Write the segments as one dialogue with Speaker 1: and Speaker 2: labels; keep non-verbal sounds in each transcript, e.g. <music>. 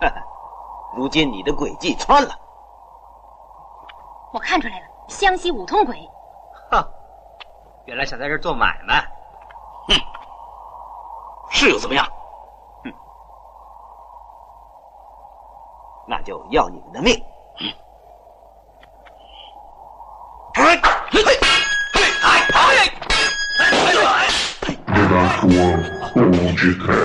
Speaker 1: <laughs> 如今你的诡计穿了，
Speaker 2: 我看出来了，湘西五通鬼。
Speaker 3: 哼，原来想在这儿做买卖。
Speaker 1: 哼，是又怎么样？哼，那就要你们的命。
Speaker 4: 嘿，嘿，嘿，哎，哎
Speaker 5: ，The Dark One Old Trash.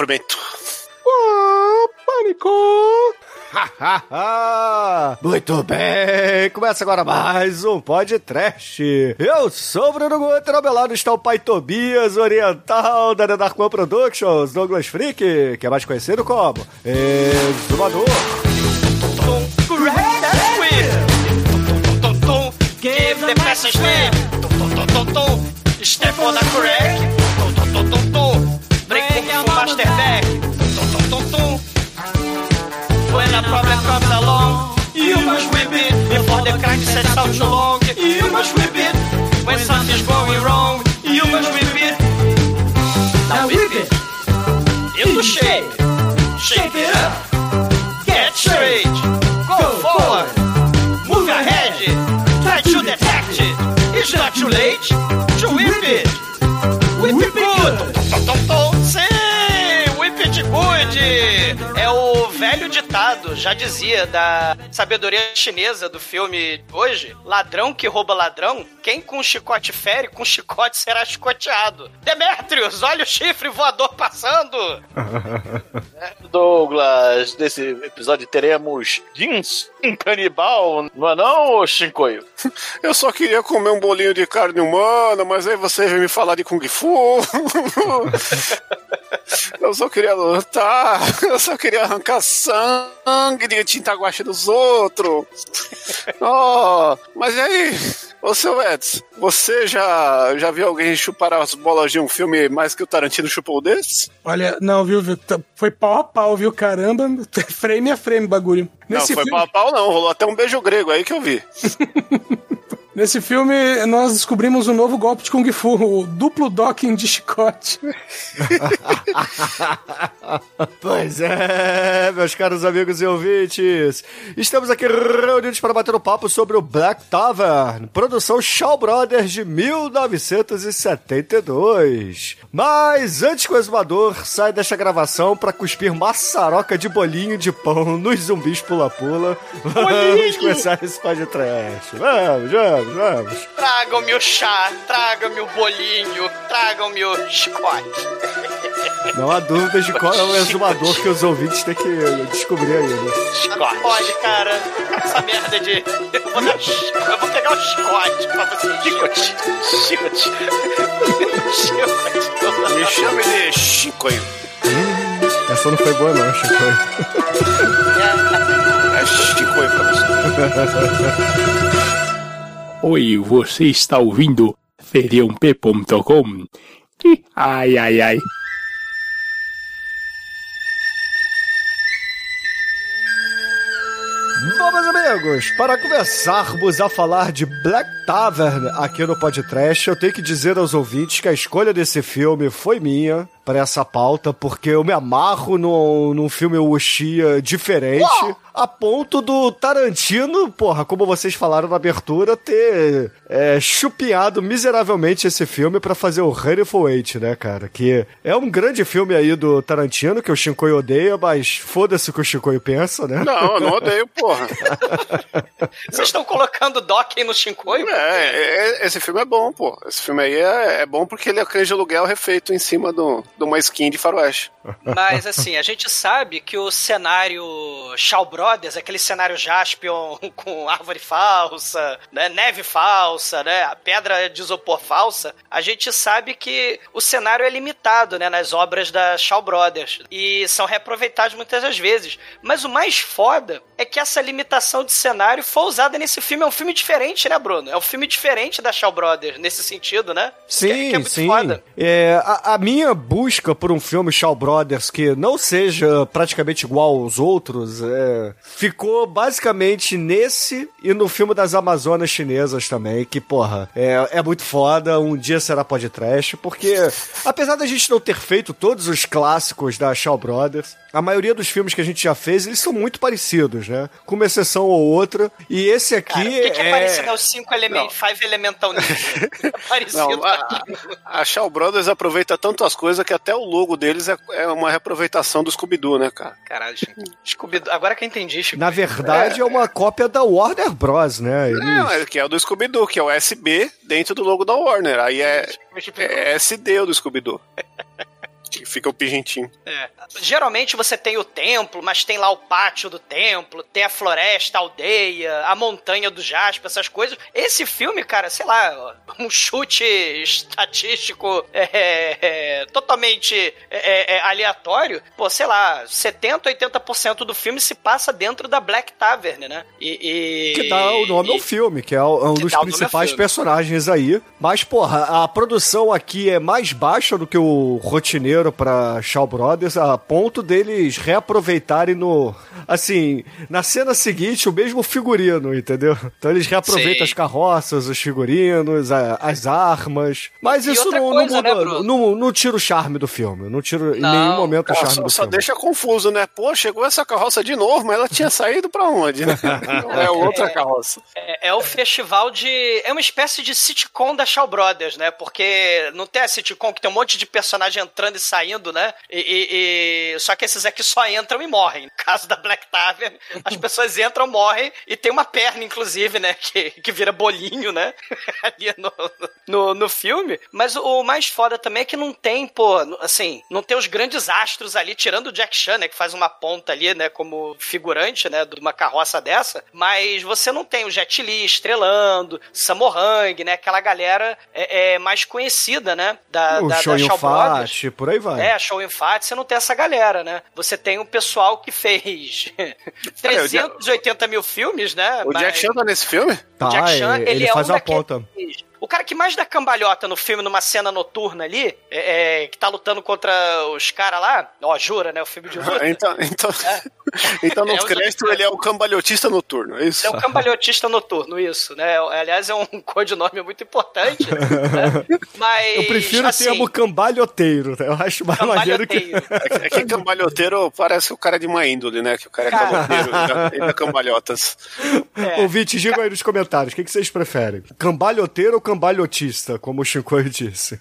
Speaker 6: Ah, sofrimento!
Speaker 7: Ah, pânico! Muito bem, começa agora mais um podcast. Eu sou o Bruno Guter, ao meu lado está o pai Tobias, oriental da The Dark One Productions, Douglas Freak, que é mais conhecido como Exumador.
Speaker 6: Give the passage name. Step on the crack. A problem comes along, you must whip it before the crack sets out too long. You must whip it when something's going wrong. You must whip it. Now whip it into shape. Shape it up. Get straight. Go forward. Move your head. Try to detect it. It's not too late to whip it. Whip it good. Sim, whip it good. O velho ditado, já dizia, da sabedoria chinesa do filme hoje. Ladrão que rouba ladrão, quem com chicote fere, com chicote será chicoteado. Demetrius, olha o chifre voador passando. <laughs>
Speaker 8: Douglas, nesse episódio teremos jeans em canibal, não é não, Shinkoio? <laughs>
Speaker 9: Eu só queria comer um bolinho de carne humana, mas aí você vem me falar de Kung Fu. <laughs> Eu só queria lutar, eu só queria arrancar sangue de tinta guache dos outros. Oh, mas e aí, ô seu Edson, você já, já viu alguém chupar as bolas de um filme mais que o Tarantino chupou desse?
Speaker 7: Olha, não, viu, viu? Foi pau a pau, viu? Caramba, frame a frame bagulho.
Speaker 9: Nesse não, foi filme... pau a pau não, rolou até um beijo grego aí que eu vi. <laughs>
Speaker 7: Nesse filme, nós descobrimos um novo golpe de Kung Fu, o duplo docking de chicote. <laughs> pois é, meus caros amigos e ouvintes. Estamos aqui reunidos para bater um papo sobre o Black Tavern, produção Shaw Brothers de 1972. Mas antes que o exumador saia desta gravação para cuspir maçaroca de bolinho de pão nos zumbis pula-pula, vamos começar esse podcast. Vamos, vamos. Vamos.
Speaker 6: Tragam-me o chá, tragam-me o bolinho, tragam-me o chicote.
Speaker 7: Não há dúvidas de qual é o exumador que os ouvintes têm que descobrir aí, né?
Speaker 6: Chicote. Pode, cara. Essa merda de. Eu vou, dar... eu vou pegar o chicote pra você. Chicote. Chicote.
Speaker 9: chicote. Me chame de Chicoio.
Speaker 7: Essa não foi boa, não, Chicoio.
Speaker 9: É, é Chicoio pra você. <laughs>
Speaker 10: Oi, você está ouvindo feriump.com? Ai, ai, ai.
Speaker 7: Bom, meus amigos, para começarmos a falar de Black Tavern aqui no podcast, eu tenho que dizer aos ouvintes que a escolha desse filme foi minha para essa pauta, porque eu me amarro num, num filme Wuxia diferente. Uau! A ponto do Tarantino, porra, como vocês falaram na abertura, ter é, chupiado miseravelmente esse filme para fazer o Hateful Eight, né, cara? Que é um grande filme aí do Tarantino, que o Shinkoi odeia, mas foda-se o que o Shinkoi pensa, né?
Speaker 9: Não, eu não odeio, porra. <laughs>
Speaker 6: Vocês estão colocando Dokken no Shinkoi?
Speaker 9: É, é, esse filme é bom, pô. Esse filme aí é, é bom porque ele é canja aluguel refeito em cima do, de uma skin de faroeste. <laughs>
Speaker 6: Mas, assim, a gente sabe que o cenário Shaw Brothers, aquele cenário Jaspion <laughs> com árvore falsa, né, neve falsa, né, pedra de isopor falsa, a gente sabe que o cenário é limitado, né, nas obras da Shaw Brothers. E são reaproveitados muitas das vezes. Mas o mais foda é que essa limitação de cenário foi usada nesse filme. É um filme diferente, né, Bruno? É um filme diferente da Shaw Brothers, nesse sentido, né?
Speaker 7: Sim,
Speaker 6: que, que é muito
Speaker 7: sim.
Speaker 6: foda.
Speaker 7: É, a, a minha busca por um filme Shaw Brothers que não seja praticamente igual aos outros é, ficou basicamente nesse e no filme das Amazonas chinesas também, que, porra, é, é muito foda. Um dia será podcast, porque apesar da gente não ter feito todos os clássicos da Shaw Brothers, a maioria dos filmes que a gente já fez, eles são muito parecidos, né? Com uma exceção ou outra. E esse aqui
Speaker 6: Cara, o que, que é,
Speaker 7: é...
Speaker 6: parecido aos cinco elementos, Five Elemental Ninja? <laughs> É parecido.
Speaker 9: Não, a, a Shaw Brothers aproveita tanto as coisas que até o logo deles é, é uma reaproveitação do Scooby-Doo, né, cara?
Speaker 6: Caralho, scooby agora que eu entendi, Chico.
Speaker 7: Na verdade, é. uma cópia da Warner Bros, né? Eles...
Speaker 9: Não, é, que é o do Scooby-Doo, que é o SB dentro do logo da Warner. Aí é, é SD o do Scooby-Doo. <laughs> que fica o pigentinho.
Speaker 6: É. Geralmente você tem o templo, mas tem lá o pátio do templo, tem a floresta, a aldeia, a montanha do Jasper, essas coisas. Esse filme, cara, sei lá, um chute estatístico é, é, totalmente é, é aleatório, pô, sei lá, 70, 80% do filme se passa dentro da Black Tavern, né?
Speaker 7: E, e que dá o nome e, ao filme, que é um dos principais personagens aí. Mas, porra, a produção aqui é mais baixa do que o rotineiro para Shaw Brothers a ponto deles reaproveitarem no. Assim, na cena seguinte, o mesmo figurino, entendeu? Então eles reaproveitam Sim. as carroças, os figurinos, a, as armas. Mas e isso não, coisa, não, muda, né, não, não, tira o charme do filme. Não tira em nenhum momento cara, o charme
Speaker 9: só,
Speaker 7: do
Speaker 9: só
Speaker 7: filme.
Speaker 9: Só deixa confuso, né? Pô, chegou essa carroça de novo, mas ela tinha <laughs> saído pra onde, né? é outra carroça.
Speaker 6: É, é, o festival de. É uma espécie de sitcom da Shaw Brothers, né? Porque não tem a sitcom que tem um monte de personagem entrando e saindo, né? E, e, e, Só que esses aqui só entram e morrem. No caso da Black Tavern, <laughs> as pessoas entram, morrem e tem uma perna, inclusive, né? Que, que vira bolinho, né? <laughs> Ali no, no, no filme. Mas o mais foda também é que não tem, pô, assim, não tem os grandes astros ali, tirando o Jack Chan, né? Que faz uma ponta ali, né? Como figurante, né? De uma carroça dessa. Mas você não tem o Jet Li estrelando, Sammo Hung, né? Aquela galera é, é mais conhecida, né? Da,
Speaker 7: o
Speaker 6: da, da Shaw
Speaker 7: Fat, por aí vai.
Speaker 6: É, Show Fat, você não tem essa galera, né? Você tem um pessoal que fez <laughs> 380 mil filmes, né?
Speaker 9: O Jack Chan tá nesse filme?
Speaker 7: Tá,
Speaker 6: o Jack Chan,
Speaker 7: ele,
Speaker 6: ele,
Speaker 7: faz
Speaker 6: é um
Speaker 7: uma ponta.
Speaker 6: O cara que mais dá cambalhota no filme, numa cena noturna ali, é, é, que tá lutando contra os caras lá, ó, jura, né? O filme de <laughs> luta.
Speaker 9: então, então, é. <laughs> então no é crédito ele é o cambalhotista noturno, é isso?
Speaker 6: Ele é o cambalhotista noturno, isso, né? Aliás, é um <laughs> codinome muito importante. né? Mas.
Speaker 7: Eu prefiro
Speaker 6: assim,
Speaker 7: o termo cambalhoteiro, né? Eu acho mais maneiro que.
Speaker 9: É que cambalhoteiro parece o cara é de uma índole, né? Que o cara é cambalhoteiro e dá cambalhotas.
Speaker 7: É. Ouvinte, digam aí nos comentários, o que, que vocês preferem? Cambalhoteiro ou cambalhotista, como o Shinkoi disse.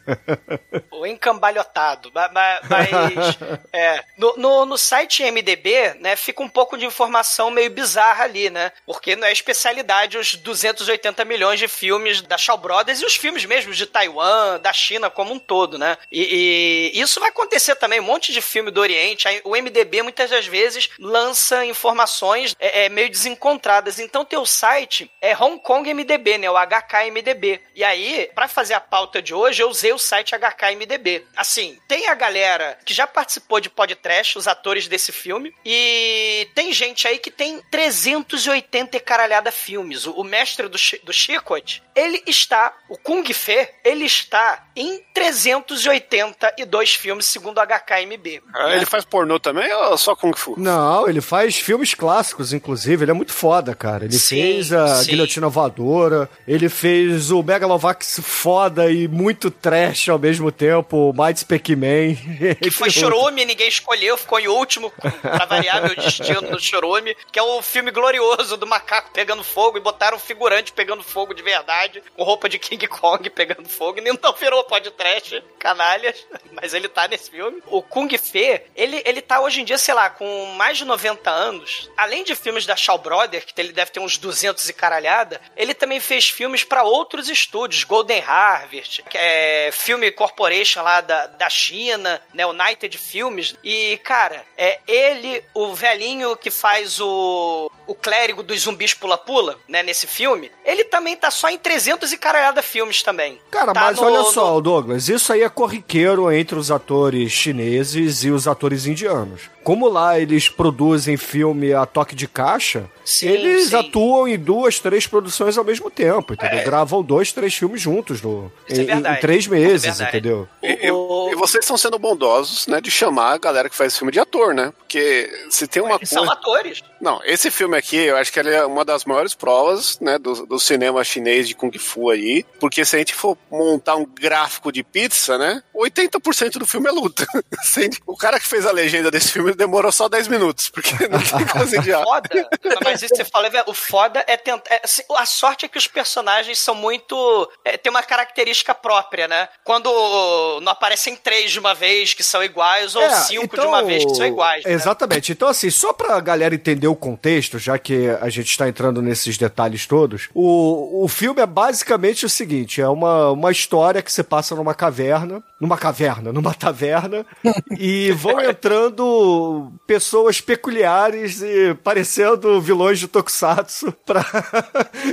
Speaker 6: O encambalhotado. Mas, mas <laughs> é, no, no, no, site MDB, né, fica um pouco de informação meio bizarra ali, né? Porque não é especialidade os 280 milhões de filmes da Shaw Brothers e os filmes mesmo de Taiwan, da China como um todo, né? E, e isso vai acontecer também, um monte de filme do Oriente. O MDB muitas das vezes lança informações é, é, meio desencontradas. Então teu site é Hong Kong MDB, né? O HKMDB. E aí, para fazer a pauta de hoje, eu usei o site HKMDB. Assim, tem a galera que já participou de podcast, os atores desse filme, e tem gente aí que tem 380 e caralhada filmes. O, o mestre do, do Chicote, ele está, o Kung Fe, ele está em 382 filmes, segundo o HKMB.
Speaker 9: Ah, né? Ele faz pornô também ou só Kung Fu?
Speaker 7: Não, ele faz filmes clássicos, inclusive. Ele é muito foda, cara. Ele sim, fez a sim. Guilhotina Voadora, ele fez o Megalovax foda e muito trash ao mesmo tempo, Mighty Pac-Man.
Speaker 6: Que foi Churume, ninguém escolheu, ficou em último pra variar meu destino do Churume, que é o filme glorioso do macaco pegando fogo e botaram um figurante pegando fogo de verdade, com roupa de King Kong <laughs> pegando fogo, e então virou podcast, canalhas, <laughs> mas ele tá nesse filme. O Kung Fe, ele, ele tá hoje em dia, sei lá, com mais de 90 anos, além de filmes da Shaw Brother, que ele deve ter uns 200 e caralhada, ele também fez filmes para outros estúdios, Golden Harvest, é filme corporation lá da, da China, né, United Films, e, cara, é ele, o velhinho que faz o, o clérigo dos zumbis pula-pula, né, nesse filme, ele também tá só em 300 e caralhada filmes também.
Speaker 7: Cara,
Speaker 6: Tá
Speaker 7: mas
Speaker 6: no-
Speaker 7: olha
Speaker 6: no-
Speaker 7: só, Douglas, isso aí é corriqueiro entre os atores chineses e os atores indianos. Como lá eles produzem filme a toque de caixa,
Speaker 6: Sim,
Speaker 7: eles
Speaker 6: sim.
Speaker 7: atuam em duas, três produções ao mesmo tempo, entendeu? Gravam dois, três filmes juntos no,
Speaker 6: É. Isso é
Speaker 7: em, em três
Speaker 6: é
Speaker 7: meses,
Speaker 6: verdade.
Speaker 7: entendeu?
Speaker 9: E, e- e vocês estão sendo bondosos, né, de chamar a galera que faz filme de ator, né? Porque se tem uma
Speaker 6: Eles são
Speaker 9: coisa.
Speaker 6: atores.
Speaker 9: Não, esse filme aqui, eu acho que ele é uma das maiores provas, né, do, do cinema chinês de Kung Fu aí. Porque se a gente for montar um gráfico de pizza, né, 80% do filme é luta. Sem- <laughs> o cara que fez a legenda desse filme demorou só 10 minutos, porque não tem <laughs> coisa de ar.
Speaker 6: Foda. Mas isso que você fala, é o foda é tentar. é, assim, a sorte é que os personagens são muito. é, tem uma característica própria, né? Quando não aparecem três de uma vez que são iguais, ou
Speaker 7: É,
Speaker 6: cinco de uma vez que são iguais. né?
Speaker 7: Exatamente. Então, assim, só pra galera entender o contexto, já que a gente está entrando nesses detalhes todos, o, o filme é basicamente o seguinte: é uma, uma história que se passa numa caverna, numa caverna, numa taverna, <laughs> e vão entrando pessoas peculiares e parecendo vilões de Tokusatsu <laughs> pra.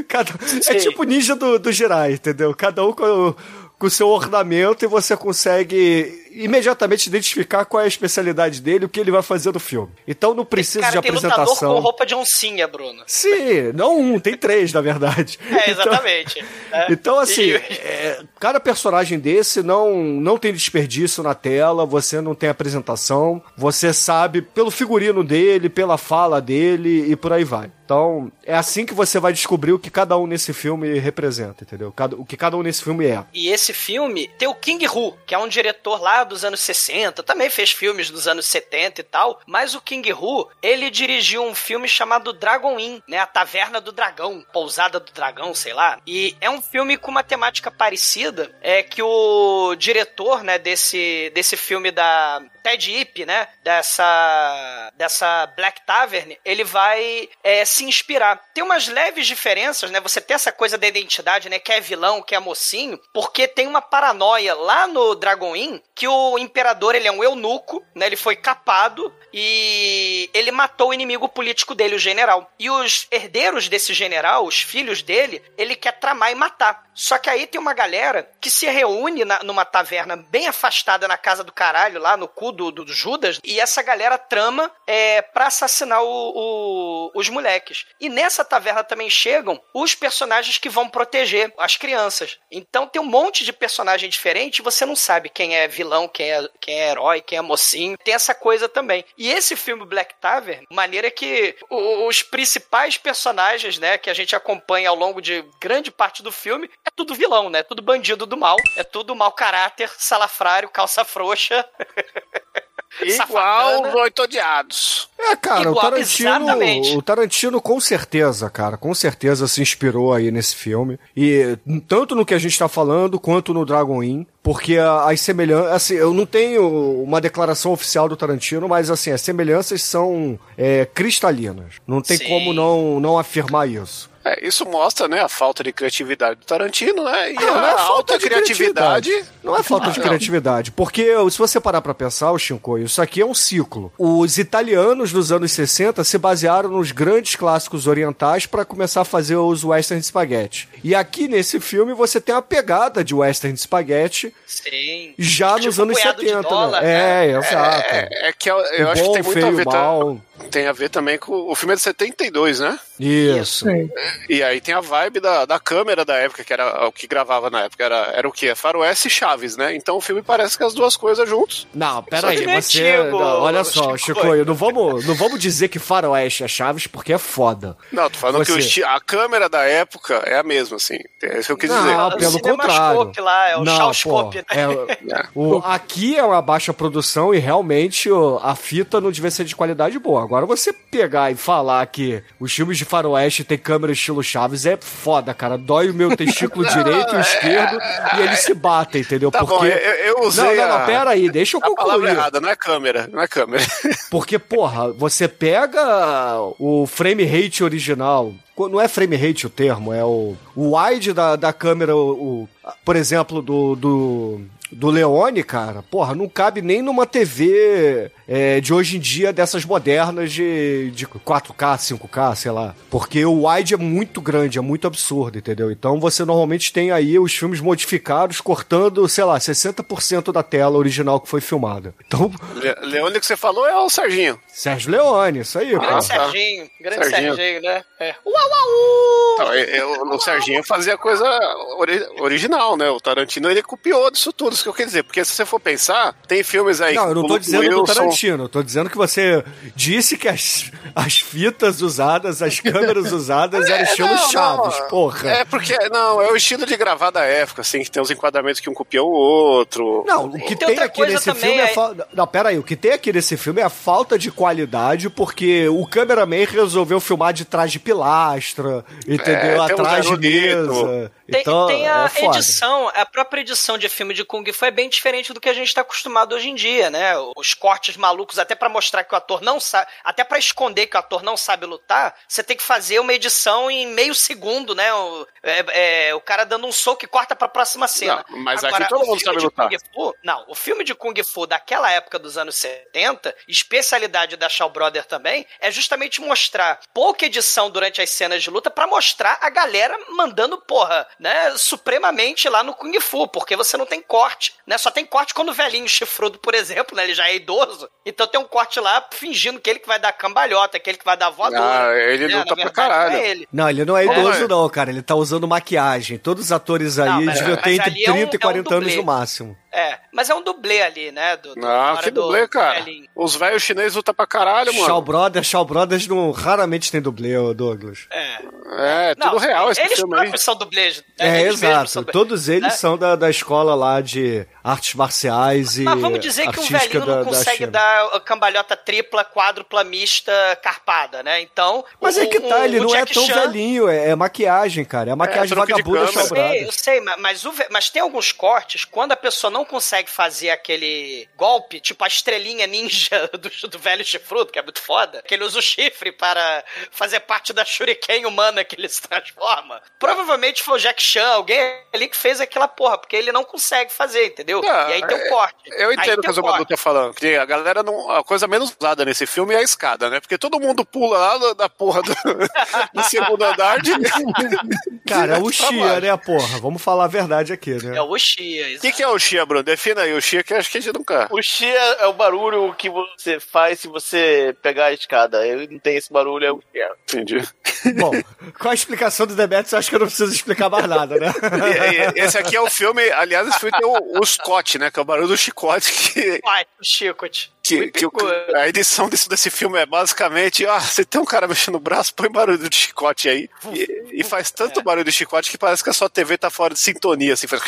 Speaker 7: Cada... É tipo ninja do, do Jirai, entendeu? Cada um com com o seu ornamento e você consegue imediatamente identificar qual é a especialidade dele, o que ele vai fazer no filme. Então não precisa
Speaker 6: Cara,
Speaker 7: de
Speaker 6: tem lutador
Speaker 7: apresentação.
Speaker 6: com roupa de oncinha, Bruno.
Speaker 7: Sim, não um, tem três, na verdade. <laughs>
Speaker 6: É,
Speaker 7: Então-
Speaker 6: exatamente. né?
Speaker 7: Então, assim, é, cada personagem desse não, não tem desperdício na tela, você não tem apresentação, você sabe pelo figurino dele, pela fala dele e por aí vai. Então, é assim que você vai descobrir o que cada um nesse filme representa, entendeu? O que cada um nesse filme é.
Speaker 6: E esse filme tem o King Hu, que é um diretor lá dos anos 60, também fez filmes dos anos 70 e tal, mas o King Hu, ele dirigiu um filme chamado Dragon Inn, né, a Taverna do Dragão, Pousada do Dragão, sei lá. E é um filme com uma temática parecida, é que o diretor, né, desse, desse filme da Ted Ip, né, dessa dessa Black Tavern, ele vai é, se inspirar. Tem umas leves diferenças, né? Você tem essa coisa da identidade, né? Que é vilão, que é mocinho, porque tem uma paranoia lá no Dragon Inn que o imperador ele é um eunuco, né? Ele foi capado e ele matou o inimigo político dele, o general. E os herdeiros desse general, os filhos dele, ele quer tramar e matar. Só que aí tem uma galera que se reúne na- numa taverna bem afastada na casa do caralho, lá no cu do, do- Judas, e essa galera trama é, pra assassinar o- o- os moleques. E nessa taverna também chegam os personagens que vão proteger as crianças. Então tem um monte de personagem diferente, você não sabe quem é vilão, quem é, quem é herói, quem é mocinho. Tem essa coisa também. E esse filme Black Tavern, maneira que os principais personagens, né, que a gente acompanha ao longo de grande parte do filme, é tudo vilão, né? Tudo bandido do mal, é tudo mau caráter, salafrário, calça frouxa. <laughs>
Speaker 9: Igual
Speaker 6: safadana.
Speaker 9: os oito odiados.
Speaker 7: É, cara, o
Speaker 6: Igual,
Speaker 7: Tarantino,
Speaker 6: exatamente.
Speaker 7: o Tarantino com certeza, cara, com certeza se inspirou aí nesse filme. E tanto no que a gente tá falando, quanto no Dragon Inn, porque a- as semelhanças, assim, eu não tenho uma declaração oficial do Tarantino, mas assim, as semelhanças são é, cristalinas. Não tem
Speaker 6: Sim.
Speaker 7: como não, não afirmar isso.
Speaker 9: É, isso mostra, né, a falta de criatividade do Tarantino, né? E
Speaker 7: Ah, não é
Speaker 9: a
Speaker 7: falta
Speaker 9: alta
Speaker 7: de
Speaker 9: criatividade.
Speaker 7: Não é falta de
Speaker 9: Ah, não.
Speaker 7: criatividade, porque se você parar pra pensar, o Shinko, isso aqui é um ciclo. Os italianos dos anos 60 se basearam nos grandes clássicos orientais pra começar a fazer os western spaghetti. E aqui nesse filme você tem a pegada de western spaghetti
Speaker 6: Sim.
Speaker 7: já
Speaker 6: Tipo
Speaker 7: nos anos
Speaker 6: punhado de
Speaker 7: 70,
Speaker 6: dólar,
Speaker 7: né? É, exato.
Speaker 9: É, é que eu, eu
Speaker 7: O
Speaker 9: acho que tem muito a ver.
Speaker 7: mal.
Speaker 9: Tem a ver também com. O filme é de 72, né?
Speaker 7: Isso.
Speaker 9: E aí tem a vibe da, da câmera da época, que era o que gravava na época. Era, era o quê? Faroeste e Chaves, né? Então o filme parece que as duas coisas juntos.
Speaker 7: Não, peraí,
Speaker 9: que nem
Speaker 7: você. não, olha só,
Speaker 9: Chico.
Speaker 7: Chico, não vamos, não vamos dizer que Faroeste é Chaves porque é foda.
Speaker 9: Não, tô falando que o
Speaker 7: Você-
Speaker 9: esti- a câmera da época é a mesma, assim. É isso que eu quis
Speaker 7: Não,
Speaker 9: dizer.
Speaker 6: O
Speaker 7: pelo contrário.
Speaker 6: lá, é o
Speaker 7: Não, pô,
Speaker 6: né? <laughs>
Speaker 7: é- o- aqui é uma baixa produção e realmente o- a fita não devia ser de qualidade boa. Agora você pegar e falar que os filmes de faroeste tem câmera estilo Chaves é foda, cara. Dói o meu testículo <laughs> direito e o esquerdo e eles se batem, entendeu?
Speaker 9: Tá bom, eu, eu usei
Speaker 7: Não, não,
Speaker 9: a,
Speaker 7: não, pera aí, deixa eu
Speaker 9: a palavra
Speaker 7: concluir.
Speaker 9: errada, não é câmera, não é câmera. <laughs>
Speaker 7: Porque, porra, você pega o frame rate original. Não é frame rate o termo, é o, o wide da, da câmera, o, o- por exemplo, do, do, do Leone, cara, porra, não cabe nem numa TV é, de hoje em dia, dessas modernas de, de 4K, 5K, sei lá. Porque o wide é muito grande, é muito absurdo, entendeu? Então você normalmente tem aí os filmes modificados cortando, sei lá, 60% da tela original que foi filmada. Então.
Speaker 9: Le Leone que você falou é o Serginho.
Speaker 7: Sérgio Leone, isso aí.
Speaker 6: Grande. Serginho, grande
Speaker 9: Serginho.
Speaker 6: Serginho, né? É. Uau, uau,
Speaker 9: Então, eu, o Serginho fazia coisa ori- original, né? O Tarantino ele copiou disso tudo, isso que eu quero dizer. Porque se você for pensar, tem filmes aí.
Speaker 7: Não, eu não tô dizendo do
Speaker 9: Wilson,
Speaker 7: Tarantino, eu tô dizendo que você disse que as, as fitas usadas, as câmeras usadas <laughs> eram
Speaker 9: É,
Speaker 7: estilo
Speaker 9: não,
Speaker 7: Chaves,
Speaker 9: não.
Speaker 7: porra.
Speaker 9: É porque, não, é o estilo de gravar da época, assim, que tem os enquadramentos que um copia o outro.
Speaker 7: Não, o que
Speaker 6: tem
Speaker 7: tem, aqui nesse
Speaker 6: também,
Speaker 7: filme é
Speaker 6: é-
Speaker 7: falta. Não, pera aí. O que tem aqui nesse filme é a falta de qualidade, porque o cameraman resolveu filmar de trás de pilastra, entendeu?
Speaker 9: É, tem um
Speaker 7: Atrás de mesa.
Speaker 6: Tem,
Speaker 7: então,
Speaker 6: tem a
Speaker 7: é foda.
Speaker 6: edição, a própria edição de filme de Kung Fu é bem diferente do que a gente tá acostumado hoje em dia, né? Os cortes malucos, até pra mostrar que o ator não sabe, até pra esconder que o ator não sabe lutar, você tem que fazer uma edição em meio segundo, né? O, é- é, o cara dando um soco e corta pra próxima cena.
Speaker 9: Não, mas
Speaker 6: Agora,
Speaker 9: aqui todo
Speaker 6: o
Speaker 9: mundo sabe
Speaker 6: de
Speaker 9: lutar.
Speaker 6: Fu, não, o filme de Kung Fu daquela época dos anos 70, especialidade da Shaw Brother também, é justamente mostrar pouca edição durante as cenas de luta pra mostrar a galera mandando porra, né, supremamente lá no Kung Fu, porque você não tem corte, né? Só tem corte quando o velhinho chifrudo, por exemplo, né, ele já é idoso, então tem um corte lá fingindo que ele que vai dar cambalhota, que ele que vai dar voadora.
Speaker 9: Ah, ele
Speaker 6: né?
Speaker 9: luta
Speaker 6: Na
Speaker 9: pra
Speaker 6: verdade,
Speaker 9: caralho.
Speaker 6: não é ele.
Speaker 7: Não, ele não é idoso,
Speaker 9: é.
Speaker 7: não, cara. Ele tá usando maquiagem. Todos os atores aí
Speaker 6: Não, mas-
Speaker 7: deviam ter entre
Speaker 6: ali é um-
Speaker 7: 30 e
Speaker 6: é um
Speaker 7: 40 anos no máximo.
Speaker 6: É, mas é um dublê ali, né? Do, do- hora
Speaker 9: que
Speaker 6: do
Speaker 9: dublê, cara.
Speaker 6: velhinho.
Speaker 9: Os velhos chineses lutam pra caralho,
Speaker 7: Shaw
Speaker 9: mano.
Speaker 7: Brothers, Shaw Brothers não, raramente tem dublê, Douglas.
Speaker 6: É.
Speaker 9: É, tudo
Speaker 6: Não,
Speaker 9: real esse
Speaker 6: eles
Speaker 9: filme aí.
Speaker 6: próprios são dublês. né?
Speaker 7: É,
Speaker 6: Eles
Speaker 7: exato.
Speaker 6: são
Speaker 7: Todos eles
Speaker 6: né?
Speaker 7: são da, da escola lá de artes marciais e
Speaker 6: Mas vamos dizer que um
Speaker 7: artística
Speaker 6: velhinho
Speaker 7: da,
Speaker 6: não consegue dar a cambalhota tripla, quádrupla, mista, carpada, né? Então.
Speaker 7: Mas
Speaker 6: o-
Speaker 7: é que tá,
Speaker 6: o-
Speaker 7: ele
Speaker 6: o
Speaker 7: não é
Speaker 6: Jack
Speaker 7: tão
Speaker 6: Chan-
Speaker 7: velhinho, é, é maquiagem, cara. É a maquiagem
Speaker 9: de
Speaker 7: vagabunda. Shaw
Speaker 6: Eu sei, eu sei, ma- mas, o mas tem alguns cortes, quando a pessoa não consegue fazer aquele golpe, tipo a estrelinha ninja <laughs> do, do velho chifrudo, que é muito foda, que ele usa o chifre para fazer parte da shuriken humana que ele se transforma. Provavelmente foi o Jack Chan, alguém ali que fez aquela porra, porque ele não consegue fazer, entendeu?
Speaker 9: Ah,
Speaker 6: e aí tem
Speaker 9: é-
Speaker 6: um corte.
Speaker 9: Eu entendo o que Zomadu
Speaker 6: corte.
Speaker 9: tá falando. Que a galera não. A coisa menos usada nesse filme é a escada, né? Porque todo mundo pula lá da- da porra do, <laughs> do segundo andar de.
Speaker 7: Cara, é o <laughs> Xia, né, porra? Vamos falar a verdade aqui, né?
Speaker 6: É o Xia,
Speaker 9: O que, que é o Xia, Bruno? Defina aí o Xia, que eu acho que a gente nunca.
Speaker 8: O chia é o barulho que você faz se você pegar a escada. Ele não tem esse barulho, é o chia.
Speaker 9: Entendi. <laughs>
Speaker 7: Bom, com a explicação do Demetrius, eu acho que eu não preciso explicar mais nada, né? <laughs>
Speaker 9: E- e- Esse aqui é o filme, aliás, esse filme tem o, o Scott, né? Que é o barulho do chicote que,
Speaker 6: Vai, o Chicote.
Speaker 9: Que, que o- a edição desse, desse filme é basicamente, ah, você tem um cara mexendo o braço, põe barulho de chicote aí. E, e faz tanto barulho de chicote que parece que a sua TV tá fora de sintonia, assim, faz...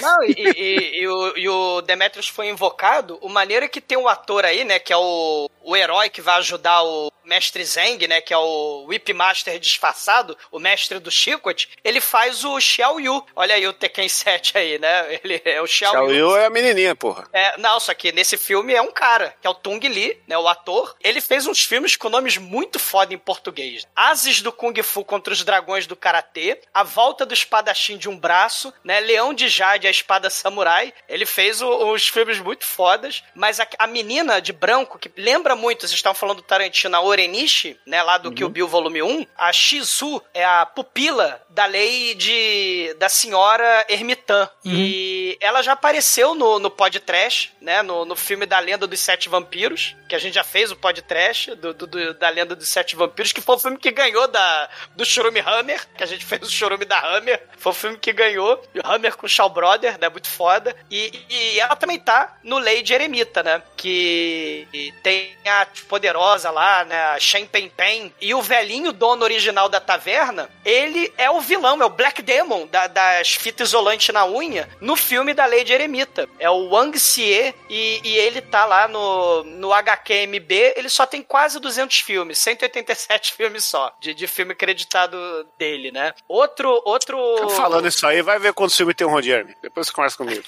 Speaker 6: Não, e, e- e o, e o Demetrius foi invocado, o maneiro é que tem um ator aí, né, que é o, o herói que vai ajudar o mestre Zeng, né, que é o Whip Master disfarçado, o mestre do Chicote, ele faz o Xiao Yu. Olha aí o Tekken 7 aí, né, ele é o Xiao,
Speaker 9: Xiao
Speaker 6: Yu.
Speaker 9: Yu é a menininha, porra.
Speaker 6: É, não, só que nesse filme é um cara, que é o Tung Lee, né, o ator. Ele fez uns filmes com nomes muito foda em português. Ases do Kung Fu contra os dragões do Karatê, A Volta do Espadachim de um Braço, né, Leão de Jade, a Espada Samurai. Ele fez o- uns filmes muito fodas, mas a, a menina de branco, que lembra muito, vocês estavam falando do Tarantino, a Orenishi, né, lá do Kill Bill Volume 1, a Shizu é a pupila da lei de da senhora Ermitã. E ela já apareceu no, no podcast, né? No, no filme da Lenda dos Sete Vampiros, que a gente já fez o podcast do, do- do- da Lenda dos Sete Vampiros, que foi o filme que ganhou da, do Churume Hammer, que a gente fez o Churume da Hammer. Foi o filme que ganhou. O Hammer com o Shaw Brother, né? Muito foda. E, e ela também tá no Lady Eremita, né? Que tem a poderosa lá, né? Shen Pen Pen. E o velhinho dono original da taverna, ele é o vilão, é o Black Demon da- das fitas isolantes na unha, no filme da Lady Eremita. É o Wang Xie e, e ele tá lá no, no HQMB, ele só tem quase 200 filmes, 187 <laughs> filmes só, de, de filme creditado dele, né? Outro, outro...
Speaker 9: Falando isso aí, vai ver quando o filme tem um Ron Jeremy. Depois você conversa comigo.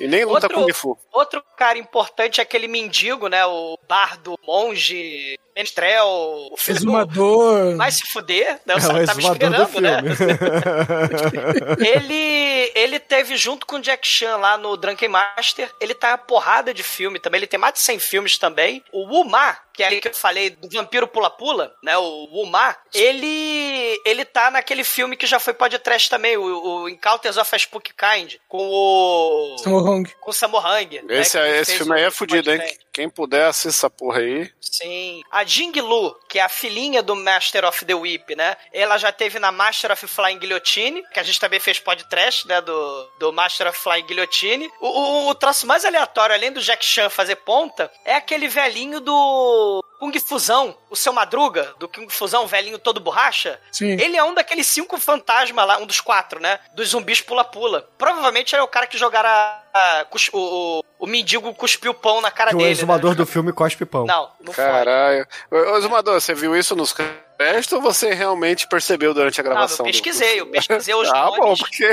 Speaker 9: E nem luta
Speaker 6: Outro-
Speaker 9: Kung Fu.
Speaker 6: Outro cara importante é aquele mendigo, né? O bardo, monge, menestrel, o
Speaker 11: Exumador.
Speaker 6: Vai se fuder, né?
Speaker 7: É
Speaker 6: O
Speaker 7: o
Speaker 6: Sam tava
Speaker 7: do
Speaker 6: esperando, né? <laughs> <laughs> Ele, ele teve junto com o Jack Chan lá no Drunken Master, ele tá porrada de filme também, ele tem mais de 100 filmes também. O Wuma, que é ali que eu falei do vampiro pula-pula, né, o Wuma, ele ele tá naquele filme que já foi podcast também, o, o Encounters of a Spook Kind, com o
Speaker 11: Sammo Hung.
Speaker 6: com o Sammo Hung. né,
Speaker 9: Esse,
Speaker 6: que
Speaker 9: é- esse filme aí é fudido, hein? Quem puder, assista essa porra aí.
Speaker 6: Sim. A Jing Lu, que é a filhinha do Master of the Whip, né? Ela já teve na Master of Flying Guillotine, que a gente também fez podcast, né? Do, do Master of Flying Guillotine. O, o, o troço mais aleatório, além do Jack Chan fazer ponta, é aquele velhinho do Kung Fusão, o seu Madruga, do Kung Fusão, velhinho todo borracha.
Speaker 11: Sim.
Speaker 6: Ele é um daqueles cinco fantasmas lá, um dos quatro, né? Dos zumbis pula-pula. Provavelmente é o cara que jogará. a- cus- o, o, o mendigo cuspiu pão na cara
Speaker 7: Que o
Speaker 6: dele.
Speaker 7: exumador
Speaker 6: né?
Speaker 7: do filme cospe pão.
Speaker 6: Não, não foi.
Speaker 9: Caralho. Ô, ô, Zumador, você viu isso nos ou você realmente percebeu durante a
Speaker 6: Não,
Speaker 9: gravação?
Speaker 6: eu
Speaker 9: do-
Speaker 6: pesquisei, eu pesquisei os <laughs>
Speaker 9: ah,
Speaker 6: nomes.
Speaker 9: bom, porque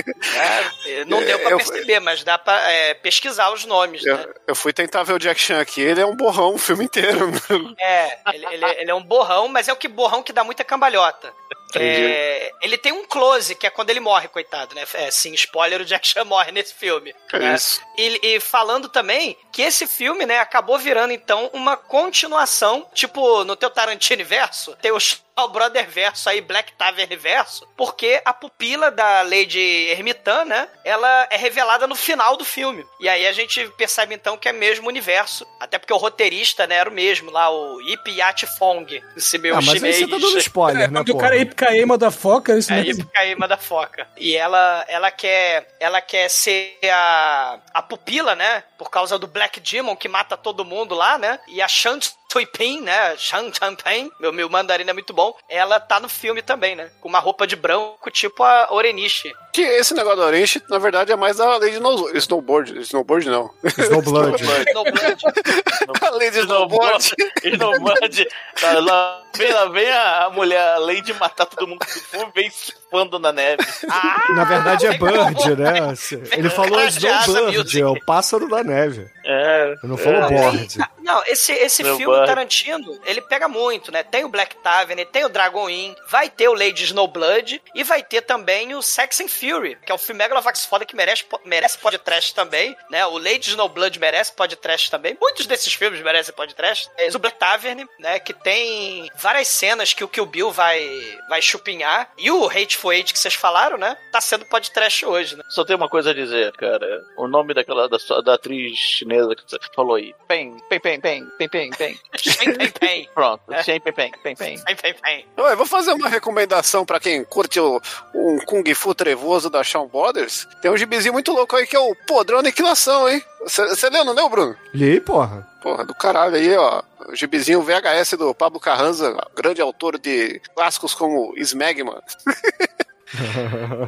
Speaker 6: É, não deu pra
Speaker 9: Eu-
Speaker 6: perceber, mas dá pra é, pesquisar os nomes, né?
Speaker 9: eu, eu fui tentar ver o Jack Chan aqui, ele é um borrão o filme inteiro.
Speaker 6: É, ele, ele- ele é um borrão, mas é o que borrão que dá muita cambalhota. É, ele tem um close, que é quando ele morre, coitado, né? É, sim, spoiler, o Jack Chan morre nesse filme. né?
Speaker 9: Isso.
Speaker 6: E, e falando também que esse filme, né, acabou virando, então, uma continuação, tipo, no teu Tarantino verso, tem o Shaw Brother verso aí, Black Tavern verso, porque a pupila da Lady Ermitan, né, ela é revelada no final do filme. E aí a gente percebe, então, que é mesmo universo. Até porque o roteirista, né, era o mesmo, lá, o Ip Yat Fong, esse meu
Speaker 7: Ah, mas aí
Speaker 6: chinês.
Speaker 7: você tá dando spoiler, <laughs> né,
Speaker 11: o cara é da foca, isso
Speaker 6: É
Speaker 11: mesmo.
Speaker 6: Ipicaíma da Foca. E ela, ela quer, ela quer ser a, a pupila, né? Por causa do Black Demon que mata todo mundo lá, né? E a Shan Tuipin, né? Shan Champagne, meu, meu mandarino é muito bom. Ela tá no filme também, né? Com uma roupa de branco, tipo a Orenishi.
Speaker 9: Que esse negócio do Orange, na verdade, é mais da de snow- snowboard. Snowboard não.
Speaker 7: Snowblood.
Speaker 6: Snowblood. <laughs>
Speaker 9: a de snowboard.
Speaker 8: Snowboard. Lá, vem, lá vem a, mulher, além de matar todo mundo do fundo, vem surfando na neve.
Speaker 7: Na verdade é Bird, né? Ele falou Snowbird, é o pássaro da neve.
Speaker 8: É.
Speaker 7: Ele não falou board.
Speaker 6: Não, esse, esse
Speaker 8: Meu
Speaker 6: filme
Speaker 8: bar.
Speaker 6: Tarantino, ele pega muito, né? Tem o Black Tavern, tem o Dragon Inn, vai ter o Lady Snowblood e vai ter também o Sex and Fury, que é um filme megalovax foda que merece, merece podcast também, né? O Lady Snowblood merece podcast também. Muitos desses filmes merecem podcast. É o Black Tavern, né? Que tem várias cenas que o Kill Bill vai, vai chupinhar. E o Hateful Eight que vocês falaram, né? Tá sendo podcast hoje, né?
Speaker 8: Só tem uma coisa a dizer, cara. O nome daquela da, da atriz chinesa que você falou aí. Pen, pen, pen, pen, pen, pen, pen.
Speaker 6: Pem, pem, pem. <laughs>
Speaker 8: Pronto.
Speaker 6: É.
Speaker 8: Pen, pen, pen, pen, pen.
Speaker 6: Pem, pem, pem.
Speaker 9: Oi, vou fazer uma recomendação pra quem curte o, um Kung Fu trevoso da Shawn Brothers. Tem um gibizinho muito louco aí que é o Podrão Aniquilação, hein? Você leu, não leu, Bruno?
Speaker 7: Li, porra.
Speaker 9: Porra, do caralho aí, ó. O gibizinho VHS do Pablo Carranza, grande autor de clássicos como Smegma.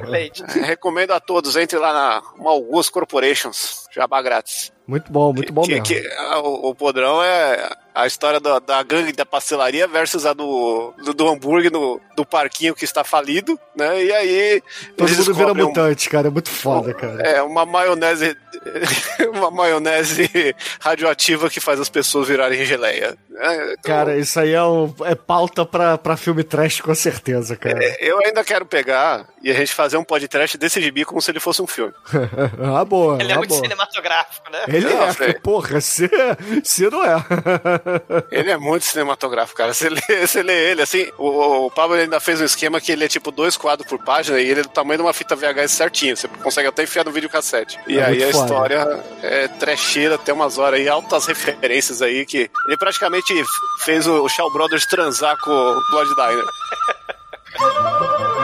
Speaker 6: Leite. <laughs>
Speaker 9: Recomendo a todos, entre lá na Malgus Corporations, jabá grátis.
Speaker 7: Muito bom, muito bom
Speaker 9: que,
Speaker 7: mesmo.
Speaker 9: que- ah, o, o podrão é a história da, da gangue da pastelaria versus a do, do, do hambúrguer no, do parquinho que está falido, né? E aí.
Speaker 7: Todo mundo vira
Speaker 9: um-
Speaker 7: mutante, cara. É muito foda, cara.
Speaker 9: É, uma maionese. <laughs> uma maionese radioativa que faz as pessoas virarem geleia. É, então,
Speaker 7: Cara, isso aí é, um- é pauta pra, pra filme trash, com certeza, cara.
Speaker 9: eu ainda quero pegar e a gente fazer um podcast desse gibi como se ele fosse um filme. <laughs>
Speaker 7: ah, boa.
Speaker 6: Ele é
Speaker 7: ah,
Speaker 6: muito
Speaker 7: boa.
Speaker 6: Cinematográfico, né?
Speaker 7: Ele
Speaker 9: Não,
Speaker 7: é,
Speaker 9: Fred.
Speaker 7: porra, se, se não é. <laughs>
Speaker 9: Ele é muito cinematográfico, cara. Você lê, você lê ele, assim, o, o Pablo ainda fez um esquema que ele é tipo dois quadros por página e ele é do tamanho de uma fita VHS certinho. Você consegue até enfiar no videocassete. E
Speaker 7: É
Speaker 9: aí
Speaker 7: muito
Speaker 9: a
Speaker 7: foda.
Speaker 9: história é trecheira, tem umas horas aí, altas referências aí que ele praticamente fez o Shaw Brothers transar com o Blood Diner. <laughs>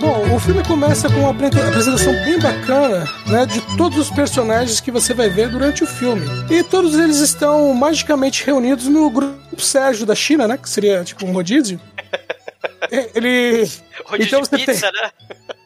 Speaker 11: Bom, O filme começa com uma apre- apresentação bem bacana, né, de todos os personagens que você vai ver durante o filme. E todos eles estão magicamente reunidos no grupo Sérgio da China, né, que seria tipo um rodízio. <laughs> Ele
Speaker 6: Rodízio
Speaker 11: então você
Speaker 6: pizza,
Speaker 11: tem
Speaker 6: né?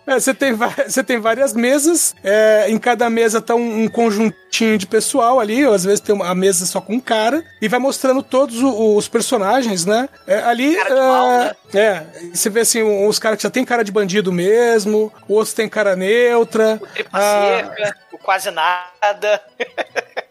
Speaker 11: é, você tem, você tem várias mesas, é, em cada mesa tá um, um conjuntinho de pessoal ali, ou às vezes tem uma mesa só com um cara, e vai mostrando todos o- os personagens, né? É, ali, é, é, você vê assim, uns caras que já tem cara de bandido mesmo, outros tem cara neutra.
Speaker 6: Tripa
Speaker 11: ah,
Speaker 6: seca, o quase nada.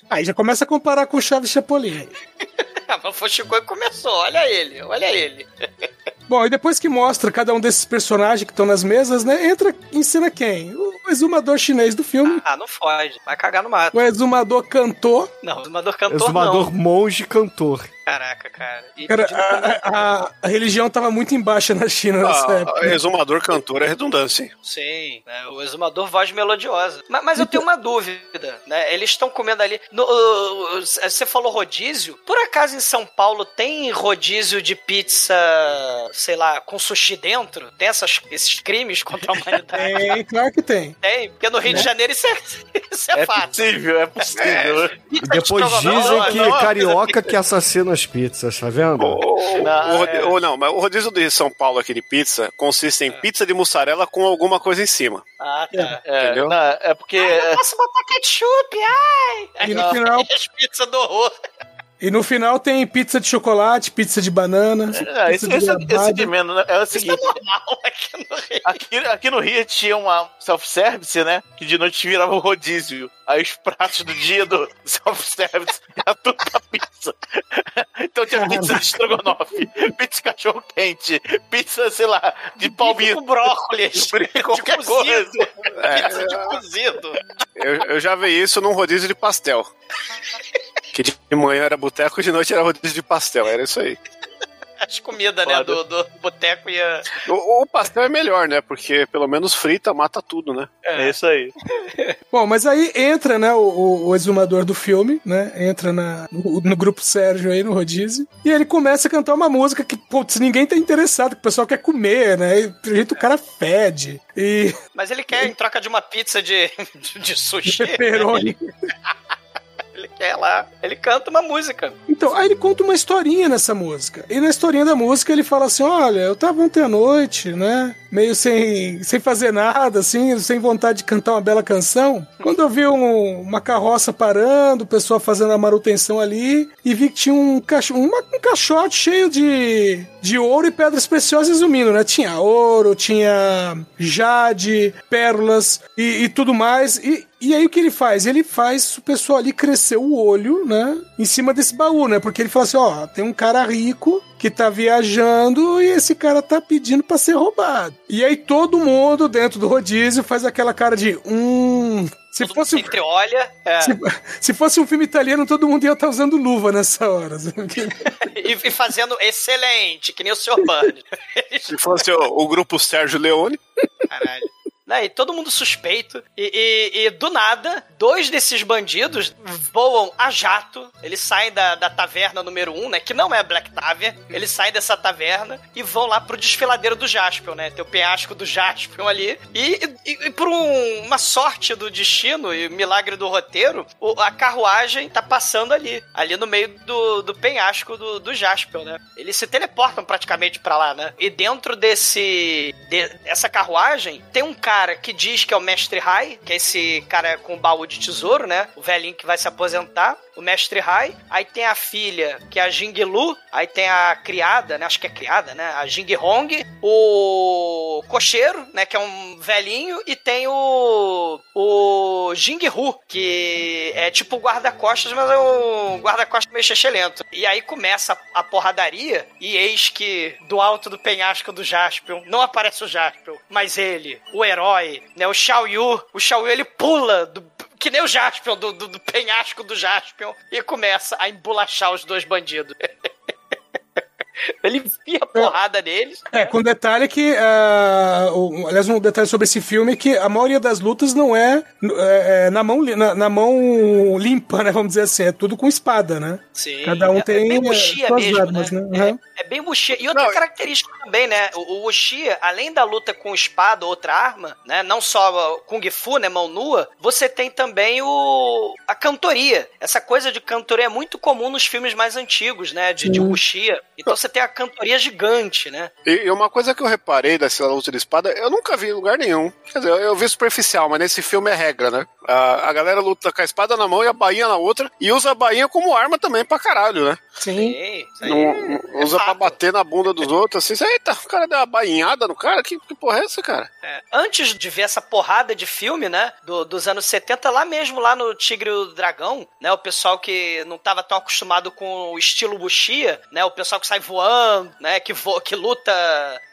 Speaker 11: aí já começa a comparar com o Chaves Chapolin. <laughs> <laughs>
Speaker 6: Mas foi chegou e começou. Olha ele, olha ele. <laughs>
Speaker 11: Bom, e depois que mostra cada um desses personagens que estão nas mesas, né? Entra em cena quem? O exumador chinês do filme.
Speaker 6: Ah, não foge. Vai cagar no mato.
Speaker 11: O exumador cantor.
Speaker 6: Não, o exumador cantor
Speaker 7: Exumador
Speaker 6: não.
Speaker 7: monge cantor.
Speaker 6: Caraca, cara. E
Speaker 11: Cara, a, a- a religião tava muito em baixa na China nessa
Speaker 9: Ah,
Speaker 11: época.
Speaker 9: exumador cantor é redundância. hein?
Speaker 6: Sim, né, o exumador voz melodiosa. Mas, mas eu tenho uma dúvida, né? Eles estão comendo ali. no- uh, uh, você falou rodízio? Por acaso em São Paulo tem rodízio de pizza, sei lá, com sushi dentro? Tem essas, esses crimes contra a humanidade? <laughs>
Speaker 11: Tem, claro que tem.
Speaker 6: Tem, porque no Rio de Janeiro isso é, <laughs> isso é,
Speaker 8: É
Speaker 6: fato.
Speaker 8: possível, é possível.
Speaker 7: E depois dizem que carioca que assassina as pizzas, tá vendo?
Speaker 9: O,
Speaker 8: Não, é.
Speaker 9: ou não, mas o rodízio de São Paulo aqui de pizza consiste em pizza de mussarela com alguma coisa em cima.
Speaker 6: Ah, tá.
Speaker 8: É,
Speaker 9: Entendeu?
Speaker 8: não, é porque.
Speaker 6: Ai, não posso botar ketchup, ai!
Speaker 11: E no final- <laughs>
Speaker 6: As pizzas do horror.
Speaker 11: E no final tem pizza de chocolate, pizza de banana.
Speaker 8: É,
Speaker 11: pizza
Speaker 8: esse, esse, esse
Speaker 11: goiabada.
Speaker 8: de menos, né? É o
Speaker 6: Isso é
Speaker 8: seguinte.
Speaker 6: normal <laughs> aqui no Rio.
Speaker 8: Aqui, aqui no Rio tinha uma self-service, né? Que de noite virava o rodízio. Aí os pratos do dia do <laughs> self-service era tudo pra pizza. <laughs> Então tinha pizza de estrogonofe, pizza de cachorro quente, pizza, sei lá, de palmito.
Speaker 6: com brócolis.
Speaker 8: qualquer
Speaker 6: de
Speaker 8: coisa.
Speaker 6: cozido.
Speaker 9: É.
Speaker 6: Pizza de cozido.
Speaker 9: Eu, eu já vi isso num rodízio de pastel. Que de manhã era boteco e de noite era rodízio de pastel. Era isso aí. <laughs>
Speaker 6: As comidas, né, do, do boteco ia...
Speaker 9: O, o pastel é melhor, né? Porque pelo menos frita mata tudo, né?
Speaker 8: É isso aí. <laughs>
Speaker 11: Bom, mas aí entra, né, o, o- o exumador do filme, né? Entra na, no, no grupo Sérgio aí, no rodízio. E ele começa a cantar uma música que, putz, ninguém tá interessado, que o pessoal quer comer, né? E, pelo jeito o cara fede. E
Speaker 6: Mas ele quer, em troca de uma pizza de, <laughs> de, de sushi,
Speaker 11: pepperoni.
Speaker 6: Quer lá, ele canta uma música.
Speaker 11: Então, aí ele conta uma historinha nessa música. E na historinha da música ele fala assim: Olha, eu tava ontem à noite, né? Meio sem, sem fazer nada, assim, sem vontade de cantar uma bela canção. Quando eu vi um- uma carroça parando, o pessoal fazendo a manutenção ali, e vi que tinha um, cacho, uma- um caixote cheio de, de ouro e pedras preciosas resumindo, né? Tinha ouro, tinha jade, pérolas e, e tudo mais. E, e aí o que ele faz? Ele faz o pessoal ali crescer o olho, né? Em cima desse baú, né? Porque ele fala assim, ó, tem um cara rico que tá viajando e esse cara tá pedindo pra ser roubado. E aí todo mundo dentro do rodízio faz aquela cara de hum, se
Speaker 6: Todo
Speaker 11: fosse
Speaker 6: mundo sempre olha é,
Speaker 11: se, se fosse um filme italiano, todo mundo ia estar usando luva nessa hora. <laughs>
Speaker 6: e, e fazendo excelente, que nem o Sr. Burns.
Speaker 9: Se fosse o, o grupo Sérgio Leone.
Speaker 6: Caralho. Né, e todo mundo suspeito. E, e- e, do nada, dois desses bandidos voam a jato. Eles saem da, da taverna número um, né? Que não é Black Tavern. Eles saem dessa taverna e vão lá pro desfiladeiro do Jaspion, né? Tem o penhasco do Jaspion ali. E, e- e por um- uma sorte do destino e milagre do roteiro, o- a carruagem tá passando ali. Ali no meio do, do penhasco do, do Jaspion, né? Eles se teleportam praticamente pra lá, né? E dentro desse... de- essa carruagem, tem um cara que diz que é o Mestre Rai, que é esse cara com o baú de tesouro, né? O velhinho que vai se aposentar. O Mestre Rai. Aí tem a filha, que é a Jing Lu. Aí tem a criada, né? Acho que é criada, né? A Jing Hong. O cocheiro, né? Que é um velhinho. E tem o... O Jing Hu, que é tipo guarda-costas, mas é um guarda-costas meio lento. E aí começa a, a porradaria. E eis que do alto do penhasco do Jaspion, não aparece o Jaspion, mas ele, o herói, né? O Xiao Yu. O Xiao Yu, ele pula do, que nem o Jaspion, do, do, do penhasco do Jaspion, e começa a embolachar os dois bandidos. <laughs> <laughs> Ele enfia a porrada neles.
Speaker 11: É, com detalhe que. o- aliás, um detalhe sobre esse filme é que a maioria das lutas não é, é, é na, mão, na, na mão limpa, né? Vamos dizer assim. É tudo com espada, né?
Speaker 6: Sim.
Speaker 11: Cada um
Speaker 6: é,
Speaker 11: tem
Speaker 6: é bem
Speaker 11: eh,
Speaker 6: Wuxia
Speaker 11: suas
Speaker 6: mesmo,
Speaker 11: armas,
Speaker 6: né?
Speaker 11: né? Uhum.
Speaker 6: É bem Wuxia. E outra característica também, né? O, o Wuxia, além da luta com espada ou outra arma, né? Não só uh, Kung Fu, né? Mão nua, você tem também o a cantoria. Essa coisa de cantoria é muito comum nos filmes mais antigos, né? De, de
Speaker 9: Sim.
Speaker 6: Wuxia. Então você tem a cantoria gigante, né?
Speaker 9: E, uma coisa que eu reparei dessa luta de espada, eu nunca vi em lugar nenhum. Quer dizer, eu, eu vi superficial, mas nesse filme é regra, né? A, a galera luta com a espada na mão e a bainha na outra, e usa a bainha como arma também pra caralho, né?
Speaker 11: Sim.
Speaker 6: aí
Speaker 9: Não,
Speaker 6: é
Speaker 9: não usa pra bater na bunda dos outros, assim. Eita, o cara deu uma bainhada no cara? Que, que porra é essa, cara?
Speaker 6: É, antes de ver essa porrada de filme, né, do- dos anos 70, lá mesmo, lá no Tigre e o Dragão, né, o pessoal que não tava tão acostumado com o estilo Bushia, né, o pessoal que sai voando, né, que, vo que luta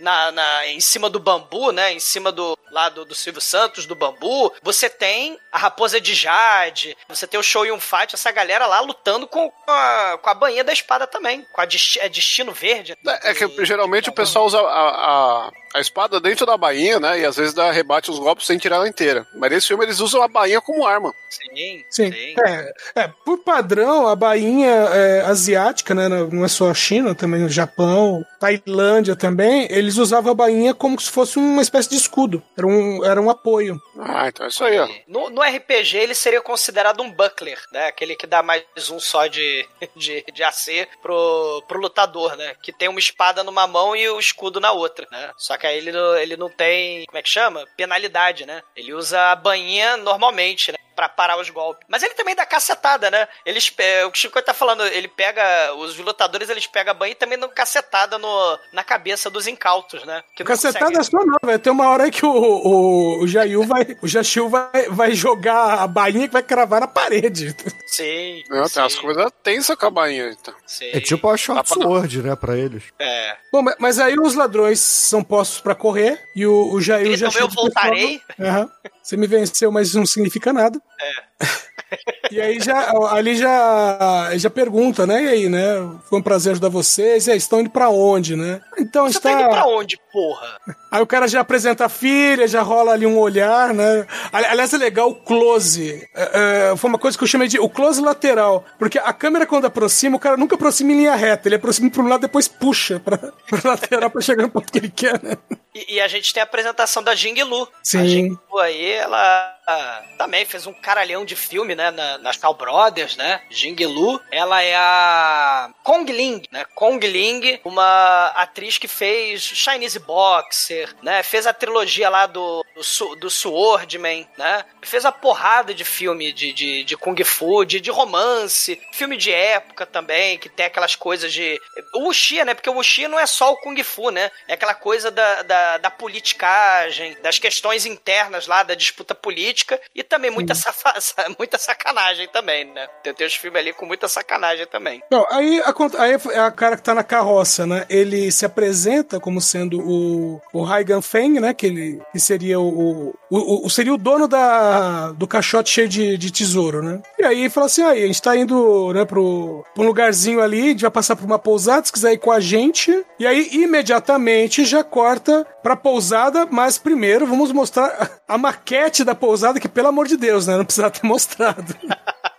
Speaker 6: na, na- em cima do bambu, né, em cima do, lá do, do Silvio Santos, do bambu, você tem a Raposa de Jade, você tem o Show Yun Fight, essa galera lá lutando com a, com a bainha da espada também, com a desti é Destino Verde.
Speaker 9: É que geralmente o pessoal usa a, a, a espada dentro da bainha, né? E às vezes dá, rebate os golpes sem tirar ela inteira. Mas nesse filme eles usam a bainha como arma.
Speaker 6: Sim,
Speaker 11: Sim. É, é, por padrão, a bainha é, asiática, né? Não é só a China, também o Japão, Tailândia também, eles usavam a bainha como se fosse uma espécie de escudo. Era um, era um apoio.
Speaker 9: Ah, então é isso aí, ó.
Speaker 6: No, no RPG, ele seria considerado um buckler, né? Aquele que dá mais um só de, <laughs> de, de AC pro, pro lutador, né? Que tem uma espada numa mão e o escudo na outra, né? Só que aí ele, não- ele não tem, como é que chama? Penalidade, né? Ele usa a bainha normalmente, né? Pra parar os golpes. Mas ele também dá cacetada, né? Eles, pe- o que o Chico tá falando, ele pega. Os lutadores eles pegam a banha e também dão cacetada no, na cabeça dos incautos, né? Que
Speaker 11: Cacetada é só não, velho. Tem uma hora aí que o, o, o Jail vai. O Jachiu vai, vai jogar a bainha que vai cravar na parede.
Speaker 6: Sim.
Speaker 9: Não, tem umas coisas tensas com a bainha. Então.
Speaker 6: Sim.
Speaker 7: É tipo a short sword, né, pra eles.
Speaker 6: É.
Speaker 11: Bom, mas, mas aí os ladrões são postos pra correr e o, o Jair já
Speaker 6: Então eu voltarei.
Speaker 11: Aham. Você me venceu, mas isso não significa nada.
Speaker 6: É. <laughs>
Speaker 11: E aí já ali já já pergunta, né? E aí, né? Foi um prazer ajudar vocês. E aí, estão indo pra onde, né? Então
Speaker 6: Você
Speaker 11: está
Speaker 6: tá indo pra onde, porra?
Speaker 11: Aí o cara já apresenta a filha, já rola ali um olhar, né? Ali- Aliás, é legal o close. É, é, foi uma coisa que eu chamei de o close lateral. Porque a câmera, quando aproxima, o cara nunca aproxima em linha reta. Ele aproxima pra um lado depois puxa pra, pra lateral pra chegar no ponto que ele quer, né?
Speaker 6: E, e a gente tem a apresentação da Jing Lu.
Speaker 11: Sim.
Speaker 6: A Jing Lu aí, ela também fez um caralhão de filme, né? Na, na Shaw Brothers, né? Jing Lu. Ela é a Kong Ling, né? Kong Ling, uma atriz que fez Chinese Boxer, né? Fez a trilogia lá do, do, do Swordman, né? Fez a porrada de filme de, de, de Kung Fu, de, de romance, filme de época também, que tem aquelas coisas de. O Wuxia, né? Porque o Wuxia não é só o Kung Fu, né? É aquela coisa da, da, da politicagem, das questões internas lá, da disputa política, e também muita, safa- <laughs> muita sacanagem também, né? Tem, tem os filmes ali com muita sacanagem também.
Speaker 11: Não, aí a, aí é a cara que tá na carroça, né? Ele se apresenta como sendo o, o Haigan Feng, né? Que ele que seria o, o, o- seria o dono da, do caixote cheio de, de tesouro, né? E aí fala assim: aí, a gente tá indo, né, pro, pro um lugarzinho ali, a gente vai passar por uma pousada, se quiser ir com a gente. E aí, imediatamente, já corta pra pousada, mas primeiro vamos mostrar <laughs> a maquete da pousada, que pelo amor de Deus, né? Não precisava ter mostrado. <laughs>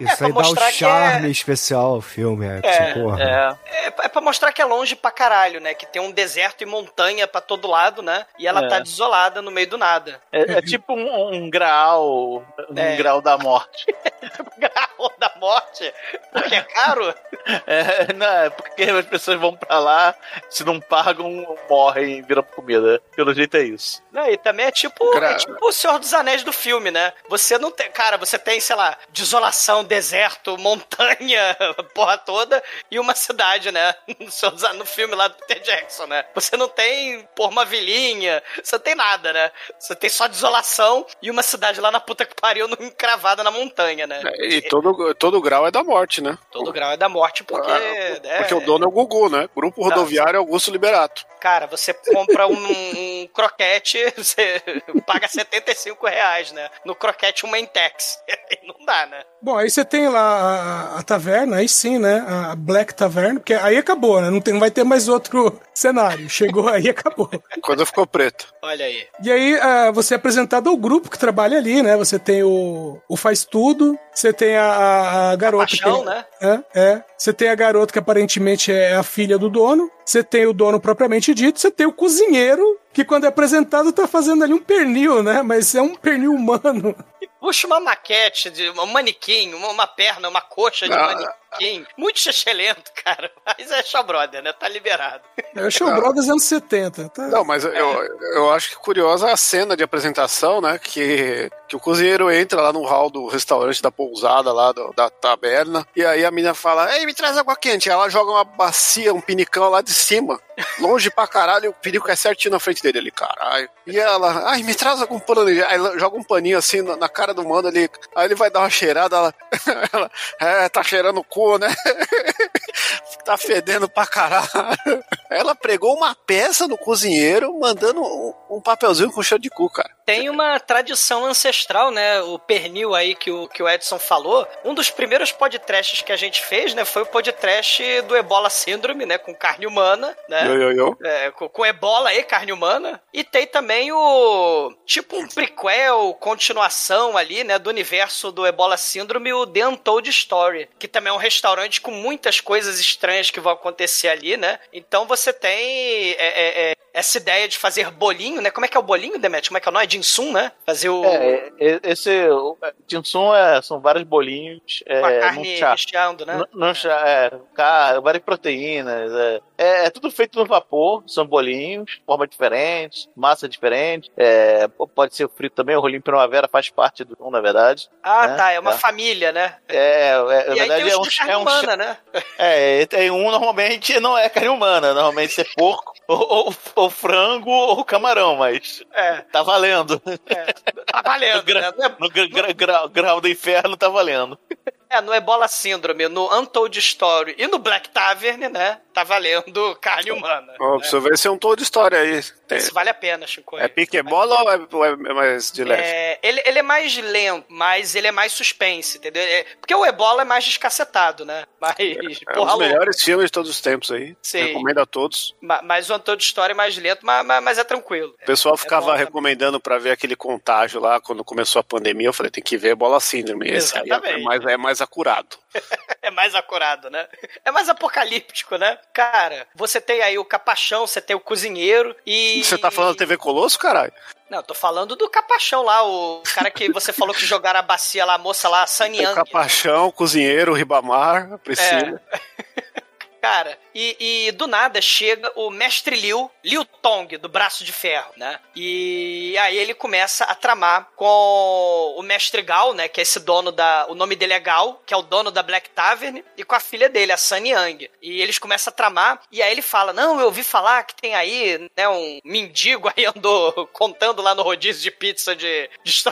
Speaker 7: Isso
Speaker 6: pra
Speaker 7: aí dá
Speaker 6: que
Speaker 7: charme
Speaker 6: é-
Speaker 7: especial ao filme, é,
Speaker 6: É,
Speaker 7: tipo, porra.
Speaker 6: É, é pra mostrar que é longe pra caralho, né? Que tem um deserto e montanha pra todo lado, né? E ela
Speaker 8: É.
Speaker 6: tá desolada no meio do nada.
Speaker 8: É, é <laughs> tipo um, um grau. Um
Speaker 6: É.
Speaker 8: grau da morte. <laughs>
Speaker 6: Grau da morte? Porque é caro? <laughs>
Speaker 8: É, não, é porque as pessoas vão pra lá, se não pagam, morrem, viram comida. Pelo jeito é isso.
Speaker 6: Não, e também é tipo,
Speaker 8: Gra-
Speaker 6: é tipo o Senhor dos Anéis do filme, né? Você não tem. Cara, você tem, sei lá, desolação, deserto, montanha, <laughs> porra toda, e uma cidade, né? <laughs> No, filme lá do Peter Jackson, né? Você não tem, por uma vilinha, você não tem nada, né? Você tem só desolação e uma cidade lá na puta que pariu, no- <laughs> encravada na montanha, né?
Speaker 9: E todo, todo grau é da morte, né?
Speaker 6: Todo grau é da morte, porque. né,
Speaker 9: Porque o dono é o Gugu, né? Grupo Rodoviário Augusto Liberato.
Speaker 6: Cara, você compra um, um um croquete, você paga 75 reais, né? No croquete uma Intex. Não dá, né?
Speaker 11: Bom, aí você tem lá a, a taverna, aí sim, né? A Black Tavern, porque aí acabou, né? Não, tem, não vai ter mais outro <laughs> cenário. Chegou aí <laughs> acabou.
Speaker 9: Quando ficou preto.
Speaker 6: Olha aí.
Speaker 11: E aí ah, você é apresentado ao grupo que trabalha ali, né? Você tem o, o Faz Tudo, você tem a, a- a garota
Speaker 6: Paixão,
Speaker 11: que.
Speaker 6: né?
Speaker 11: É, é. Você tem a garota que aparentemente é a filha do dono. Você tem o dono propriamente dito. Você tem o cozinheiro, que quando é apresentado tá fazendo ali um pernil, né? Mas é um pernil humano.
Speaker 6: Puxa uma maquete de um manequim, uma, uma perna, uma coxa de
Speaker 9: Ah.
Speaker 6: manequim. Muito excelente, cara. Mas é Shaw Brother, né? Tá liberado.
Speaker 11: É o Show Brothers anos 70. Tá?
Speaker 9: Não, mas eu, eu acho que curiosa a cena de apresentação, né? Que, que o cozinheiro entra lá no hall do restaurante da pousada lá, do- da taberna, e aí a menina fala, ei, me traz água quente. Aí ela joga uma bacia, um pinicão lá de cima, longe pra caralho, e o pinico é certinho na frente dele ali, caralho. E ela, ai, me traz algum pano. Aí ela joga um paninho assim na, na cara do mano ali, aí ele vai dar uma cheirada, ela, <laughs> ela é, tá cheirando o cu, né? <laughs> tá fedendo pra caralho. Ela pregou uma peça no cozinheiro, mandando um, papelzinho com cheiro de cu, cara.
Speaker 6: Tem uma tradição ancestral, né? O pernil aí que o, que o Edson falou. Um dos primeiros podcasts que a gente fez, né? Foi o podcast do Ebola Síndrome, né? Com carne humana, né?
Speaker 9: Yo, yo, yo.
Speaker 6: É, com, com ebola e carne humana. E tem também o. Tipo um prequel, continuação ali, né? Do universo do Ebola Síndrome, o The Untold Story. Que também é um restaurante com muitas coisas estranhas que vão acontecer ali, né? Então você tem é, é, é, essa ideia de fazer bolinho, né? Como é que é o bolinho, Demet? Como é que é o nome? Jinsum, né? Fazer o.
Speaker 8: É, é, esse. o- Tinsum é, são vários bolinhos. É,
Speaker 6: com a
Speaker 8: num
Speaker 6: carne recheando, né?
Speaker 8: Não, é, car- várias proteínas. É, é, é tudo feito no vapor, são bolinhos, forma diferente, massa diferente. É, pode ser frito também, o rolinho primavera faz parte do na verdade.
Speaker 6: Ah,
Speaker 8: né?
Speaker 6: tá. É uma
Speaker 8: É.
Speaker 6: família, né?
Speaker 8: É, é, na
Speaker 6: e aí
Speaker 8: verdade
Speaker 6: tem
Speaker 8: é
Speaker 6: os
Speaker 8: um,
Speaker 6: de carne
Speaker 8: é um
Speaker 6: humana, né? <laughs>
Speaker 8: É, tem um normalmente não é carne humana, normalmente é porco, <laughs> ou, ou- ou frango, ou camarão, mas
Speaker 6: É,
Speaker 8: tá valendo.
Speaker 6: tá valendo, <laughs>
Speaker 8: No
Speaker 6: né? É-
Speaker 8: No gra- gra- grau, grau do inferno tá valendo.
Speaker 6: É, no Ebola Síndrome, no Untold Story e no Black Tavern, né? Tá valendo <laughs> carne humana.
Speaker 9: Ó, pra você ver se é um de história aí. Tem-
Speaker 6: Isso vale a pena, Chico.
Speaker 9: é pique-bola ou é, ou é mais de leve?
Speaker 6: É, ele, ele é mais lento, mas ele é mais suspense, entendeu? É- porque o Ebola é mais descacetado, né? <laughs> Mas,
Speaker 9: É um dos
Speaker 6: porra louca.
Speaker 9: melhores filmes de todos os tempos aí.
Speaker 6: Sim.
Speaker 9: Recomendo a todos.
Speaker 6: Ma- Mas o Untold Story é mais lento, mas, mas, mas é tranquilo.
Speaker 9: O pessoal
Speaker 6: É
Speaker 9: ficava
Speaker 6: bom também.
Speaker 9: recomendando pra ver aquele contágio lá quando começou a pandemia. Eu falei, tem que ver bola síndrome. Esse aí é
Speaker 6: Exatamente.
Speaker 9: mais, é mais acurado. <laughs>
Speaker 6: É mais acurado, né? É mais apocalíptico, né? Cara, você tem aí o capachão, você tem o cozinheiro e.
Speaker 9: Você tá falando TV Colosso, caralho?
Speaker 6: Não, eu tô falando do capachão lá, o cara que você falou que jogaram a bacia lá, a moça lá,
Speaker 9: O <laughs>
Speaker 6: Young.
Speaker 9: Capachão, cozinheiro, Ribamar, Priscila.
Speaker 6: Cara, e, e do nada chega o mestre Liu, Liu Tong, do braço de ferro, né? E aí ele começa a tramar com o mestre Gal, né? Que é esse dono da. O nome dele é Gal, que é o dono da Black Tavern, e com a filha dele, a Sunny Yang. E eles começam a tramar, e aí ele fala: Não, eu ouvi falar que tem aí, né, um mendigo aí andou <laughs> contando lá no rodízio de pizza de, de.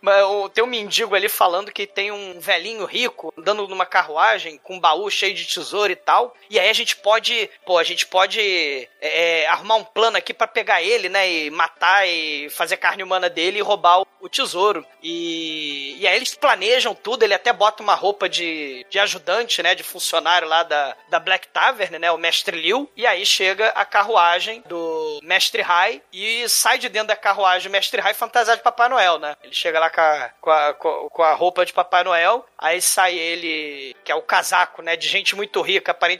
Speaker 6: Mas tem um mendigo ali falando que tem um velhinho rico andando numa carruagem com um baú cheio de tesouro e tal. E aí a gente pode, pô, a gente pode é, arrumar um plano aqui pra pegar ele, né? E matar e fazer carne humana dele e roubar o, o tesouro. E, e aí eles planejam tudo, ele até bota uma roupa de, de ajudante, né? De funcionário lá da, da Black Tavern, né? O mestre Liu. E aí chega a carruagem do mestre Hai e sai de dentro da carruagem o mestre Hai fantasiado de Papai Noel, né? Ele chega lá com a, com a- com a roupa de Papai Noel, aí sai ele, que é o casaco, né? De gente muito rica, aparentemente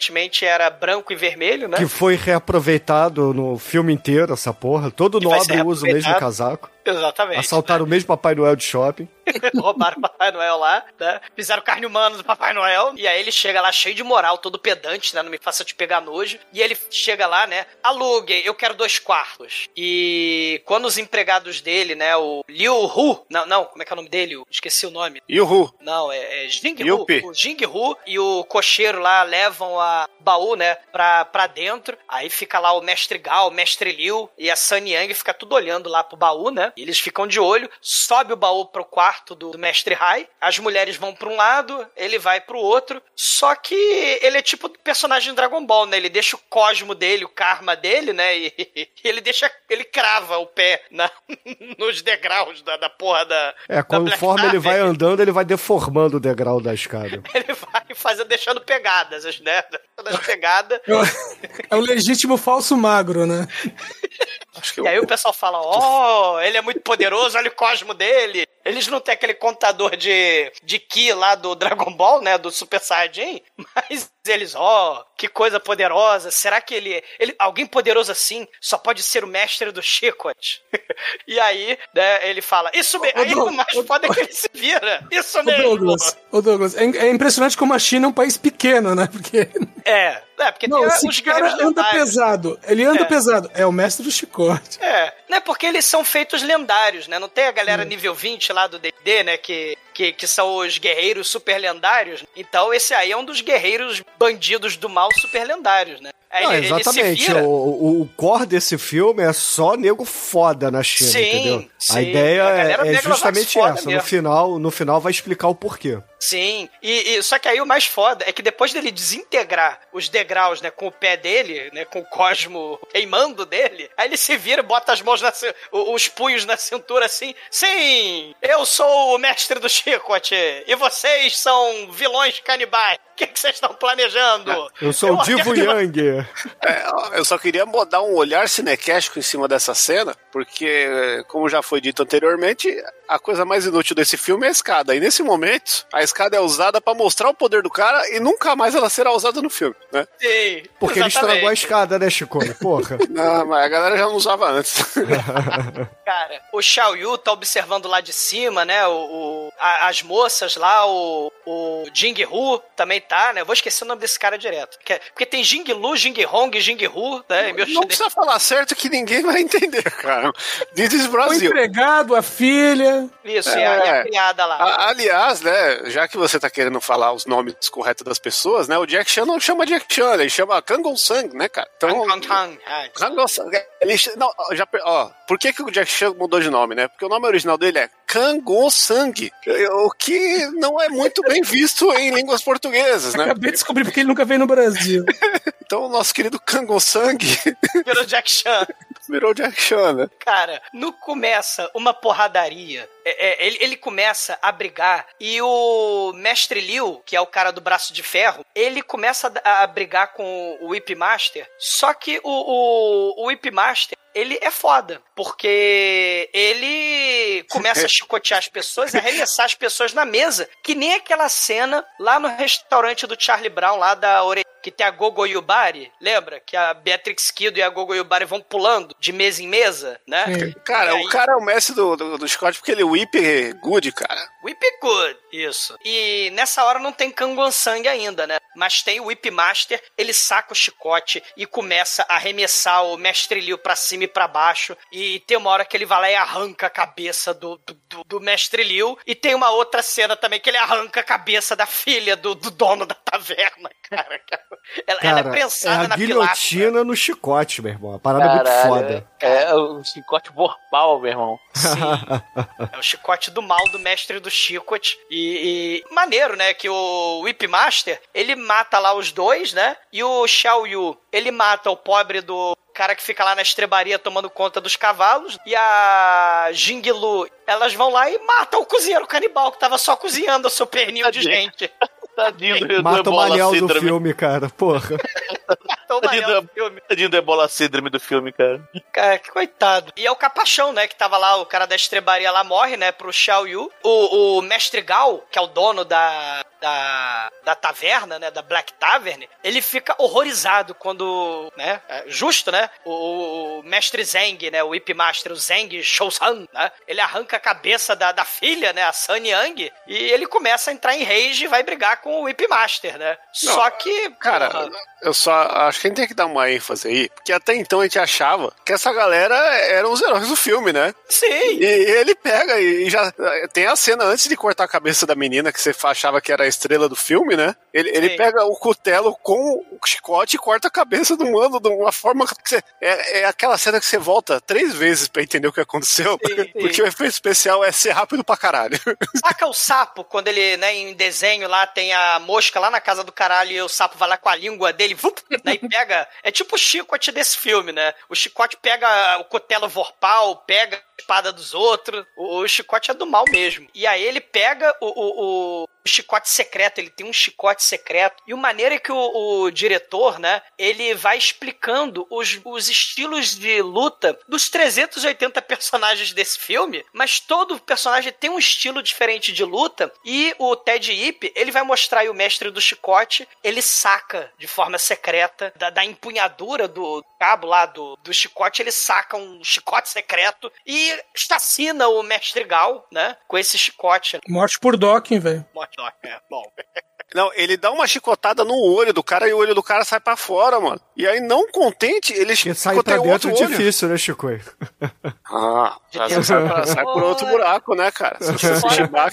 Speaker 6: era branco e vermelho, né?
Speaker 7: Que foi reaproveitado no filme inteiro, essa porra. Todo
Speaker 6: Que
Speaker 7: nobre usa o mesmo casaco.
Speaker 6: Exatamente.
Speaker 7: Assaltaram o mesmo Papai Noel de shopping. <laughs>
Speaker 6: Roubaram o Papai Noel lá, né? Fizeram carne humana do Papai Noel. E aí ele chega lá cheio de moral, todo pedante, né? Não me faça te pegar nojo. E ele chega lá, né? Alugue, eu quero dois quartos. E quando os empregados dele, né? O Liu Hu. Não, não, como é que é o nome dele? Eu Esqueci o nome.
Speaker 9: Yuhu.
Speaker 6: Não, é, é Jing Hu. O Jing Hu e o cocheiro lá levam a baú, né, pra, pra dentro. Aí fica lá o mestre Gal, o mestre Liu e a Sun Yang fica tudo olhando lá pro baú, né? Né? Eles ficam de olho, sobe o baú pro quarto do, do Mestre Rai, as mulheres vão pra um lado, ele vai pro outro, só que ele é tipo personagem de Dragon Ball, né? Ele deixa o cosmo dele, o karma dele, né? E, <laughs> e ele deixa, ele crava o pé na, <laughs> nos degraus da, da porra da.
Speaker 7: É,
Speaker 6: da Black
Speaker 7: conforme ele vai andando, ele vai deformando o degrau da escada. <laughs>
Speaker 6: Ele vai fazendo, deixando pegadas, né? Deixando as pegadas.
Speaker 11: É o legítimo falso magro, né?
Speaker 6: E aí o pessoal fala: Ó, ele é muito poderoso, olha o cosmo dele. Eles não têm aquele contador de, de Ki lá do Dragon Ball, né? Do Super Saiyajin. <laughs> Mas eles, ó, que coisa poderosa. Será que ele, ele. Alguém poderoso assim só pode ser o mestre do Chicote? <laughs> e aí, né, ele fala: Isso mesmo. Aí o mais foda é que ele se vira. <laughs> Isso mesmo.
Speaker 11: Douglas, ô Douglas, é, é impressionante como a China é um país pequeno, né? Porque.
Speaker 6: É, é porque
Speaker 11: Não,
Speaker 6: tem
Speaker 11: esse
Speaker 6: os
Speaker 11: cara anda
Speaker 6: lendários.
Speaker 11: pesado. Ele anda
Speaker 6: É.
Speaker 11: pesado. É o mestre do chicote.
Speaker 6: É, né? Porque eles são feitos lendários, né? Não tem a galera nível 20 lá do D&D, né? Que, que, que são os guerreiros super lendários. Então esse aí é um dos guerreiros bandidos do mal super lendários, né? Aí
Speaker 7: Não,
Speaker 6: ele- ele se
Speaker 7: exatamente.
Speaker 6: vira-
Speaker 7: O, o, o core desse filme é só nego foda na China,
Speaker 6: Sim,
Speaker 7: entendeu?
Speaker 6: sim.
Speaker 7: A ideia
Speaker 6: A
Speaker 7: é, é justamente essa. No final, no final vai explicar o porquê.
Speaker 6: Sim, e, e- só que aí o mais foda é que depois dele desintegrar os degraus, né, com o pé dele, né, com o cosmo queimando dele, aí ele se vira, bota as mãos na os punhos na cintura assim, sim, eu sou o mestre do chicote, e vocês são vilões canibais, o que que vocês estão planejando?
Speaker 7: Eu sou o Divo Yang. <laughs>
Speaker 9: É, eu só queria dar um olhar cinequéstico em cima dessa cena, porque, como já foi dito anteriormente, a coisa mais inútil desse filme é a escada. E nesse momento, a escada é usada pra mostrar o poder do cara e nunca mais ela será usada no filme, né?
Speaker 6: Sim,
Speaker 7: Porque ele estragou a
Speaker 6: exatamente.
Speaker 7: escada, né, Chico? Porra. <laughs>
Speaker 9: Não, mas a galera já não usava antes. <laughs>
Speaker 6: Cara, o Xiao Yu tá observando lá de cima, né? O, o- a- as moças lá, o, o Jing Hu também tá, né? Eu vou esquecer o nome desse cara direto. Porque, porque tem Jing Lu, Jing Hong, Jing Hu, né? Meu
Speaker 9: Não precisa falar certo que ninguém vai entender, cara. This is
Speaker 11: O
Speaker 9: Brasil.
Speaker 11: empregado, a filha.
Speaker 6: Isso, e a, e a criada lá.
Speaker 9: A- aliás, né, já que você tá querendo falar os nomes corretos das pessoas, né, o Jack Chan não chama Jack Chan, ele chama Kangol Sang, né, cara? Então,
Speaker 6: Kang Kang.
Speaker 9: Kangol Sang, ele, não, já, ó, por que que o Jack Chan mudou de nome, né? Porque o nome original dele é Kangol Sang, o que não é muito bem visto em línguas portuguesas, né?
Speaker 11: Acabei de descobrir porque ele nunca veio no Brasil. <laughs>
Speaker 9: Então, o nosso querido Kangol Sang
Speaker 6: Virou Jack Chan.
Speaker 9: Né?
Speaker 6: Cara, no começa uma porradaria. É, é, ele, ele começa a brigar e o Mestre Liu, que é o cara do braço de ferro, ele começa a, a brigar com o Whip Master. Só que o, o, o Whip Master, ele é foda. Porque ele começa a <laughs> chicotear as pessoas, a arremessar as pessoas na mesa. Que nem aquela cena lá no restaurante do Charlie Brown, lá da orelha. Que tem a Gogo Yubari, lembra? Que a Beatrix Kido e a Gogo Yubari vão pulando de mesa em mesa, né?
Speaker 9: Cara,
Speaker 6: E aí-
Speaker 9: o cara é o mestre do, do, do Scott porque ele whip good, cara.
Speaker 6: Whip Good, isso. E nessa hora não tem Kangon Sang ainda, né? Mas tem o Whip Master, ele saca o chicote e começa a arremessar o Mestre Liu pra cima e pra baixo. E tem uma hora que ele vai lá e arranca a cabeça do, do, do- do Mestre Liu. E tem uma outra cena também que ele arranca a cabeça da filha do, do dono da taverna, <laughs> cara. Ela, ela é
Speaker 7: Cara,
Speaker 6: prensada
Speaker 7: a
Speaker 6: na pilastra.
Speaker 7: guilhotina no chicote, meu irmão. A parada é muito
Speaker 8: Caralho,
Speaker 7: foda.
Speaker 8: É, é o chicote borpal, meu irmão. <laughs>
Speaker 6: É o chicote do mal do mestre do chicote. E, e maneiro, né? Que o Whip Master, ele mata lá os dois, né? E o Xiao Yu, ele mata o pobre do cara que fica lá na estrebaria tomando conta dos cavalos. E a Jing Lu, elas vão lá e matam o cozinheiro canibal que tava só cozinhando o seu pernil de gente. <laughs>
Speaker 8: Tadinho do,
Speaker 7: Mata o Manel do filme, cara. Porra. <laughs> <laughs>
Speaker 6: Matou o
Speaker 8: Tadinho do, tadinho do Ebola Síndrome do filme, cara.
Speaker 6: Cara, que coitado. E é o Capachão, né? Que tava lá, o cara da estrebaria lá morre, né? Pro Xiao Yu. O, o Mestre Gal, que é o dono da, da, da taverna, né? Da Black Tavern, ele fica horrorizado quando, né? é justo, né? O, o Mestre Zeng, né? O Whip Master, o Zeng Shousan, né? Ele arranca a cabeça da, da filha, né? A Sun Yang. E ele começa a entrar em rage e vai brigar com o Whip Master, né?
Speaker 9: Não,
Speaker 6: Só que.
Speaker 9: Cara,
Speaker 6: porra,
Speaker 9: eu só acho que a gente tem que dar uma ênfase aí, porque até então a gente achava que essa galera eram os heróis do filme, né?
Speaker 6: Sim.
Speaker 9: E ele pega e já. Tem a cena antes de cortar a cabeça da menina, que você achava que era a estrela do filme, né? Ele, ele
Speaker 6: Sim.
Speaker 9: pega o cutelo com o chicote e corta a cabeça do mano de uma forma que você. É, é aquela cena que você volta três vezes pra entender o que aconteceu, porque o efeito especial é ser rápido pra caralho. <laughs>
Speaker 6: Saca o sapo, quando ele, né, em desenho lá, tem a mosca lá na casa do caralho e o sapo vai lá com a língua dele, vup, e pega. É tipo o chicote desse filme, né? O chicote pega o cotelo vorpal, pega espada dos outros. O, o chicote é do mal mesmo. E aí ele pega o, o, o chicote secreto, ele tem um chicote secreto. E o maneira é que o, diretor, né, ele vai explicando os, os estilos de luta dos 380 personagens desse filme, mas todo personagem tem um estilo diferente de luta. E o Ted Ip, ele vai mostrar aí o mestre do chicote, ele saca de forma secreta da, da empunhadura do cabo lá do, do chicote, ele saca um chicote secreto e assassina o mestre Gal, né, com esse chicote.
Speaker 11: Morte por docking, velho.
Speaker 6: Morte é, bom. <laughs>
Speaker 9: Não, ele dá uma chicotada no olho do cara e o olho do cara sai pra fora, mano. E aí, não contente, ele
Speaker 7: Porque sair pra dentro é difícil, né, Chico?
Speaker 9: Ah, sai, pra, sai por outro buraco, né, cara? Se você assistir Bach,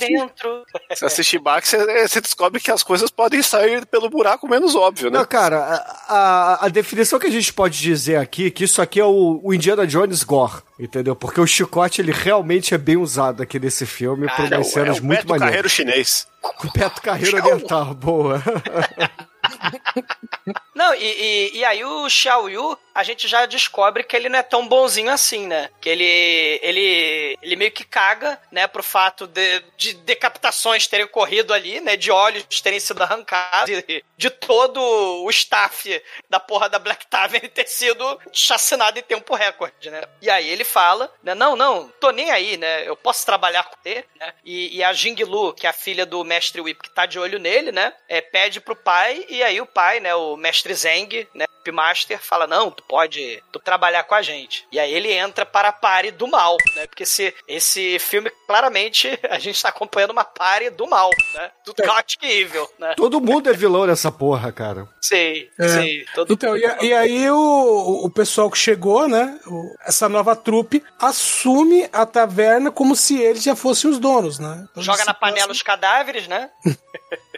Speaker 9: se assistir Bach você, você descobre que as coisas podem sair pelo buraco menos óbvio, né?
Speaker 7: Não, cara, a, a, a definição que a gente pode dizer aqui é que isso aqui é o, o Indiana Jones gore. Entendeu? Porque o chicote, ele realmente é bem usado aqui nesse filme
Speaker 9: Cara,
Speaker 7: por umas
Speaker 9: é
Speaker 7: cenas
Speaker 9: é o
Speaker 7: muito
Speaker 9: Beto
Speaker 7: maneiras.
Speaker 9: Carreiro chinês. <laughs>
Speaker 7: O Beto Carreiro oriental, boa. <laughs>
Speaker 6: Não, e, e, e aí o Xiao Yu, a gente já descobre que ele não é tão bonzinho assim, né? Que ele ele, ele meio que caga, né, pro fato de, de decapitações terem ocorrido ali, né, de olhos terem sido arrancados, de, de todo o staff da porra da Black Tavern <laughs> ter sido chacinado em tempo recorde, né? E aí ele fala, né, não, não, tô nem aí, né, eu posso trabalhar com ele, né? E, e a Jing Lu, que é a filha do mestre Whip, que tá de olho nele, né, é, pede pro pai, e aí o pai, né, o mestre Zeng, né, o Master, fala, não, tu pode tu trabalhar com a gente. E aí ele entra para a pare do mal, né, porque esse, esse filme, claramente, <laughs> a gente tá acompanhando uma pare do mal, né, do Chaotic Evil, né.
Speaker 7: Todo mundo é vilão nessa porra, cara.
Speaker 6: Sei,
Speaker 11: É.
Speaker 6: sei. Todo
Speaker 11: Então, e, e aí o, o pessoal que chegou, né? o- essa nova trupe assume a taverna como se eles já fossem os donos, né? Então,
Speaker 6: Joga na panela os cadáveres, né? <laughs>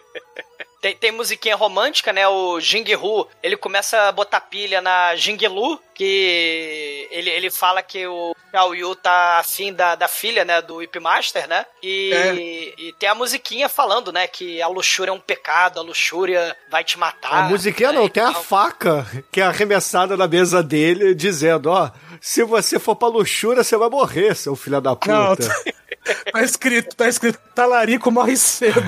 Speaker 6: Tem, tem musiquinha romântica, né? O Jing Hu, ele começa a botar pilha na Jing Lu, que ele, ele fala que o Xiao Yu tá afim da, da filha, né? Do Whip Master, né? E,
Speaker 11: É.
Speaker 6: e tem a musiquinha falando, né? Que a luxúria é um pecado, a luxúria vai te matar.
Speaker 7: A musiquinha
Speaker 6: né,
Speaker 7: não, tem a faca que é arremessada na mesa dele, dizendo, ó, se você for pra luxúria, você vai morrer, seu filho da puta.
Speaker 11: Não, Tá escrito, tá escrito, talarico morre cedo.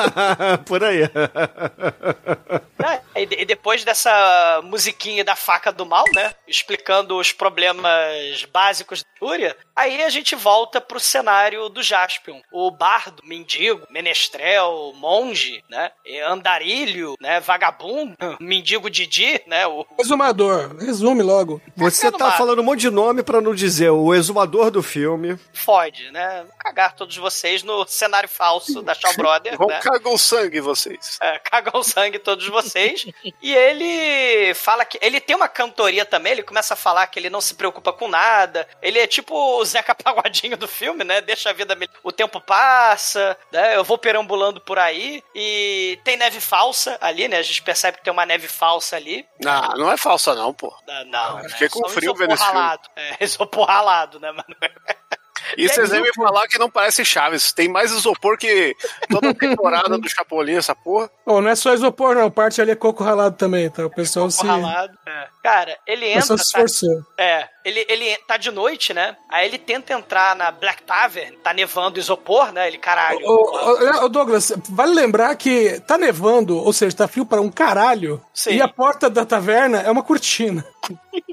Speaker 11: <laughs>
Speaker 7: Por aí.
Speaker 6: É, e, de- e depois dessa musiquinha da faca do mal, né? Explicando os problemas básicos da Fúria, aí a gente volta pro cenário do Jaspion. O bardo, mendigo, menestrel, monge, né? e Andarilho, né? Vagabundo, <laughs> mendigo Didi, né? O,
Speaker 11: Resumador, resume logo.
Speaker 7: Você tá falando um monte de nome pra não dizer o exumador do filme.
Speaker 6: fode, né? Cagar todos vocês no cenário falso da Shaw Brother,
Speaker 9: Vão
Speaker 6: né?
Speaker 9: cagar o sangue vocês.
Speaker 6: É, cagam sangue todos vocês. e ele fala que. Ele tem uma cantoria também, ele começa a falar que ele não se preocupa com nada. Ele é tipo o Zeca Pagodinho do filme, né? Deixa a vida. O tempo passa, né? Eu vou perambulando por aí. E tem neve falsa ali, né? A gente percebe que tem uma neve falsa ali.
Speaker 9: Não, não é falsa não, pô.
Speaker 6: Ah, Não, né?
Speaker 9: Fiquei com
Speaker 6: Só
Speaker 9: frio vendo esse filme.
Speaker 6: É, isopor ralado, né, mano? <laughs>
Speaker 9: E vocês devem falar que não parece Chaves. Tem mais isopor que toda a <laughs> temporada do Chapolin, essa porra.
Speaker 11: Bom, não é só isopor, não. Parte ali é coco ralado também, tá? O pessoal se.
Speaker 6: ralado. É. Cara, ele entra.
Speaker 11: se
Speaker 6: tá-
Speaker 11: esforçou.
Speaker 6: É, ele, ele tá de noite, né? Aí ele tenta entrar na Black Tavern, tá nevando isopor, né? Ele, caralho.
Speaker 11: Ô, Douglas, vale lembrar que tá nevando, ou seja, tá frio para um caralho,
Speaker 6: Sim.
Speaker 11: e a porta da taverna é uma cortina. <laughs>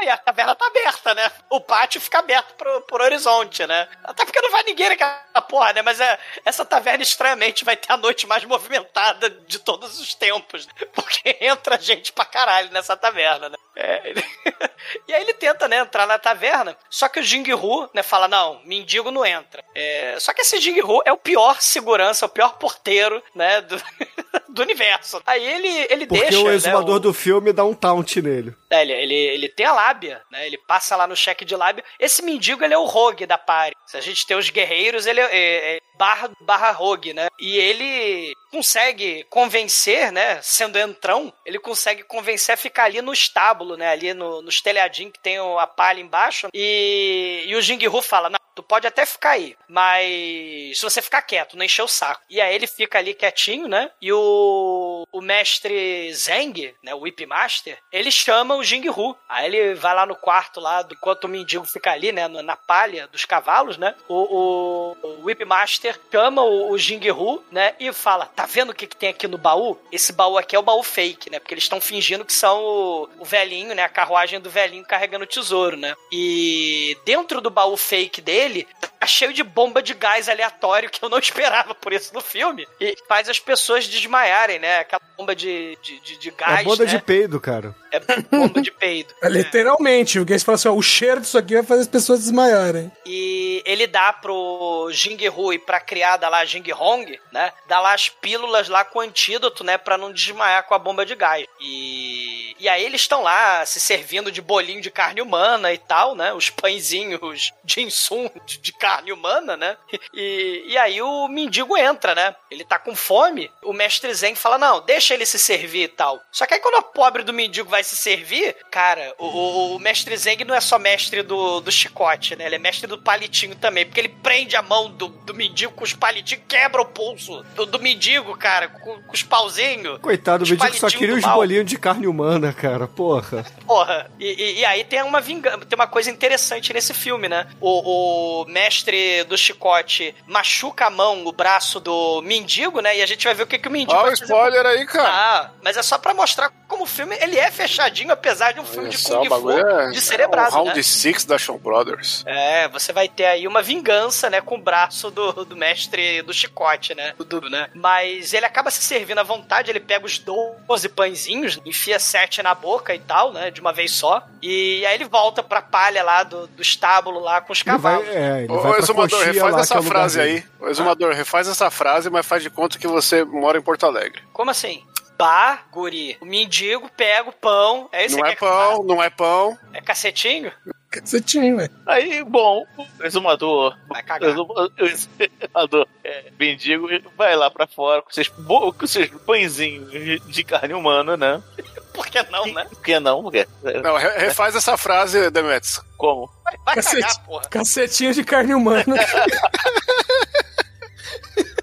Speaker 6: Aí a taverna tá aberta, né? O pátio fica aberto pro, pro horizonte, né? Até porque não vai ninguém naquela porra, né? Mas é, essa taverna estranhamente vai ter a noite mais movimentada de todos os tempos. né? Porque <laughs> entra gente pra caralho nessa taverna, né? É, ele- <laughs> e aí ele tenta, né, entrar na taverna. Só que o Jing Hu, né, fala: não, mendigo não entra. É, só que esse Jing Hu é o pior segurança, o pior porteiro, né, do- <laughs> do universo. Aí ele, ele
Speaker 7: Porque
Speaker 6: deixa.
Speaker 7: o
Speaker 6: né,
Speaker 7: exumador do filme dá um taunt nele.
Speaker 6: É, ele, ele, ele tem a lábia, né? Ele passa lá no cheque de lábia. Esse mendigo, ele é o rogue da party. Se a gente tem os guerreiros, ele é, é- é barra, barra rogue, né? E ele consegue convencer, né? Sendo entrão, ele consegue convencer a ficar ali no estábulo, né? Ali no, nos telhadinhos que tem a palha embaixo. E, e o Jing Hu fala, não, tu pode até ficar aí, mas se você ficar quieto, não encher o saco. E aí ele fica ali quietinho, né? E o, o mestre Zeng, né? O Whip Master, ele chama o Jing Hu. Aí ele vai lá no quarto lá, enquanto o mendigo fica ali, né? Na palha dos cavalos, né? O, o, o Whip Master chama o, o Jing Hu, né? E fala, tá vendo o que, que tem aqui no baú? Esse baú aqui é o baú fake, né? Porque eles estão fingindo que são o, o velhinho, né? A carruagem do velhinho carregando o tesouro, né? E dentro do baú fake dele, tá cheio de bomba de gás aleatório que eu não <laughs> esperava por isso no filme. E faz as pessoas desmaiarem, né? Aquela bomba de, de, de, de gás,
Speaker 7: é banda
Speaker 6: né?
Speaker 7: de peido, cara.
Speaker 6: É bomba de peido.
Speaker 11: É, literalmente, porque eles falam assim: ó, o cheiro disso aqui vai fazer as pessoas desmaiarem.
Speaker 6: E ele dá pro Jing Hu e pra criada lá, Jing Hong, né? Dá lá as pílulas lá com antídoto, né? Pra não desmaiar com a bomba de gás. E, e aí eles estão lá se servindo de bolinho de carne humana e tal, né? Os pãezinhos de insum de, de carne humana, né? <laughs> E, e aí o mendigo entra, né? Ele tá com fome. O mestre Zen fala: não, deixa ele se servir e tal. Só que aí quando a pobre do mendigo vai se servir, cara, o, o- mestre Zeng não é só mestre do, do chicote, né? Ele é mestre do palitinho também, porque ele prende a mão do, do mendigo com os palitinhos, quebra o pulso do, do mendigo, cara, com, com os pauzinhos.
Speaker 7: Coitado, o mendigo só queria os bolinhos de carne humana, cara. Porra. <laughs>
Speaker 6: Porra, e, e- e aí tem uma vingança, tem uma coisa interessante nesse filme, né? O, o mestre do chicote machuca a mão, o braço do mendigo, né? E a gente vai ver o que, que o mendigo
Speaker 9: Olha
Speaker 6: vai
Speaker 9: o
Speaker 6: fazer.
Speaker 9: spoiler aí, cara.
Speaker 6: Ah, mas é só pra mostrar como o filme ele é fechadinho, apesar de um filme de
Speaker 9: Só
Speaker 6: Kung
Speaker 9: o bagulho
Speaker 6: Fu
Speaker 9: é-
Speaker 6: de cerebrado,
Speaker 9: é o Round
Speaker 6: né?
Speaker 9: 6 da Shaw Brothers.
Speaker 6: É, você vai ter aí uma vingança, né, com o braço do, do mestre do chicote, né? Do né? Mas ele acaba se servindo à vontade, ele pega os 12 pãezinhos, enfia sete na boca e tal, né? De uma vez só. E aí ele volta pra palha lá do, do estábulo lá com os
Speaker 7: Ele vai,
Speaker 6: cavalos.
Speaker 7: é, ele vai pra
Speaker 9: exumador, refaz
Speaker 7: lá, que é
Speaker 9: essa
Speaker 7: lugar
Speaker 9: frase aí. Ô, exumador, refaz essa frase, mas faz de conta que você mora em Porto Alegre.
Speaker 6: Como assim? Bah, guri. O mendigo pega o pão. É isso
Speaker 9: não
Speaker 6: que
Speaker 9: é pão, não é pão.
Speaker 6: É cacetinho?
Speaker 11: Cacetinho, velho.
Speaker 8: Aí, bom, o exumador.
Speaker 6: Vai
Speaker 8: O
Speaker 6: cagar.
Speaker 8: exumador, o exumador é, mendigo vai lá pra fora com seus, com seus pãezinhos de- carne humana, né? <laughs>
Speaker 6: Por que não, né?
Speaker 8: Por que não? Porque,
Speaker 9: Não, re- refaz essa frase, Demetrius.
Speaker 8: Como?
Speaker 6: Vai, vai
Speaker 11: Cacete.
Speaker 6: cagar, porra.
Speaker 11: Cacetinho de carne humana. <laughs>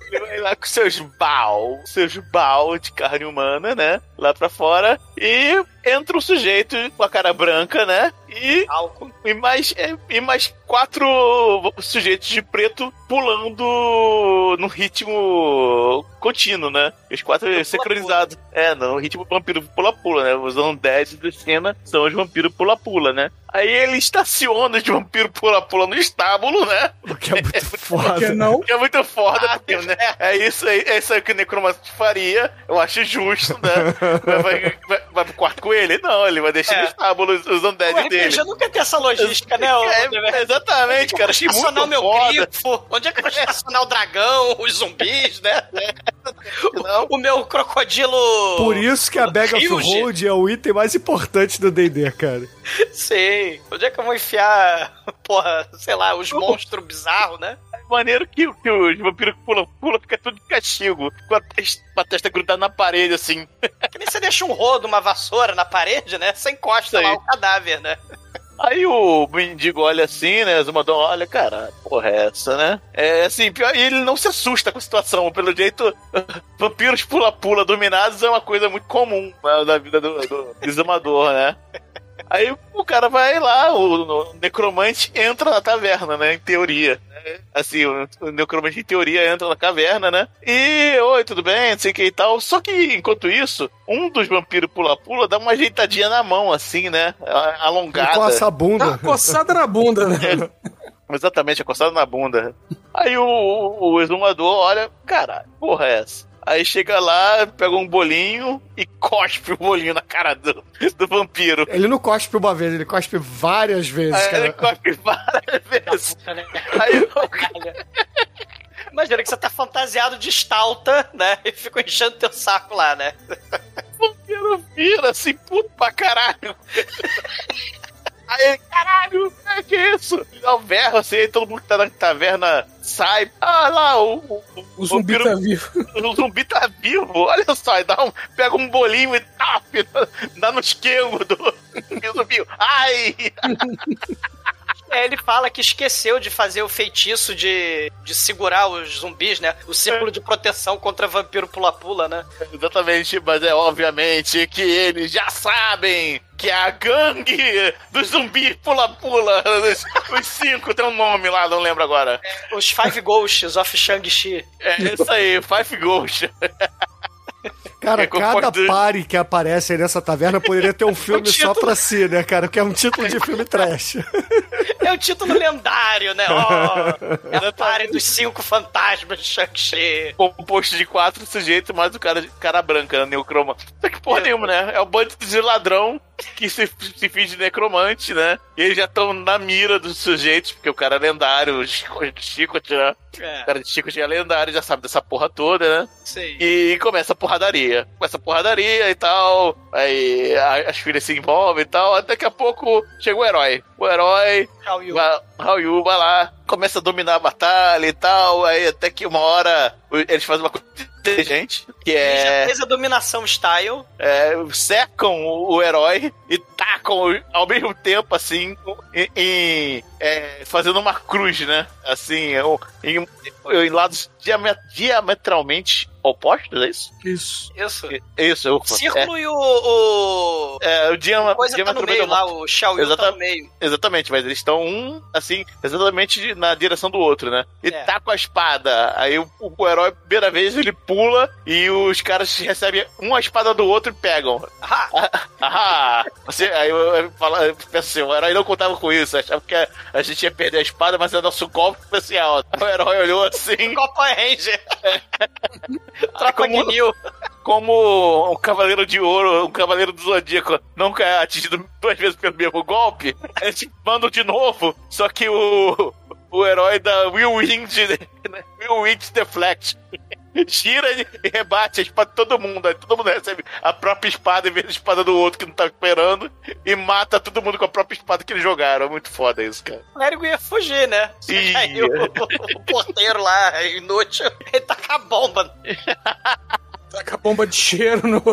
Speaker 8: Ele vai lá com seus bal, seus bal de carne humana, né? Lá pra fora. E entra um sujeito com a cara branca, né? E,
Speaker 6: Álcool.
Speaker 8: e, mais, é, e mais quatro sujeitos de preto pulando no ritmo contínuo, né? Os quatro sincronizados. É, no ritmo vampiro pula-pula, né? Os undead da cena são os vampiros pula-pula, né? Aí ele estaciona de vampiro pula-pula no estábulo, né?
Speaker 7: O que é muito <laughs>
Speaker 11: Por que
Speaker 7: foda.
Speaker 11: não?
Speaker 8: Que é muito foda,
Speaker 6: Ah,
Speaker 8: porque, né? É isso aí, é isso aí que o necromante faria. Eu acho justo, né? <laughs> Vai, vai, vai, vai pro quarto com ele? Não, ele vai deixar
Speaker 6: É.
Speaker 8: no estábulo os, os
Speaker 6: O
Speaker 8: undead dele.
Speaker 6: nunca tem essa logística, né? ô-
Speaker 8: É, exatamente, cara. Achei muito
Speaker 6: estacionar o meu
Speaker 8: foda.
Speaker 6: grifo? Onde é que eu vou estacionar o dragão, os zumbis, né? <laughs>
Speaker 8: Não.
Speaker 6: O meu crocodilo.
Speaker 7: Por isso que a Bag of. Hold é o item mais importante do D&D, cara.
Speaker 6: Sei. Onde é que eu vou enfiar, porra, sei lá, os <laughs> monstros bizarros, né?
Speaker 8: Maneiro que, que os vampiros pulam, pula, fica tudo de castigo. Com a testa, a testa grudada na parede, assim. <laughs>
Speaker 6: Que nem você deixa um rodo, uma vassoura na parede, né? Você encosta lá o cadáver, né?
Speaker 8: Aí o mendigo olha assim, né? Zumadão olha, cara, porra é essa, né? É assim, pior, e ele não se assusta com a situação. Pelo jeito, <laughs> vampiros pula-pula dominados é uma coisa muito comum né, na vida do, do exumador, né? Aí o cara vai lá, o, o necromante entra na taverna, né? Em teoria. né? Assim, o, o necromante em teoria entra na caverna, né? E, oi, tudo bem? Não sei o que e tal. Só que, enquanto isso, um dos vampiros pula-pula dá uma ajeitadinha na mão, assim, né? A- Alongada.
Speaker 7: Com essa
Speaker 11: Dá
Speaker 7: bunda.
Speaker 11: uma coçada na bunda, né? <laughs>
Speaker 8: Exatamente, acostado na bunda. Aí o, o, o exumador olha, cara, porra é essa? Aí chega lá, pega um bolinho e cospe o bolinho na cara do, do vampiro.
Speaker 7: Ele não cospe uma vez, ele cospe várias vezes,
Speaker 8: Aí ele
Speaker 7: cara.
Speaker 8: cospe várias vezes.
Speaker 6: Puta, né?
Speaker 8: Aí <laughs> o,
Speaker 6: Imagina que você tá fantasiado de estalta, né? E ficam enchendo teu saco lá, né?
Speaker 8: Vampiro vira assim, puto pra caralho. Aí, caralho, é que isso? Dá um berro assim, aí todo mundo que tá na taverna sai. Ah lá, o, o,
Speaker 11: O zumbi
Speaker 8: vampiro-
Speaker 11: tá vivo. <laughs>
Speaker 8: o zumbi tá vivo, olha só, dá um, pega um bolinho e tap, <laughs> dá no esquema do, do zumbi. Ai! <laughs>
Speaker 6: É, ele fala que esqueceu de fazer o feitiço de, de segurar os zumbis, né? O círculo de proteção contra vampiro pula-pula, né?
Speaker 8: Exatamente, mas é obviamente que eles já sabem que é a gangue dos zumbis pula-pula. Os, <laughs> os cinco tem um nome lá, não lembro agora.
Speaker 6: Os Five Ghosts of Shang-Chi.
Speaker 8: É isso aí, Five Ghost. <laughs>
Speaker 7: Cara,
Speaker 8: É,
Speaker 7: cada pare que aparece aí nessa taverna poderia ter um <laughs> filme só pra si, né, cara? Que é um título de filme trash.
Speaker 6: É o título lendário, né? Ó, é a pare dos cinco fantasmas de Shang-Chi.
Speaker 8: Composto de quatro sujeitos, mais o cara, cara branca, né, neocroma. Só que porra nenhuma, né? É o bando de ladrão que se, se finge necromante, né? E eles já estão na mira dos sujeitos, porque o cara é lendário, o Chico, Chico né?
Speaker 6: É.
Speaker 8: O cara de Chico já é lendário, já sabe dessa porra toda, né?
Speaker 6: Sim.
Speaker 8: E começa a porradaria. Começa a porradaria e tal. Aí a- as filhas se envolvem e tal. Até que a pouco chega o herói. O herói,
Speaker 6: Shao Yu.
Speaker 8: vai- Hao Yu vai lá, começa a dominar a batalha e tal. Aí até que uma hora o- eles fazem uma coisa inteligente, que
Speaker 6: Ele já
Speaker 8: é,
Speaker 6: fez a dominação style.
Speaker 8: é cercam o, o herói e tacam ao mesmo tempo, assim, em, em- é, fazendo uma cruz, né? Assim, em, em- em lados diametralmente opostos, é isso?
Speaker 11: Isso.
Speaker 6: Isso.
Speaker 8: Isso, ufa.
Speaker 6: Círculo e o. o...
Speaker 8: É, o diama,
Speaker 6: coisa tá no meio lá, o Shao Yu tá no meio.
Speaker 8: Exatamente, mas eles estão um, assim, exatamente na direção do outro, né? E
Speaker 6: É.
Speaker 8: tá com a espada. Aí o, o herói, primeira vez, ele pula e os caras recebem uma espada do outro e pegam.
Speaker 6: Ah, <laughs>
Speaker 8: Ah, você, aí eu, eu, falo, eu penso assim, o herói não contava com isso, achava que a, a gente ia perder a espada, mas é nosso golpe especial. O herói olhou assim,
Speaker 6: Copa Ranger. <laughs> Tropa
Speaker 8: como-
Speaker 6: Guinil.
Speaker 8: como um cavaleiro de ouro, um cavaleiro do zodíaco nunca é atingido duas vezes pelo mesmo golpe, a gente manda de novo, só que o, o herói da Will Wind, Will Wind Deflect. Gira e rebate a espada de todo mundo. Aí todo mundo recebe a própria espada em vez da espada do outro que não tá esperando. E mata todo mundo com a própria espada que eles jogaram. É muito foda isso, cara.
Speaker 6: O Érico ia fugir, né?
Speaker 8: Ih. <laughs>
Speaker 6: Aí o, o porteiro lá, inútil, ele tá com a bomba. <laughs>
Speaker 11: Taca a bomba de cheiro no. <laughs>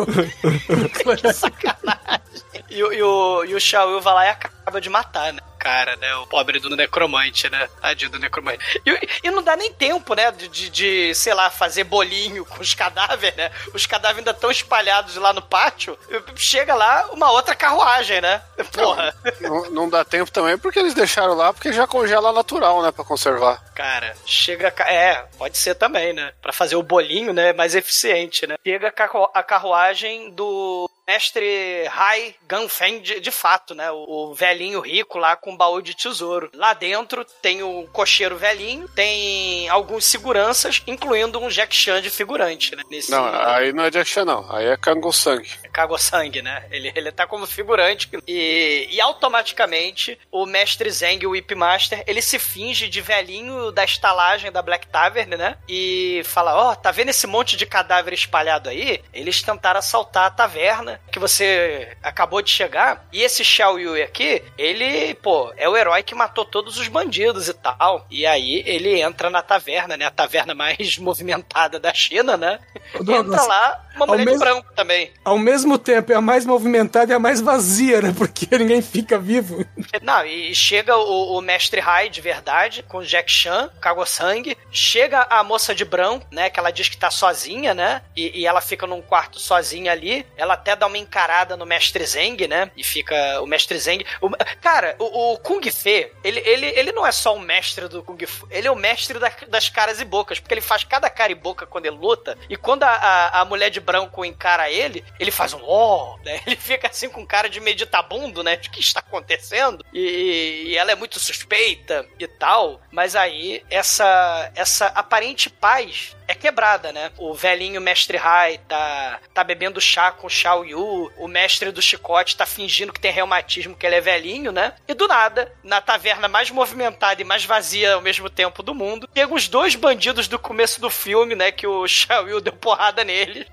Speaker 6: E, o- e o, e o Shao Yu vai lá e acaba de matar, né? Cara, né? O pobre do necromante, né? Tadinho do necromante. E, e não dá nem tempo, né? De, de, sei lá, fazer bolinho com os cadáveres, né? Os cadáveres ainda estão espalhados lá no pátio. Chega lá uma outra carruagem, né? Porra.
Speaker 9: Não, não dá tempo também porque eles deixaram lá porque já congela natural, né, pra conservar.
Speaker 6: Cara, chega. É, pode ser também, né? Pra fazer o bolinho, né? Mais eficiente, né? Chega a carruagem do mestre Hai Ganfeng de, de fato, né? O, o velhinho rico lá com um baú de tesouro. Lá dentro tem o cocheiro velhinho, tem alguns seguranças, incluindo um Jack Chan de figurante, né? Nesse
Speaker 9: Não, aí não é Jack Chan, não. Aí é Kango Sang.
Speaker 6: cagou sangue, né? Ele, ele tá como figurante e, e automaticamente o mestre Zeng, o Whip Master, ele se finge de velhinho da estalagem da Black Tavern, né? E fala: Ó, tá vendo esse monte de cadáver espalhado aí? Eles tentaram assaltar a taverna que você acabou de chegar. E esse Xiao Yui aqui, ele, pô, é o herói que matou todos os bandidos e tal. E aí ele entra na taverna, né? A taverna mais <laughs> movimentada da China, né?
Speaker 11: Douglas,
Speaker 6: entra lá uma mulher de
Speaker 11: mesmo-
Speaker 6: branco também.
Speaker 11: Ao mesmo tempo, é a mais movimentada e a mais vazia, né? Porque <laughs> ninguém fica vivo.
Speaker 6: Não, e chega o, o mestre Hai de verdade, com Jack Chan, Cago Sangue. Chega a moça de branco, né? Que ela diz que tá sozinha, né? E, e ela fica num quarto sozinha ali. Ela até dá uma encarada no mestre Zeng, né? E fica o mestre Zeng. o- cara, o, o Kung Fe, ele, ele, ele não é só o mestre do Kung Fu, ele é o mestre da- das caras e bocas, porque ele faz cada cara e boca quando ele luta. E quando a, a, a mulher de branco encara ele, ele faz um ó, né? <laughs> Ele fica assim com cara de meditabundo, né? De que está acontecendo. E, e ela é muito suspeita e tal. Mas aí, essa, essa aparente paz é quebrada, né? O velhinho mestre Hai tá, tá bebendo chá com o Xiao Yu, o mestre do chicote, tá fingindo que tem reumatismo, que ele é velhinho, né? E do nada, na taverna mais movimentada e mais vazia ao mesmo tempo do mundo, chegam os dois bandidos do começo do filme, né? Que o <laughs> Shao Yu deu porrada nele.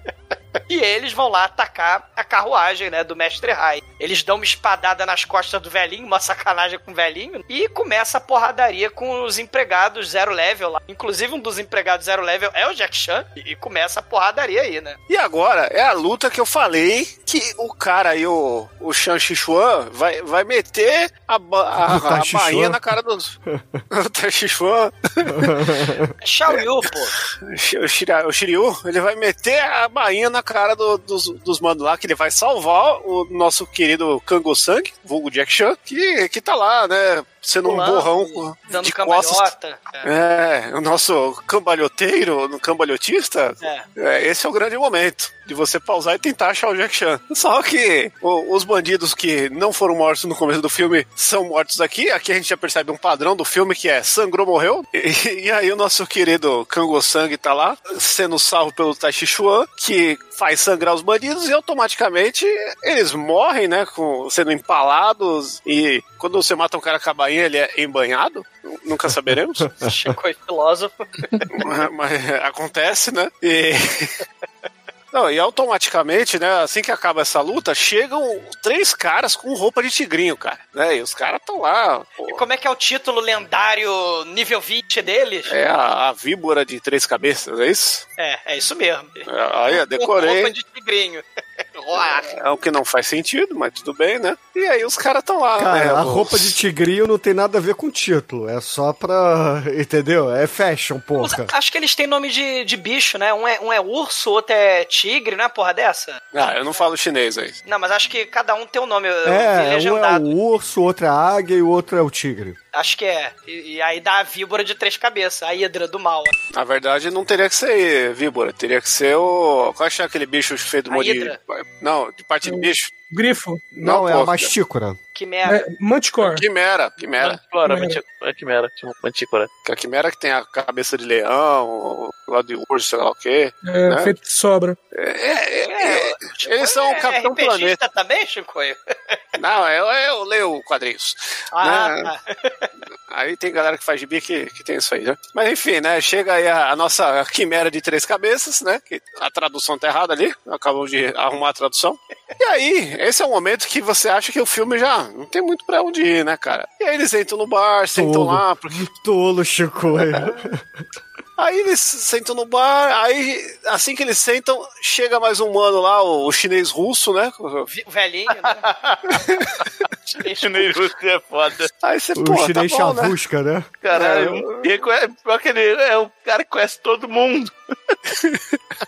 Speaker 6: <laughs> E eles vão lá atacar a carruagem, né, do Mestre Rai. Eles dão uma espadada nas costas do velhinho, uma sacanagem com o velhinho, e começa a porradaria com os empregados zero level lá. Inclusive, um dos empregados zero level é o Jack Chan, e começa a porradaria aí, né?
Speaker 9: E agora é a luta que eu falei que o cara aí, o, o Shan Xixuan, vai, vai meter a, a, <laughs> a
Speaker 7: Chi
Speaker 9: bainha na cara dos. <laughs> o Tai Xixuan.
Speaker 6: Shao Yu, pô.
Speaker 9: O Shiryu, ele vai meter a bainha na cara do- dos, dos manos lá, que ele vai salvar o nosso querido Kango Sang, vulgo Jack Chan, que, que tá lá, né? Sendo um borrão
Speaker 6: Dando
Speaker 9: de costas.
Speaker 6: É.
Speaker 9: É, o nosso cambalhoteiro, no cambalhotista,
Speaker 6: É.
Speaker 9: é, esse é o grande momento de você pausar e tentar achar o Jack Chan. Só que o- os bandidos que não foram mortos no começo do filme são mortos aqui. Aqui a gente já percebe um padrão do filme que é sangrou, morreu. E, e aí o nosso querido Kango Sang tá lá, sendo salvo pelo Tai Chi Chuan, que faz sangrar os bandidos e automaticamente eles morrem, né, com, sendo empalados. E quando você mata um cara com a bainha, ele é embanhado? Nunca saberemos.
Speaker 6: Chico é filósofo. <laughs>
Speaker 9: mas, mas acontece, né? E. Não, e automaticamente, né, assim que acaba essa luta, chegam três caras com roupa de tigrinho, cara. Né? E os caras estão lá. pô,
Speaker 6: E como é que é o título lendário nível 20 deles?
Speaker 9: é a, a víbora de três cabeças, é isso?
Speaker 6: É, é isso mesmo.
Speaker 9: É, Aí, eu
Speaker 6: Com
Speaker 9: decorei.
Speaker 6: roupa de tigrinho. <laughs>
Speaker 9: É o que não faz sentido, mas tudo bem, né? E aí os caras estão lá,
Speaker 7: Cara,
Speaker 9: né?
Speaker 7: a
Speaker 9: os-
Speaker 7: roupa de tigrinho não tem nada a ver com o título. É só pra. <laughs> Entendeu? É fashion, porra.
Speaker 6: Acho que eles têm nome de, de bicho, né? Um é, um é urso, outro é tigre, não é porra dessa?
Speaker 9: Ah, eu não falo chinês aí.
Speaker 6: Não, mas acho que cada um tem um nome.
Speaker 7: É, um é
Speaker 6: legendado.
Speaker 7: o urso, o outro é a águia e o outro é o tigre.
Speaker 6: Acho que é. E, e aí dá a víbora de três cabeças, a hidra do mal.
Speaker 9: Na verdade, não teria que ser víbora, teria que ser o. Qual é aquele bicho feito
Speaker 6: A
Speaker 9: de.
Speaker 6: hidra?
Speaker 9: Não, de parte de bicho.
Speaker 11: Grifo.
Speaker 7: Não,
Speaker 9: Não,
Speaker 7: é a mastícora.
Speaker 6: Que merda.
Speaker 11: É, Manticore.
Speaker 9: Quimera, quimera.
Speaker 8: Manticora,
Speaker 11: Quimera.
Speaker 8: manticora, quimera, tipo, manticora.
Speaker 9: Que a quimera que tem a cabeça de leão, o lado de urso, sei lá o quê.
Speaker 11: É,
Speaker 9: né?
Speaker 11: feito de sobra.
Speaker 9: É, é, é, eles são o Capitão
Speaker 6: RPGista
Speaker 9: Planeta.
Speaker 6: também, Chicoio?
Speaker 9: Não, eu, eu leio quadrinhos.
Speaker 6: Ah,
Speaker 9: Né?
Speaker 6: tá.
Speaker 9: Aí tem galera que faz gibi que, que tem isso aí, né? Mas enfim, né? Chega aí a, a nossa quimera de três cabeças, né? Que a tradução tá errada ali. Acabamos de arrumar a tradução. E aí, esse é o momento que você acha que o filme já não tem muito pra onde ir, né, cara? E aí eles entram no bar, sentam lá, porque
Speaker 7: Tolo, Chico. <laughs>
Speaker 9: Aí eles sentam no bar, aí assim que eles sentam, chega mais um mano lá, o, o chinês russo, né?
Speaker 6: Velhinho, né? <laughs>
Speaker 8: Chinês russo é foda.
Speaker 9: Aí você,
Speaker 7: O
Speaker 9: pô, tá
Speaker 7: chinês
Speaker 9: bom, né?
Speaker 7: chavusca, né?
Speaker 8: Caralho, e é, pior que ele é o cara que conhece todo mundo.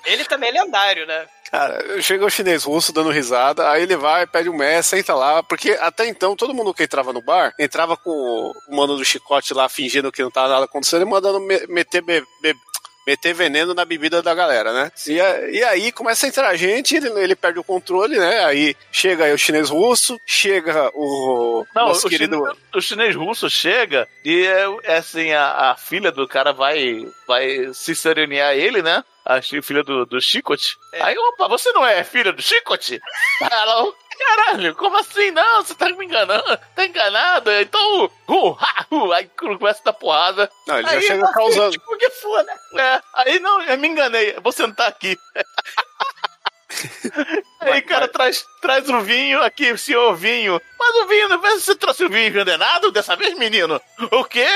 Speaker 6: Ele também é lendário, né?
Speaker 9: Cara, chega o chinês russo dando risada, aí ele vai, pede um mestre, senta lá, porque até então todo mundo que entrava no bar entrava com o mano do chicote lá fingindo que não tava nada acontecendo e mandando me- meter be- be- meter veneno na bebida da galera, né? E, a- e aí começa a entrar gente, ele, ele perde o controle, né? Aí chega aí o chinês russo, chega o
Speaker 8: Não,
Speaker 9: nosso
Speaker 8: o,
Speaker 9: querido.
Speaker 8: chinês, o chinês russo chega e é, é assim, a, a filha do cara vai, vai se serenear ele, né? A filha do, do Chicote. Aí, opa, você não é filha do Chicote? <laughs> Ela, caralho, como assim? Não, você tá me enganando, tá enganado. Então, uh, ha, uh, aí começa a dar porrada.
Speaker 9: Não, ele já
Speaker 8: aí,
Speaker 9: chega
Speaker 8: assim,
Speaker 9: causando.
Speaker 8: Tipo, que foda. É, aí não, eu me enganei, vou sentar aqui. <laughs> Aí o cara traz, traz o vinho aqui, senhor vinho. Mas o vinho, não vê se você trouxe o vinho envenenado dessa vez, menino? O quê?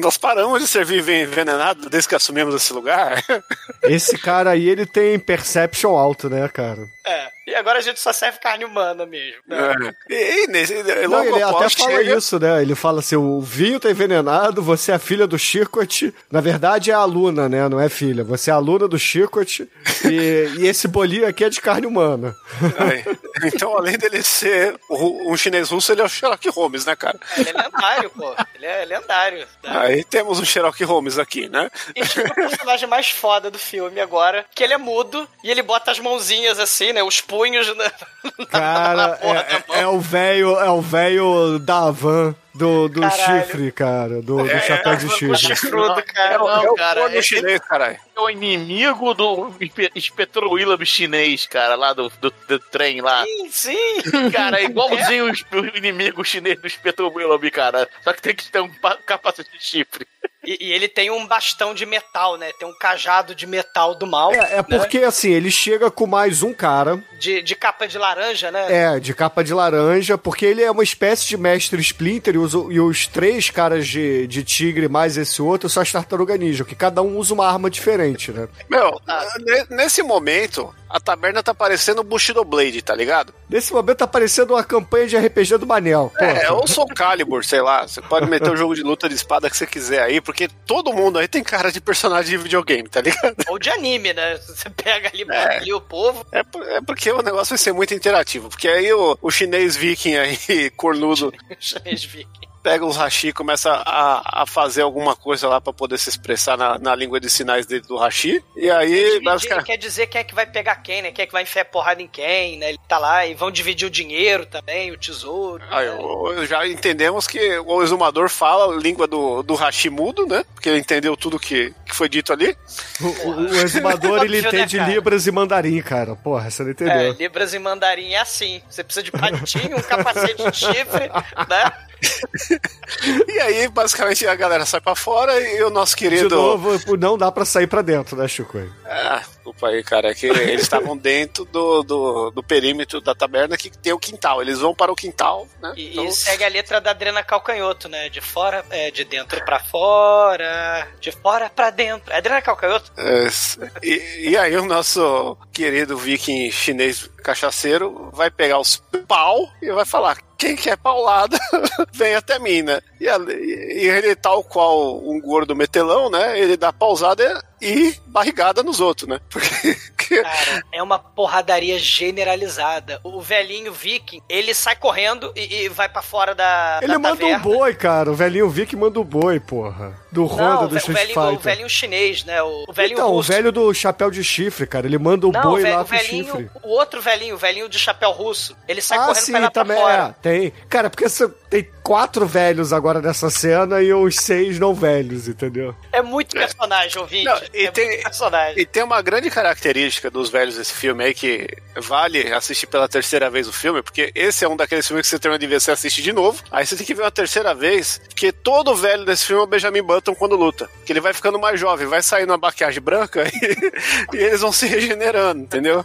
Speaker 9: Nós paramos de servir vinho envenenado desde que assumimos esse lugar.
Speaker 7: Esse cara aí, ele tem perception alto, né, cara?
Speaker 6: É. E agora a gente só serve carne humana mesmo. né?
Speaker 9: É. E, e nesse,
Speaker 7: Não,
Speaker 9: logo
Speaker 7: ele até fala
Speaker 9: chega-
Speaker 7: isso, né? Ele fala assim: o vinho tá envenenado, você é a filha do Chicote. Na verdade, é aluna, né? Não é filha. Você é aluna do Chicote. E, e esse bolinho aqui é de carne humana.
Speaker 9: É. Então, além dele ser um chinês russo, ele é o Sherlock Holmes, né, cara?
Speaker 6: Ele é lendário, pô. Ele é lendário. né?
Speaker 9: Aí temos um Sherlock Holmes aqui, né?
Speaker 6: E chega o personagem mais foda do filme agora, que ele é mudo e ele bota as mãozinhas assim, né? Os punhos punhos <laughs> na,
Speaker 7: Cara,
Speaker 6: na porra da
Speaker 7: é, é o velho, é o velho da van do, do
Speaker 6: Caralho.
Speaker 7: chifre, cara, do, do
Speaker 8: É,
Speaker 7: chapéu de
Speaker 8: é,
Speaker 7: chifre.
Speaker 6: chifrudo, cara.
Speaker 8: Não,
Speaker 9: é o
Speaker 8: cara,
Speaker 9: porno
Speaker 8: é-
Speaker 9: chinês, caralho.
Speaker 8: É o inimigo do Spectro Willoughby chinês, cara, lá do, do, do trem lá.
Speaker 6: Sim, sim. <laughs>
Speaker 8: Cara, é igualzinho o inimigo chinês do Spectro Willoughby, cara. Só que tem que ter um pa- capacete de chifre.
Speaker 6: E, e ele tem um bastão de metal, né? Tem um cajado de metal do mal.
Speaker 7: É, é porque assim, ele chega com mais um cara,
Speaker 6: De, de capa de laranja, né?
Speaker 7: é, de capa de laranja, porque ele é uma espécie de mestre Splinter e os, e os três caras de, de tigre mais esse outro são as tartaruga ninja, que cada um usa uma arma diferente, né?
Speaker 9: Meu, ne- nesse momento, a taberna tá parecendo o Bushido Blade, tá ligado?
Speaker 7: Nesse momento tá parecendo uma campanha de RPG do Manel. Pô,
Speaker 9: É, ou Soul Calibur, sei lá. Você pode meter o jogo de luta de espada que você quiser aí, porque todo mundo aí tem cara de personagem de videogame, tá ligado?
Speaker 6: Ou de anime, né? Você pega ali,
Speaker 9: É.
Speaker 6: ali o povo.
Speaker 9: É, é porque o negócio vai ser muito interativo. Porque aí o, o chinês viking aí, <laughs> cornudo, <laughs>
Speaker 6: Chinês viking.
Speaker 9: Pega os hashi e começa a, a fazer alguma coisa lá pra poder se expressar na, na língua de sinais dele do hashi. E aí,
Speaker 6: Dividir,
Speaker 9: basicamente.
Speaker 6: quer dizer quem é que vai pegar quem, né? Quem é que vai enfiar porrada em quem, né? Ele tá lá e vão dividir o dinheiro também, o tesouro.
Speaker 9: Aí, o- já entendemos que o exumador fala a língua do, do hashi mudo, né? Porque ele entendeu tudo que, que foi dito ali.
Speaker 7: o, o- o exumador <laughs> ele
Speaker 6: né,
Speaker 7: entende
Speaker 6: cara?
Speaker 7: Libras e Mandarim, cara. Porra, você não
Speaker 6: É,
Speaker 7: entendeu.
Speaker 6: Libras e mandarim é assim. Você precisa de patinho, um capacete de chifre, <laughs> né?
Speaker 9: E aí, basicamente, a galera sai pra fora e o nosso
Speaker 7: De
Speaker 9: querido.
Speaker 7: novo, não dá pra sair pra dentro, né, Chico?
Speaker 9: Ah, desculpa aí, cara. É que eles estavam <laughs> dentro do, do, do perímetro da taberna que tem o quintal. Eles vão para o quintal, né?
Speaker 6: E,
Speaker 9: Então,
Speaker 6: e segue a letra da Adriana Calcanhoto, né? De fora, é, de dentro pra fora, de fora pra dentro. É Adriana Calcanhoto?
Speaker 9: é, e, e aí o nosso querido viking chinês cachaceiro vai pegar os pau e vai falar. Quem quer paulada, <laughs> vem até mim, né? E, e ele, tal qual um gordo metelão, né? Ele dá pausada e barrigada nos outros, né? <laughs> Porque
Speaker 6: Cara, é uma porradaria generalizada. O velhinho viking, ele sai correndo e, e vai pra fora da,
Speaker 7: Ele
Speaker 6: da
Speaker 7: manda um
Speaker 6: taverna.
Speaker 7: boi, cara. O velhinho Vic manda um boi, porra. Do Honda,
Speaker 6: Não,
Speaker 7: do
Speaker 6: o o
Speaker 7: Street
Speaker 6: velhinho, o
Speaker 7: Fighter.
Speaker 6: velhinho chinês, né? O, o velhinho
Speaker 7: então, o
Speaker 6: russo.
Speaker 7: velho do chapéu de chifre, cara. Ele manda o
Speaker 6: Não,
Speaker 7: boi
Speaker 6: o
Speaker 7: lá
Speaker 6: o
Speaker 7: pro
Speaker 6: velhinho,
Speaker 7: chifre.
Speaker 6: o outro velhinho, o velhinho de chapéu russo. Ele sai
Speaker 7: ah,
Speaker 6: correndo
Speaker 7: sim,
Speaker 6: pra lá
Speaker 7: também
Speaker 6: pra fora.
Speaker 7: é. Tem. Cara, porque você tem quatro velhos agora nessa cena e os seis não velhos, entendeu?
Speaker 6: É muito personagem, ouvinte.
Speaker 9: Não, e
Speaker 6: é
Speaker 9: tem-
Speaker 6: muito personagem.
Speaker 9: E tem uma grande característica dos velhos desse filme aí que vale assistir pela terceira vez o filme, porque esse é um daqueles filmes que você termina de ver, você assiste de novo, aí você tem que ver uma terceira vez, porque todo velho desse filme é o Benjamin Button quando luta. Que ele vai ficando mais jovem, vai saindo uma maquiagem branca <laughs> e, e eles vão se regenerando, entendeu?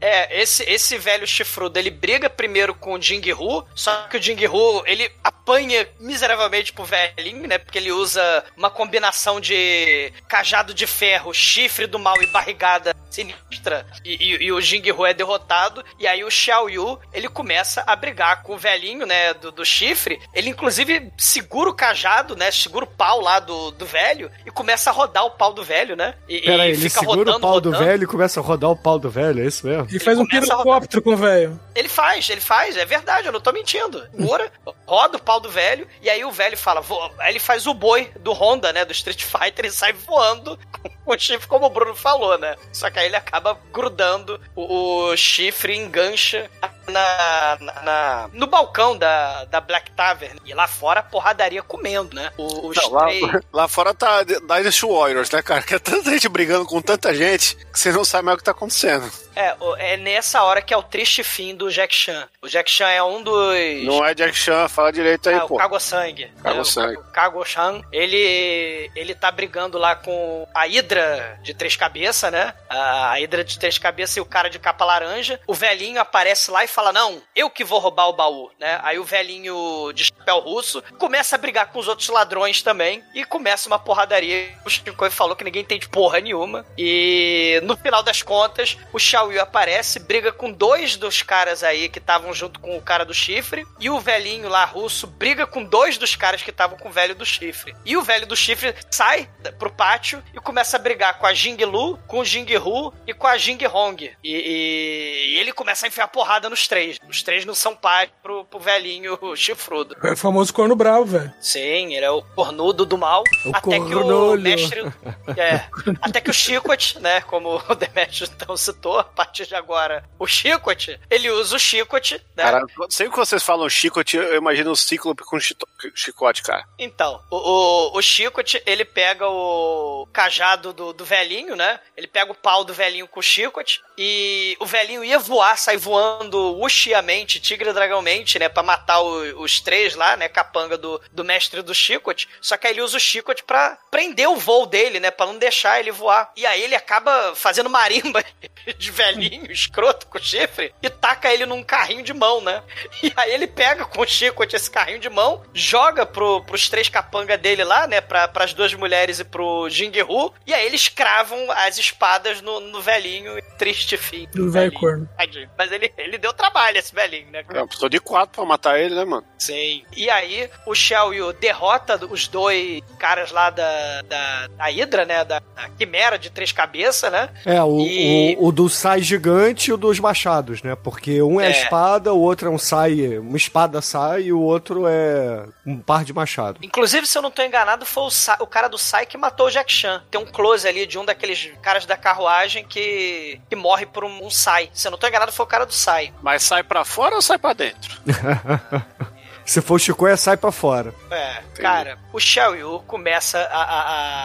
Speaker 6: É, esse, esse velho chifrudo, ele briga primeiro com o Jing Hu, só que o Jing Hu, ele apanha miseravelmente pro velhinho, né? Porque ele usa uma combinação de cajado de ferro, chifre do mal e barrigada sinistra. E, e- e o Jing Hu é derrotado. E aí o Xiao Yu, ele começa a brigar com o velhinho, né? Do, do chifre. Ele, inclusive, segura o cajado, né? Segura o pau lá do, do velho e começa a rodar o pau do velho, né? E,
Speaker 7: Pera
Speaker 6: e
Speaker 7: aí, ele
Speaker 6: fica
Speaker 7: segura
Speaker 6: rodando,
Speaker 7: o pau do
Speaker 6: rodando.
Speaker 7: velho e começa a rodar o pau do velho, é isso mesmo?
Speaker 11: E faz um pirocóptero com o velho.
Speaker 6: Ele faz, ele faz, é verdade, eu não tô mentindo. Mura, roda o pau do velho, e aí o velho fala, aí ele faz o boi do Honda, né, do Street Fighter, e sai voando com o chifre, como o Bruno falou, né? Só que aí ele acaba grudando o, o chifre engancha na, na- na- no balcão da, da Black Tavern. E lá fora a porradaria comendo, né? Os
Speaker 9: Não, lá, <laughs> lá fora tá Dynasty Warriors, né, cara? <laughs> Que é tanta gente brigando com tanta gente que você não sabe mais o que tá acontecendo.
Speaker 6: É, é nessa hora que é o triste fim do Jack Chan. O Jack Chan é um dos...
Speaker 9: Não é Jack Chan, fala direito aí,
Speaker 6: Ah,
Speaker 9: pô.
Speaker 6: o Cago-Sangue.
Speaker 9: Cago-Sangue.
Speaker 6: O Kago-Chan, ele, ele tá brigando lá com a Hidra de três cabeças, né? A a Hidra de três cabeças e o cara de capa laranja. O velhinho aparece lá e fala, não, eu que vou roubar o baú, né? Aí o velhinho de chapéu russo começa a brigar com os outros ladrões também e começa uma porradaria. O Shinkoi falou que ninguém entende porra nenhuma. E no final das contas, o Xiao Yu aparece, briga com dois dos caras aí que estavam junto com o cara do chifre. E o velhinho lá russo briga com dois dos caras que estavam com o velho do chifre. E o velho do chifre sai pro pátio e começa a brigar com a Jing Lu, com o Jing Hu e com a Jing Hong. E, e- e ele começa a enfiar porrada nos os três. Os três não são pais pro, pro velhinho chifrudo.
Speaker 11: É o famoso corno bravo, velho.
Speaker 6: Sim, ele é o cornudo do mal.
Speaker 11: O
Speaker 6: até que o
Speaker 11: cornolho.
Speaker 6: mestre. <laughs> É, até que o Chicote, né? Como o Demetrius então citou, a partir de agora, o Chicote, ele usa o Chicote, né?
Speaker 9: Cara, sempre que vocês falam chicote, eu imagino o cíclope com chito- chicote, cara.
Speaker 6: Então, o, o, o Chicote, ele pega o cajado do, do velhinho, né? Ele pega o pau do velhinho com o Chicote e o velhinho ia voar, sai voando uxiamente, tigre dragãomente, né? Pra matar o- os três lá, né? Capanga do, do mestre do Chicote. Só que aí ele usa o Chicote pra prender o voo dele, né? Pra não deixar ele voar. E aí ele acaba fazendo marimba <laughs> de velhinho, escroto, com chifre, e taca ele num carrinho de mão, né? E aí ele pega com o Chicote esse carrinho de mão, joga pro, pros três capanga dele lá, né? Pra, pras duas mulheres e pro Jinguehu, e aí eles cravam as espadas no, no velhinho. Triste fim.
Speaker 11: Do velho corno.
Speaker 6: Mas ele, ele deu trabalho, esse velhinho, né?
Speaker 9: É, precisou de quatro pra matar ele, né, mano?
Speaker 6: Sim. E aí, o Yu derrota os dois caras lá da, da, da Hydra, né? Da, da Quimera de três cabeças, né?
Speaker 7: É, o,
Speaker 6: E-
Speaker 7: o, o do sai gigante e o dos machados, né? Porque um é,
Speaker 6: É.
Speaker 7: espada, o outro é um sai, uma espada sai e o outro é um par de machado.
Speaker 6: Inclusive, se eu não tô enganado, foi o, Sa- o cara do Sai que matou o Jack Chan. Tem um close ali de um daqueles caras da carruagem que, que morre por um, um Sai. Se eu não tô enganado, foi o cara do Sai.
Speaker 9: Mas sai pra fora ou sai pra dentro? <laughs>
Speaker 7: Se for o Chicoia, sai pra fora.
Speaker 6: É, cara, o Xiao Yu começa a, a,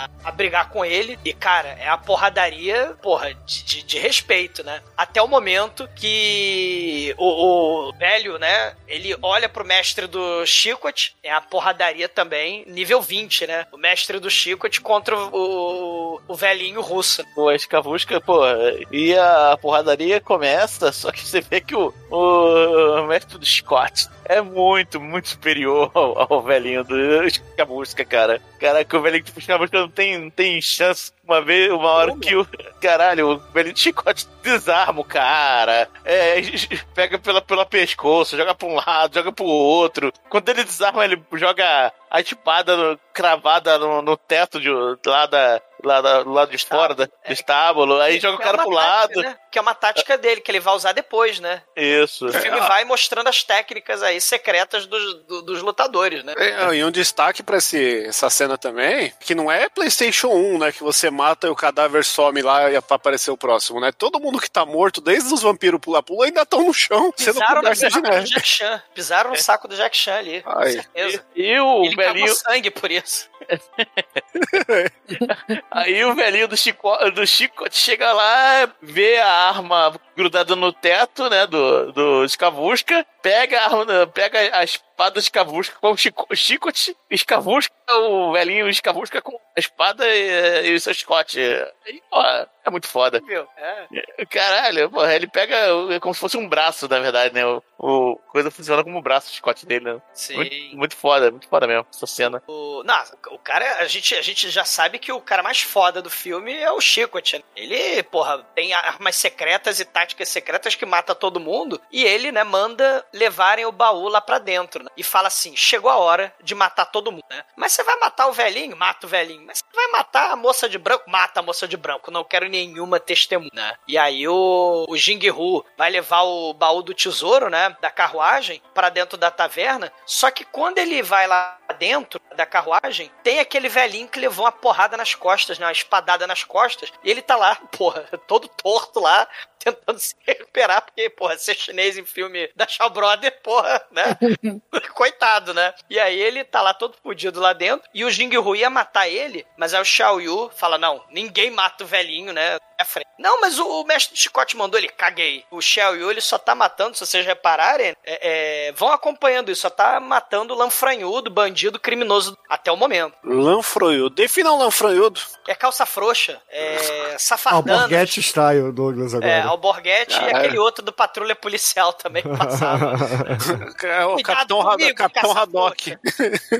Speaker 6: a, a brigar com ele e, cara, é a porradaria, porra, de, de, de respeito, né? Até o momento que o, o velho, né, ele olha pro mestre do Chicote, é a porradaria também, nível 20, né? O mestre do Chicote contra o, o, o velhinho russo.
Speaker 8: Pô, a escavusca, pô, e a porradaria começa, só que você vê que o, o mestre do Scott é muito, muito superior ao, ao velhinho do escavusca, cara. Caraca, o velhinho do escavusca não tem, não tem chance. Uma vez, uma hora que o. Caralho, o velhinho do chicote desarma o cara. É, <laughs> pega pela, pela pescoço, joga pra um lado, joga pro outro. Quando ele desarma, ele joga a espada no- cravada no, no teto de, lá, da, lá da- do lado de fora do estábulo. Aí joga o
Speaker 6: É
Speaker 8: cara pro lado.
Speaker 6: né? Que é uma tática dele, que ele vai usar depois, né?
Speaker 8: Isso.
Speaker 6: O filme vai mostrando as técnicas aí secretas dos, do- dos lutadores, né?
Speaker 9: É, e um destaque pra esse, essa cena também, que não é PlayStation 1, né? Que você mata e o cadáver some lá e pra aparecer o próximo, né? Todo mundo que tá morto, desde os vampiros pula-pula, ainda estão no chão, sendo
Speaker 6: Pisaram no saco do. Jack Chan. Pisaram no saco do Jack Chan ali. Com
Speaker 9: Ai.
Speaker 6: certeza.
Speaker 8: E o
Speaker 6: Ele
Speaker 8: velhinho.
Speaker 6: sangue por isso. <laughs>
Speaker 8: Aí o velhinho do, Chico, do Chicote chega lá, vê a arma grudada no teto, né, do, do escavusca, pega a, pega a espada escavusca com o chico, chicote, escavusca o velhinho escavusca com a espada e, e o seu chicote. Aí, ó, é muito foda.
Speaker 6: Viu? É.
Speaker 8: Caralho, porra, ele pega é como se fosse um braço, na verdade, né? O, o coisa funciona como um braço, o chicote dele, né?
Speaker 6: Sim.
Speaker 8: Muito, muito foda, muito foda mesmo, essa cena.
Speaker 6: O, não, o cara, a gente, a gente já sabe que o cara mais foda do filme é o Chicote. né? Ele, porra, tem armas secretas e táticas secretas que mata todo mundo. E ele, né, manda levarem o baú lá pra dentro. Né? E fala assim: chegou a hora de matar todo mundo, né? Mas você vai matar o velhinho? Mata o velhinho. Mas você vai matar a moça de branco? Mata a moça de branco. Não quero nenhuma testemunha. né? E aí o, o Jing-Hu vai levar o baú do tesouro, né? Da carruagem, pra dentro da taverna. Só que quando ele vai lá dentro da carruagem, tem aquele velhinho que levou uma porrada nas costas, né? Uma espadada nas costas. E ele tá lá, porra, todo torto lá, tentando se recuperar, porque, porra, ser chinês em filme da Shaw Brother, porra, né? <laughs> Coitado, né? E aí ele tá lá todo fudido lá dentro, e o Jing Hu ia matar ele, mas aí o Xiao Yu fala, não, ninguém mata o velhinho, né? É frente. Não, mas o, o mestre do chicote mandou ele, caguei. O Xiao Yu, ele só tá matando, se vocês repararem, é, é, vão acompanhando isso, só tá matando o lanfranhudo, bandido, criminoso, até o momento.
Speaker 9: Lanfranhudo. Defina um lanfranhudo.
Speaker 6: É calça froxa, é safardana.
Speaker 7: Alborguete style, Douglas, agora.
Speaker 6: É, Alborguete e
Speaker 9: Caralho.
Speaker 6: aquele outro do Patrulha Policial também que passava. <laughs>
Speaker 9: É o Capitão,
Speaker 6: comigo,
Speaker 9: Capitão. Haddock.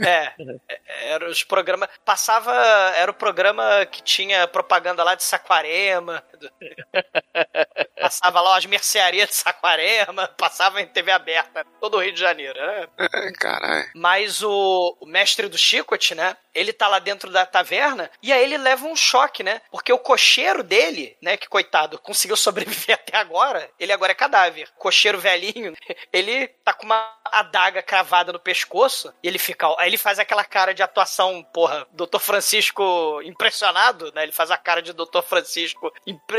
Speaker 6: É, é, era os programas. Passava. Era o programa que tinha propaganda lá de Saquarema. Alabama <laughs> Passava lá as mercearias de Saquarema, <laughs> passava em TV aberta, todo o Rio de Janeiro, né? <laughs>
Speaker 9: Caralho.
Speaker 6: Mas o, o mestre do Chicote, né? Ele tá lá dentro da taverna e aí ele leva um choque, né? Porque o cocheiro dele, né? Que coitado, conseguiu sobreviver até agora, ele agora é cadáver. Cocheiro velhinho, ele tá com uma adaga cravada no pescoço e ele fica. Aí ele faz aquela cara de atuação, porra, Dr. Francisco impressionado, né? Ele faz a cara de Dr. Francisco impressionado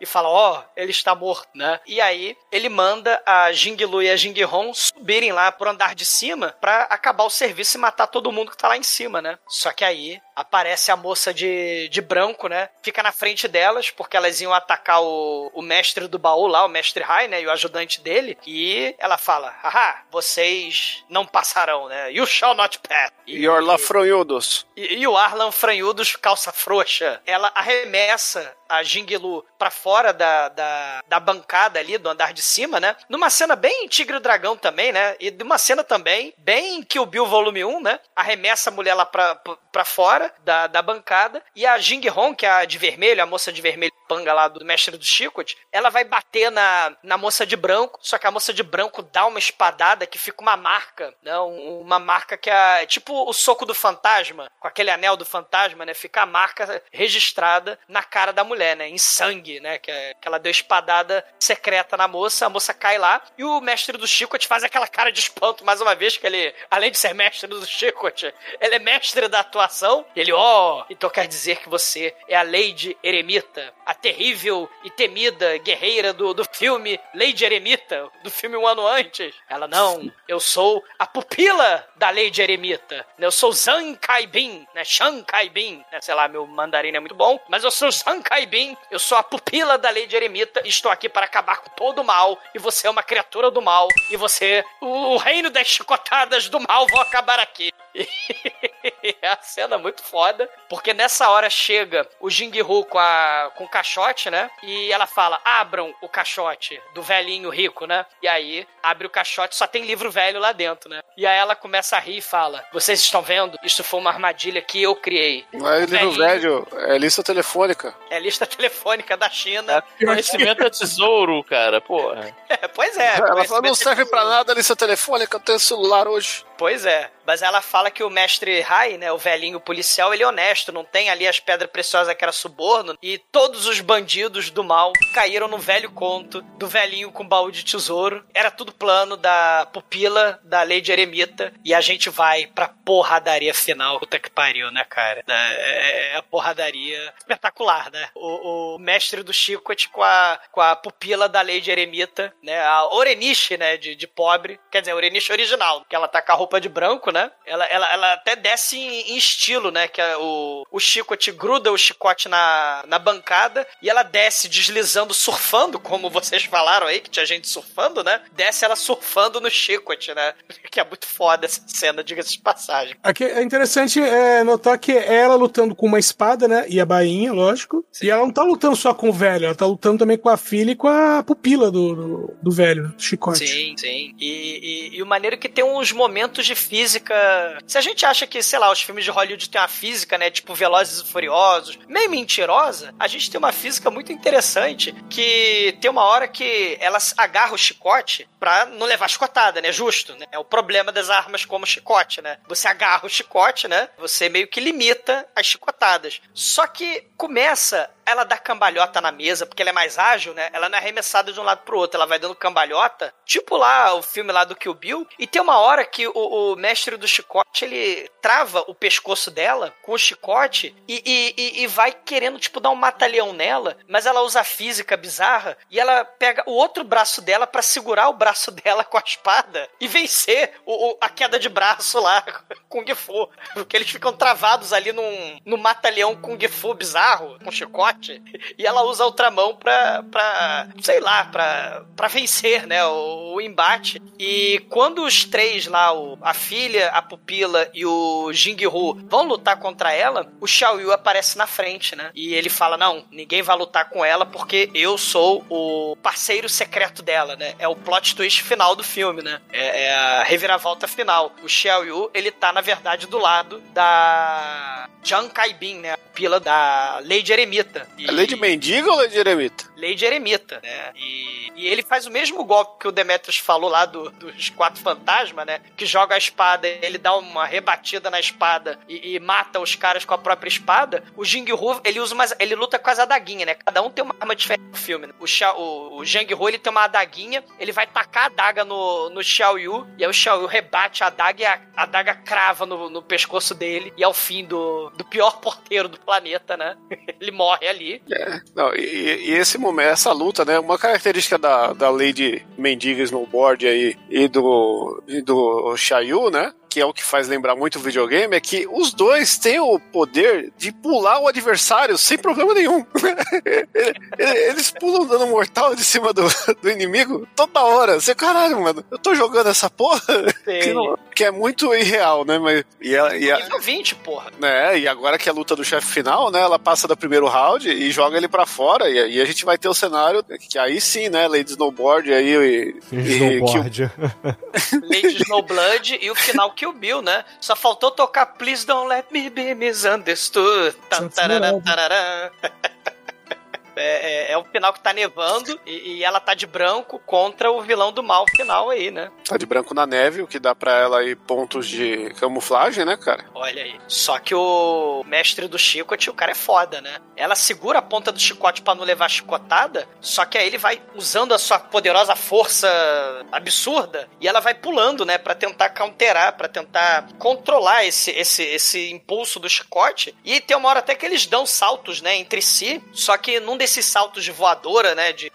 Speaker 6: e fala: Ó, oh, ele está morto, né? E aí ele manda a Jing Lu e a Jing Hong subirem lá pro andar de cima pra acabar o serviço e matar todo mundo que tá lá em cima, né? Só que aí aparece a moça de, de branco, né? Fica na frente delas, porque elas iam atacar o, o mestre do baú lá, o mestre Rai, né? E o ajudante dele. E ela fala: haha, vocês não passarão, né? You shall not pass.
Speaker 9: E, Your lafronhudos.
Speaker 6: E, e o Arlan Franhudos, calça frouxa. Ela arremessa a Jinglu pra fora da, da, da, bancada ali, do andar de cima, né? Numa cena bem Tigre e Dragão também, né? E de uma cena também bem Kill Bill Volume 1, né? Arremessa a mulher lá pra, pra fora da, da bancada. E a Jing Hong, que é a de vermelho, a moça de vermelho panga lá do mestre do Chicote, ela vai bater na, na moça de branco, só que a moça de branco dá uma espadada que fica uma marca, né? Uma marca que é tipo o soco do fantasma, com aquele anel do fantasma, né? Fica a marca registrada na cara da mulher, né? Em sangue, né? Que, é, que ela deu espadada secreta na moça, a moça cai lá, e o mestre do Chicote faz aquela cara de espanto mais uma vez, que ele, além de ser mestre do Chicote, ele é mestre da atuação. Ele, ó, oh, então quer dizer que você é a Lady Eremita, a terrível e temida guerreira do, do filme Lady Eremita, do filme um ano antes. Ela, não, eu sou a pupila da Lady Eremita. Eu sou Zhang Kaibin, né? Shang Kaibin, né? Sei lá, meu mandarim é muito bom, mas eu sou Zhang Kaibin, eu sou a pupila da Lady Eremita estou aqui para acabar com todo o mal. E você é uma criatura do mal. E você, o, o reino das chicotadas do mal vão acabar aqui. <laughs> é a cena muito foda, porque nessa hora chega o Jing Hu com, a, com o caixote, né? E ela fala: abram o caixote do velhinho rico, né? E aí abre o caixote, só tem livro velho lá dentro, né? E aí ela começa a rir e fala: Vocês estão vendo? Isso foi uma armadilha que eu criei.
Speaker 9: Não é livro velho, é lista telefônica.
Speaker 6: É lista telefônica da China.
Speaker 8: É, conhecimento é tesouro, cara, porra.
Speaker 6: É, <laughs> pois é.
Speaker 9: Ela fala: Não serve pra nada a lista telefônica, eu tenho celular hoje.
Speaker 6: Pois é. Mas ela fala que o mestre Rai, né, o velhinho policial, ele é honesto, não tem ali as pedras preciosas que era suborno, e todos os bandidos do mal caíram no velho conto do velhinho com baú de tesouro. Era tudo plano da pupila da Lady Eremita, e a gente vai pra porradaria final. Puta que pariu, né, cara? É, é a porradaria espetacular, né? O, o mestre do Chicote com a, com a pupila da Lady Eremita, né? A Oreniche, né, de, de pobre. Quer dizer, a Oreniche original, que ela tá com a roupa de branco, né? Ela, ela, ela até desce em, em estilo, né? Que é o, o chicote gruda o chicote na, na bancada e ela desce deslizando, surfando, como vocês falaram aí, que tinha gente surfando, né? Desce ela surfando no chicote, né? <laughs> Que é muito foda essa cena, diga-se de passagem.
Speaker 11: Aqui é interessante é, notar que é ela lutando com uma espada, né? E a bainha, lógico. Sim. E ela não tá lutando só com o velho, ela tá lutando também com a filha e com a pupila do, do, do velho, do chicote.
Speaker 6: Sim, sim. E, e, e o maneiro que tem uns momentos de física. Se a gente acha que, sei lá, os filmes de Hollywood têm uma física, né? Tipo Velozes e Furiosos, meio mentirosa, a gente tem uma física muito interessante que tem uma hora que ela agarra o chicote pra não levar chicotada, né? Justo, né? É o problema das armas como chicote, né? Você agarra o chicote, né? Você meio que limita as chicotadas. Só que começa ela dá cambalhota na mesa, porque ela é mais ágil, né? Ela não é arremessada de um lado pro outro, ela vai dando cambalhota, tipo lá o filme lá do Kill Bill. E tem uma hora que o, o mestre do chicote, ele trava o pescoço dela com o chicote e, e, e, vai querendo, tipo, dar um mata-leão nela, mas ela usa física bizarra e ela pega o outro braço dela para segurar o braço dela com a espada e vencer o, o, a queda de braço lá <laughs> com o Fu. Porque eles ficam travados ali num, num mata-leão com o Fu bizarro, com chicote e ela usa a outra mão pra, pra sei lá, pra, pra vencer, né, o, o embate. E quando os três lá, o, a filha, a pupila e o Jing Hu vão lutar contra ela, o Xiao Yu aparece na frente, né? E ele fala: Não, ninguém vai lutar com ela porque eu sou o parceiro secreto dela, né? É o plot twist final do filme, né? É, é a reviravolta final. O Xiao Yu, ele tá, na verdade, do lado da Jiang Kaibin, né? A pupila da Lady Eremita. E...
Speaker 9: É Lady Mendiga ou Lady Eremita?
Speaker 6: Lady Eremita, né? E, e ele faz o mesmo golpe que o Demetrius falou lá do- dos quatro fantasmas, né? Que joga a espada, ele dá uma rebatida na espada e, e mata os caras com a própria espada. O Jing Hu, ele usa umas, ele luta com as adaguinhas, né? Cada um tem uma arma diferente no filme. Né? O, Xia, o, o Jang Hu, ele tem uma adaguinha, ele vai tacar a adaga no, no Xiao Yu, e aí o Xiao Yu rebate a adaga e a, a adaga crava no, no pescoço dele, e é o fim do, do pior porteiro do planeta, né? <laughs> ele morre ali.
Speaker 9: Não, e, e esse momento, essa luta, né? Uma característica da, da Lady Mendiga Snowboard aí e do, e do Shayu, né? Que é o que faz lembrar muito o videogame, é que os dois têm o poder de pular o adversário sem problema nenhum. Ele- <laughs> ele- Eles pulam dando mortal de cima do, do inimigo toda hora. Você, caralho, mano, eu tô jogando essa porra que, não- que é muito irreal, né? Mas, e, a, e, a,
Speaker 6: Nível 20, porra.
Speaker 9: né? E agora que é a luta do chefe final, né? Ela passa do primeiro round e joga ele pra fora. E, e a gente vai ter o cenário que aí sim, né? Lady Snowboard aí e, e,
Speaker 7: Snowboard. <laughs>
Speaker 6: Lady Snowblood e o final Kill Bill, né? Só faltou tocar Please Don't Let Me Be Misunderstood. Tan, tarará, tarará. <laughs> É, é, é o final que tá nevando e, e ela tá de branco contra o vilão do mal final aí, né?
Speaker 9: Tá de branco na neve, o que dá pra ela aí pontos de camuflagem, né, cara?
Speaker 6: Olha aí. Só que o mestre do chicote, o cara é foda, né? Ela segura a ponta do chicote pra não levar chicotada, só que aí ele vai usando a sua poderosa força absurda e ela vai pulando, né, Pra tentar counterar, pra tentar controlar esse, esse, esse impulso do chicote. E tem uma hora até que eles dão saltos, né, entre si, só que num desses saltos de voadora, né, de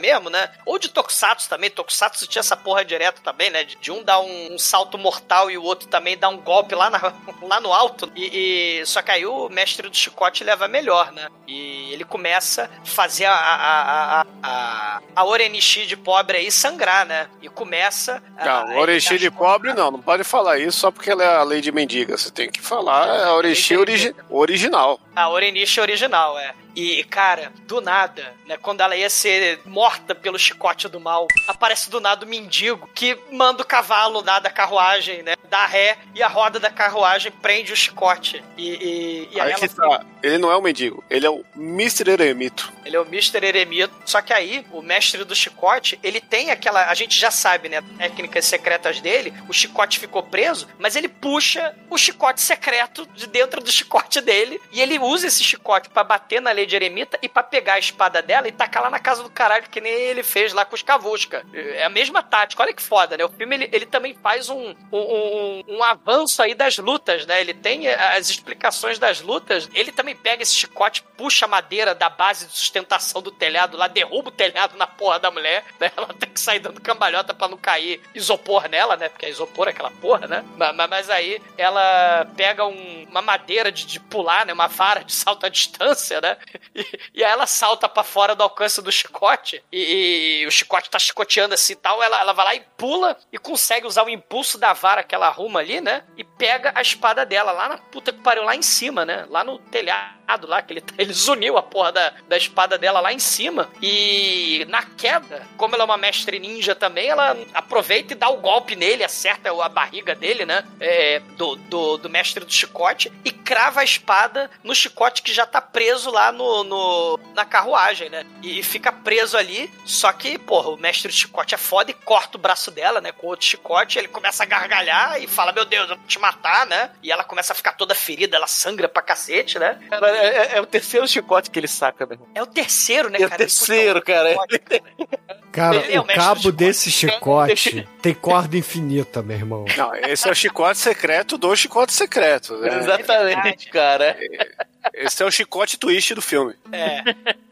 Speaker 6: mesmo, né? Ou de Tokusatsu também. Tokusatsu tinha essa porra direto também, né? De, de um dar um, um salto mortal e o outro também dar um golpe lá, na- <laughs> lá no alto. E, e- só que aí o mestre do chicote leva melhor, né? E ele começa a fazer a, a, a, a, a, Orenishi de pobre aí sangrar, né? E começa. a-
Speaker 9: Não, Orexi de pobre não, não pode falar isso só porque ela é a Lady Mendiga. Você tem que falar a Orexi origi original.
Speaker 6: A Orenishi original, é. E, cara, do nada, né? Quando ela ia ser morta pelo chicote do mal, aparece do nada o mendigo que manda o cavalo lá da carruagem, né? Dá ré e a roda da carruagem prende o chicote. E, e, e aí, ela
Speaker 9: que tá. Ele não é o mendigo, ele é o Mr. Eremito.
Speaker 6: Ele é o Mr. Eremito. Só que aí, o mestre do chicote, ele tem aquela. A gente já sabe, né? Técnicas secretas dele. O chicote ficou preso, mas ele puxa o chicote secreto de dentro do chicote dele. E ele usa esse chicote pra bater na Lady Eremita e pra pegar a espada dela e tacar lá na casa do caralho, que nem ele fez lá com os Cavusca. É a mesma tática. Olha que foda, né? O filme ele, ele também faz um, um, um, avanço aí das lutas, né? Ele tem as explicações das lutas. Ele também pega esse chicote, puxa a madeira da base de sustentação do telhado lá, derruba o telhado na porra da mulher, né? Ela tem que sair dando cambalhota pra não cair isopor nela, né? Porque é isopor aquela porra, né? Ma- ma- Mas, aí ela pega um- uma madeira de, de pular, né? Uma vara de salto à distância, né? <laughs> E, aí ela salta pra fora do alcance do chicote e, e o chicote tá chicoteando assim e tal. Ela, ela vai lá e pula e consegue usar o impulso da vara que ela arruma ali, né? E pega a espada dela lá na puta que pariu, lá em cima, né? Lá no telhado, lá, que ele, <laughs> ele zuniu a porra da, da espada dela lá em cima. E na queda, como ela é uma mestre ninja também, ela aproveita e dá o golpe nele, acerta a barriga dele, né? É, do, do, do mestre do chicote e crava a espada no chicote que já tá preso lá no, no- na carruagem, né? E fica preso ali, só que, porra, o mestre do chicote é foda e corta o braço dela, né? Com outro chicote, ele começa a gargalhar e fala, meu Deus, eu vou te matar, né? E ela começa a ficar toda ferida, ela sangra pra cacete, né?
Speaker 8: Cara, é, é- é o terceiro chicote que ele saca, meu irmão.
Speaker 6: É o terceiro, né,
Speaker 8: É o
Speaker 6: cara? Ele
Speaker 8: terceiro,
Speaker 6: puxa
Speaker 8: cara.
Speaker 7: Cara,
Speaker 6: Ele é o
Speaker 7: o cabo
Speaker 6: do
Speaker 7: desse chicote tem corda infinita, meu irmão.
Speaker 9: Não, esse é o chicote secreto do chicote secreto. né?
Speaker 8: Exatamente, cara.
Speaker 9: Esse é o chicote twist do filme.
Speaker 6: É.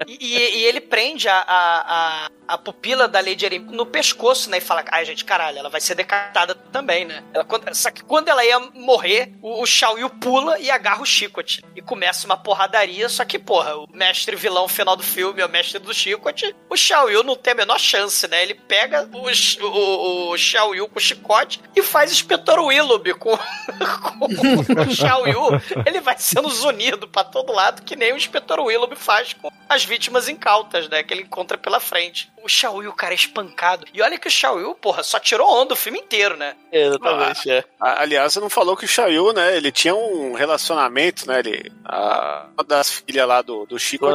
Speaker 6: E, e- ele prende a, a, a, pupila da Lady Erin no pescoço, né? E fala, ai, gente, caralho, ela vai ser decapitada também, né? Ela, quando- só que quando ela ia morrer, o, o Shao Yu pula e agarra o chicote. E começa uma porradaria, só que, porra, o mestre vilão final do filme é o mestre do chicote. O Shao Yu não tem a menor chance, né? Ele pega o, o, o Shao Yu com o chicote e faz Inspetor Willoughby com, <laughs> com o Shao Yu. Ele vai sendo zunido pra pra todo lado, que nem o inspetor Willoughby faz com as vítimas incautas, né? Que ele encontra pela frente. O Shaoyu, o cara, é espancado. E olha que o Shaoyu, porra, só tirou onda o filme inteiro, né?
Speaker 8: Exatamente, é.
Speaker 9: A- Aliás, você não falou que o Shayu, né? Ele tinha um relacionamento, né? Ele, a, uma das filhas lá do, do Chico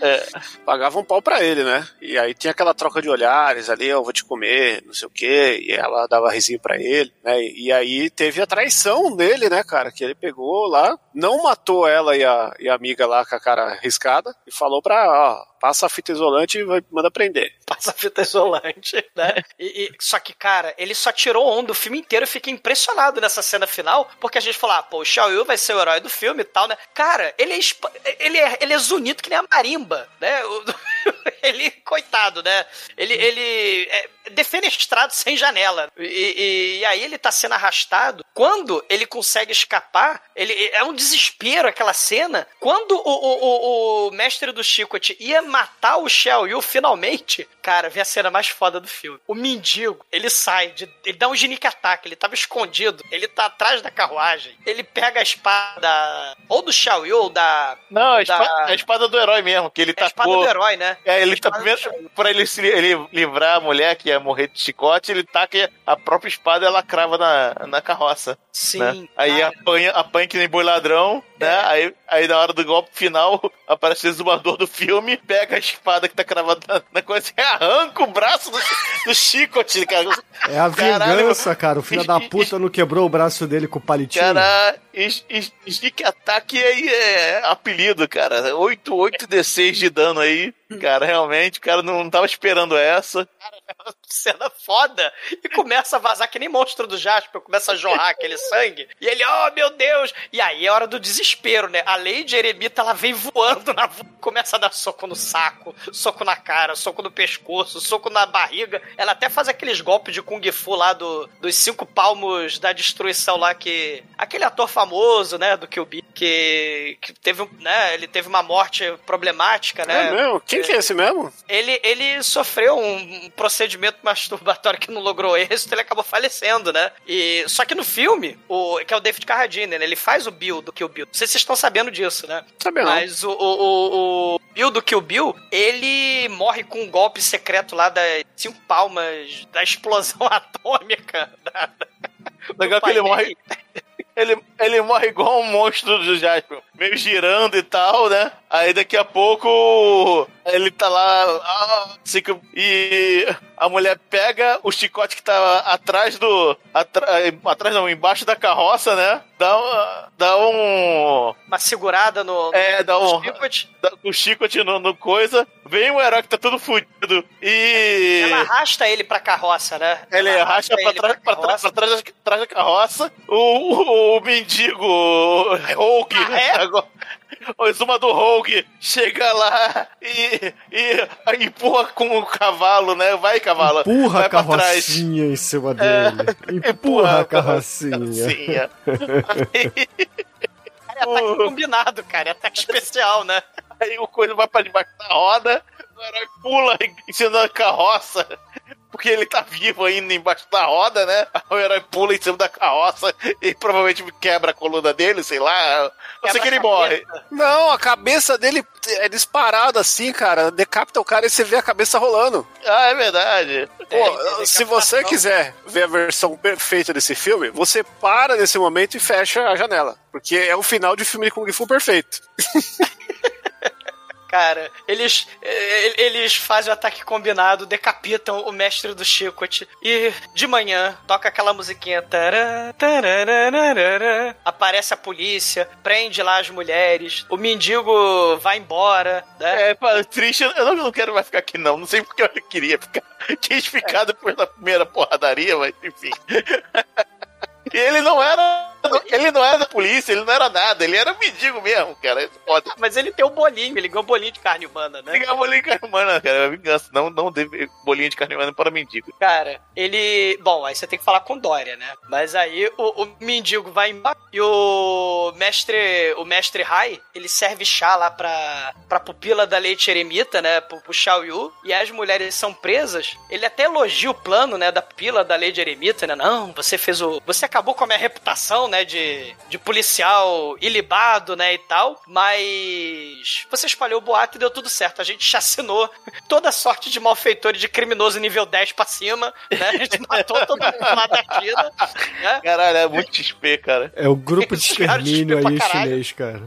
Speaker 8: É.
Speaker 9: pagava um pau pra ele, né? E aí tinha aquela troca de olhares ali, eu vou te comer, não sei o quê. E ela dava risinho pra ele, né? E aí teve a traição dele, né, cara? Que ele pegou lá, não matou ela e a, e amiga lá com a cara riscada e falou pra, ó, passa a fita isolante e vai, manda prender. <laughs>
Speaker 6: Passa a fita isolante, né? E, e- só que, cara, ele só tirou onda o filme inteiro. Eu fiquei impressionado nessa cena final, porque a gente falou, ah, pô, o Xiao Yu vai ser o herói do filme e tal, né? Cara, ele é, ele é, ele é que nem a marimba, né? <laughs> O- ele, coitado, né? Ele, ele é defenestrado sem janela. E, e- e aí ele tá sendo arrastado. Quando ele consegue escapar, ele é um desespero aquela cena. Quando o, o, o, o mestre do Chicote ia matar o Xiao Yu finalmente, cara, vem a cena mais foda do filme. O mendigo, ele sai, de, ele dá um genique ataque, ele tava escondido, ele tá atrás da carruagem, ele pega a espada ou do Xiao Yu ou da...
Speaker 8: Não, a
Speaker 6: da-
Speaker 8: espada, a espada do herói mesmo, que ele
Speaker 6: É a espada do herói, né?
Speaker 8: É, ele tá primeiro, pra ele, se, ele livrar a mulher que ia morrer de chicote, ele taca a própria espada e ela crava na, na carroça.
Speaker 6: Sim,
Speaker 8: né? Aí apanha, apanha que nem boi ladrão, né? Aí, aí na hora do golpe final, <laughs> aparece o exumador do filme, pega a espada que tá cravada na, na coisa e arranca o braço do, do chicote, cara.
Speaker 7: É a
Speaker 8: Caralho,
Speaker 7: vingança, cara. O filho da puta não quebrou o braço dele com o palitinho.
Speaker 8: Cara, Sneak Attack aí é apelido, cara. 8, 8 D6 de dano aí. Cara, realmente, o cara não tava esperando essa. <laughs>
Speaker 6: cena foda e começa a vazar que nem monstro do Jasper, começa a jorrar aquele <laughs> sangue. E ele, oh meu Deus! E aí é hora do desespero, né? A Lady Eremita ela vem voando na vo- começa a dar soco no saco, soco na cara, soco no pescoço, soco na barriga. Ela até faz aqueles golpes de Kung Fu lá do, dos cinco palmos da destruição lá que. Aquele ator famoso, né? Do Kill Bill, que, que teve um. né? Ele teve uma morte problemática, né?
Speaker 9: É mesmo? Quem que é esse mesmo?
Speaker 6: Ele, ele sofreu um procedimento <laughs> masturbatório que não logrou êxito, ele acabou falecendo, né? E, só que no filme, o, que é o David Carradine, né? Ele faz o Bill do Kill Bill. Não sei se vocês estão sabendo disso, né?
Speaker 9: Sabendo.
Speaker 6: Mas o, o, o, o Bill do Kill Bill, ele morre com um golpe secreto lá das cinco palmas da explosão <laughs> atômica. Da,
Speaker 8: Legal que ele morre. Ele, ele morre igual um monstro do Jasper, meio girando e tal, né? Aí daqui a pouco ele tá lá, ah, e a mulher pega o chicote que tá atrás do. atra- atrás não, embaixo da carroça, né? Dá, um- dá um.
Speaker 6: Uma segurada no.
Speaker 8: É, dá um.
Speaker 6: chicote.
Speaker 8: Dá, o chicote no, no coisa. Vem o herói que tá todo fudido. E.
Speaker 6: Ela arrasta ele pra carroça, né?
Speaker 8: Ele
Speaker 6: Ela
Speaker 8: arrasta pra trás, pra, trás, pra trás, da- trás da carroça. O, o, o mendigo Rogue,
Speaker 6: Ah, é? <laughs>
Speaker 8: agora, o exumador Rogue chega lá e, e empurra com o cavalo, né? Vai, cavalo.
Speaker 7: Empurra
Speaker 8: vai
Speaker 7: a
Speaker 8: pra trás.
Speaker 7: carrocinha em cima dele. Empurra a carrocinha.
Speaker 8: carrocinha. <laughs>
Speaker 6: É ataque combinado, cara. É ataque especial, né?
Speaker 8: Aí o coisa vai pra debaixo da roda, o herói pula em cima da carroça. Porque ele tá vivo ainda embaixo da roda, né? Aí O herói pula em cima da carroça e provavelmente quebra a coluna dele, sei lá. Sei que ele morre.
Speaker 9: Não, a cabeça dele é disparada assim, cara. Decapita o cara e você vê a cabeça rolando.
Speaker 8: Ah, é verdade.
Speaker 9: Pô, se você quiser ver a versão perfeita desse filme, você para nesse momento e fecha a janela. Porque é o final de filme de Kung Fu perfeito. <laughs>
Speaker 6: Cara, eles, eh, eles fazem o ataque combinado, decapitam o mestre do chicote e de manhã toca aquela musiquinha. tará, tararararara, aparece a polícia, prende lá as mulheres, o mendigo vai embora, né?
Speaker 8: É, pá, triste, eu não, não quero mais ficar aqui, não. Não sei porque eu queria ficar. <laughs> Quis ficar depois da primeira porradaria, mas enfim. E <laughs> ele não era. <laughs> Ele não era da polícia, ele não era nada, ele era um mendigo mesmo, cara. É foda.
Speaker 6: Mas ele tem o bolinho, ele ganhou bolinho de carne humana, né?
Speaker 8: Ligar bolinho de carne humana, cara. É vingança. Não, não dê bolinho de carne humana para mendigo.
Speaker 6: Cara, ele. Bom, aí você tem que falar com Dória, né? Mas aí o, o mendigo vai embora e o mestre. O mestre Rai, ele serve chá lá pra, pra pupila da leite eremita, né? Pro, pro Xiao Yu. E as mulheres são presas. Ele até elogia o plano, né? Da pupila da leite eremita, né? Não, você fez o. Você acabou com a minha reputação, né, de, de policial ilibado, né, e tal, mas você espalhou o boato e deu tudo certo. A gente chacinou toda sorte de malfeitor e de criminoso nível 10 pra cima, né? A gente matou todo mundo lá da China, né?
Speaker 8: Caralho, é muito XP, cara.
Speaker 7: É o grupo de extermínio aí chinês, cara.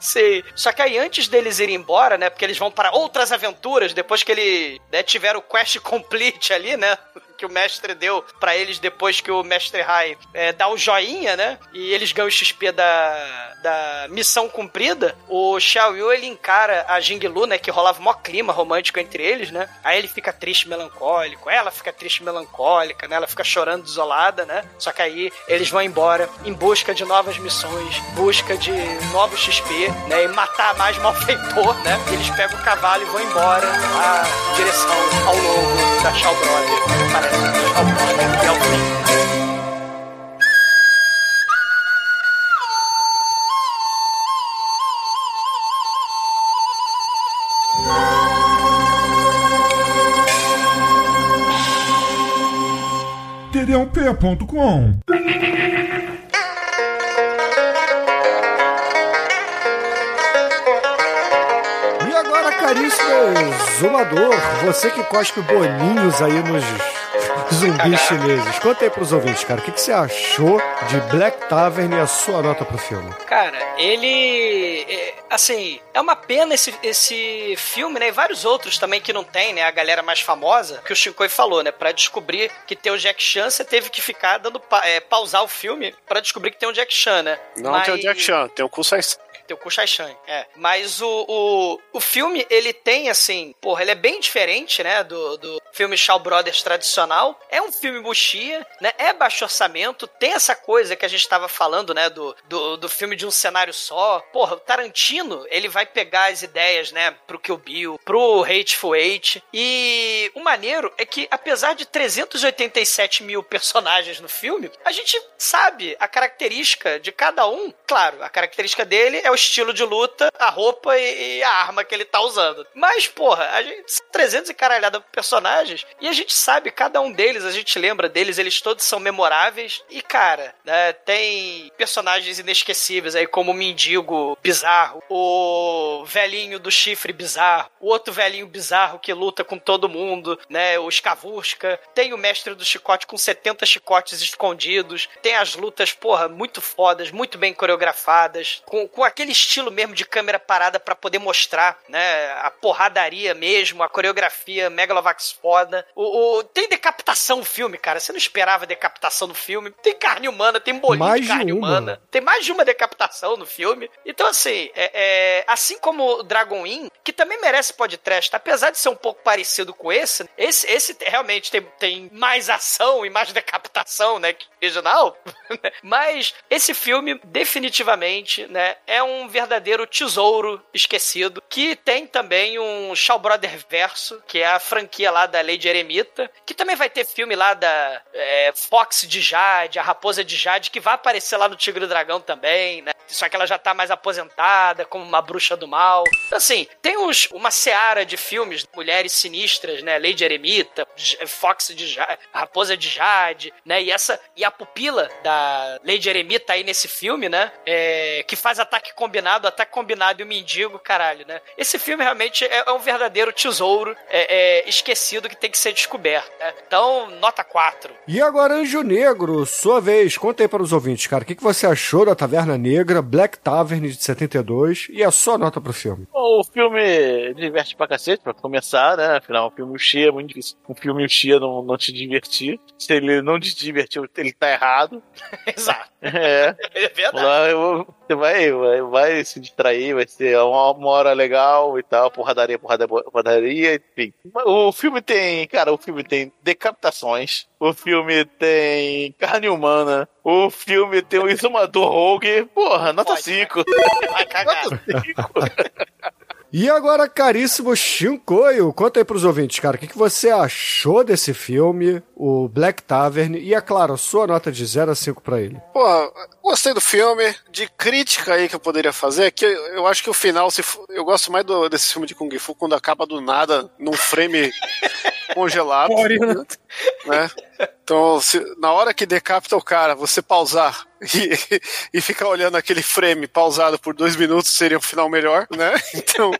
Speaker 6: Sim. Só que aí antes deles irem embora, né? Porque eles vão para outras aventuras, depois que ele né, tiveram o quest complete ali, né? Que o mestre deu pra eles depois que o mestre Rai é, dá o joinha, né? E eles ganham o XP da, da missão cumprida. O Xiao Yu, ele encara a Jing Lu, né? Que rolava mó clima romântico entre eles, né? Aí ele fica triste, melancólico. Ela fica triste, melancólica, né? Ela fica chorando, desolada, né? Só que aí eles vão embora em busca de novas missões, busca de novos XP, né? E matar mais malfeitor, né? Eles pegam o cavalo e vão embora na direção ao logo da Shaw Brother. Parece
Speaker 5: td1p.com
Speaker 7: E agora, caríssimo exumador, você que cospe boninhos aí nos zumbis chineses. Conta aí pros ouvintes, cara, o que, que você achou de Black Tavern e a sua nota pro filme?
Speaker 6: Cara, ele. é, assim, é uma pena esse, esse filme, né? E vários outros também que não tem, né? A galera mais famosa, que o Shinkoi falou, né? Pra descobrir que tem o Jack Chan, você teve que ficar dando pa- é, pausar o filme pra descobrir que tem o Jack Chan, né?
Speaker 9: Não
Speaker 6: Mas-
Speaker 9: tem o Jack Chan, tem o Kusai
Speaker 6: tem o Kushai Shan, é. Mas o, o, o filme, ele tem, assim, porra, ele é bem diferente, né, do, do filme Shaw Brothers tradicional. É um filme buchia, né, é baixo orçamento, tem essa coisa que a gente tava falando, né, do, do, do filme de um cenário só. Porra, o Tarantino, ele vai pegar as ideias, né, pro Kill Bill, pro Hateful Eight. E o maneiro é que, apesar de 387 mil personagens no filme, a gente sabe a característica de cada um. Claro, a característica dele é o estilo de luta, a roupa e, e a arma que ele tá usando. Mas, porra, a gente são 300 e caralhada personagens e a gente sabe cada um deles, a gente lembra deles, eles todos são memoráveis. E, cara, né, tem personagens inesquecíveis aí, como o mendigo bizarro, o velhinho do chifre bizarro, o outro velhinho bizarro que luta com todo mundo, né? O Skavurska. Tem o mestre do chicote com 70 chicotes escondidos. Tem as lutas, porra, muito fodas, muito bem coreografadas, com, com aquele estilo mesmo de câmera parada pra poder mostrar, né? A porradaria mesmo, a coreografia Megalovax foda. O, o- tem decapitação no filme, cara. Você não esperava decapitação no filme. Tem carne humana, tem bolinho
Speaker 7: Mais
Speaker 6: de
Speaker 7: de
Speaker 6: carne
Speaker 7: uma.
Speaker 6: humana. Tem mais de uma decapitação no filme. Então, assim, é, é, assim como o Dragon Inn, que também merece podcast, apesar de ser um pouco parecido com esse, esse, esse realmente tem, tem mais ação e mais decapitação, né, que original. <laughs> Mas esse filme, definitivamente, né, é um verdadeiro tesouro esquecido, que tem também um Shaw Brother Verso, que é a franquia lá da Lady Eremita, que também vai ter filme lá da é, Fox de Jade, a Raposa de Jade, que vai aparecer lá no Tigre e Dragão também, né? Só que ela já tá mais aposentada, como uma bruxa do mal. Então, assim, tem uns, uma seara de filmes, mulheres sinistras, né? Lady Eremita, Fox de Jade, Raposa de Jade, né? E essa, e a pupila da Lady Eremita aí nesse filme, né? É, que faz ataque combinado, ataque combinado e o mendigo, caralho, né? Esse filme realmente é, é um verdadeiro tesouro é, é, esquecido que tem que ser descoberto, né? Então, nota 4.
Speaker 7: E agora, Anjo Negro, sua vez, conta aí para os ouvintes, cara, o que, que você achou da Taverna Negra, Black Tavern de 72 e a sua nota pro filme?
Speaker 8: Bom, o filme diverte pra cacete, pra começar, né? Afinal, um filme Uxia é muito difícil. Um filme Uxia não, não te divertir. Se ele não te divertiu, ele tá errado. <laughs>
Speaker 6: Exato.
Speaker 8: É.
Speaker 6: É verdade.
Speaker 8: Lá eu- você vai, vai, vai se distrair, vai ser uma, uma hora legal e tal, porradaria, porradaria, porradaria, enfim. O filme tem, cara, o filme tem decapitações, o filme tem carne humana, o filme tem o exumador Rogue, porra, nota 5.
Speaker 6: Vai cagar. <laughs>
Speaker 7: E agora, caríssimo Shinkoio, conta aí pros ouvintes, cara, o que, que você achou desse filme, o Black Tavern, e, é claro, a sua nota de 0 a 5 pra ele.
Speaker 9: Pô, gostei do filme. De crítica aí que eu poderia fazer, é que eu acho que o final, se for- eu gosto mais do- desse filme de Kung Fu quando acaba do nada, num frame <laughs> congelado. né? Então, se- na hora que decapita o cara, você pausar e, e ficar olhando aquele frame pausado por dois minutos seria um final melhor, né? Então,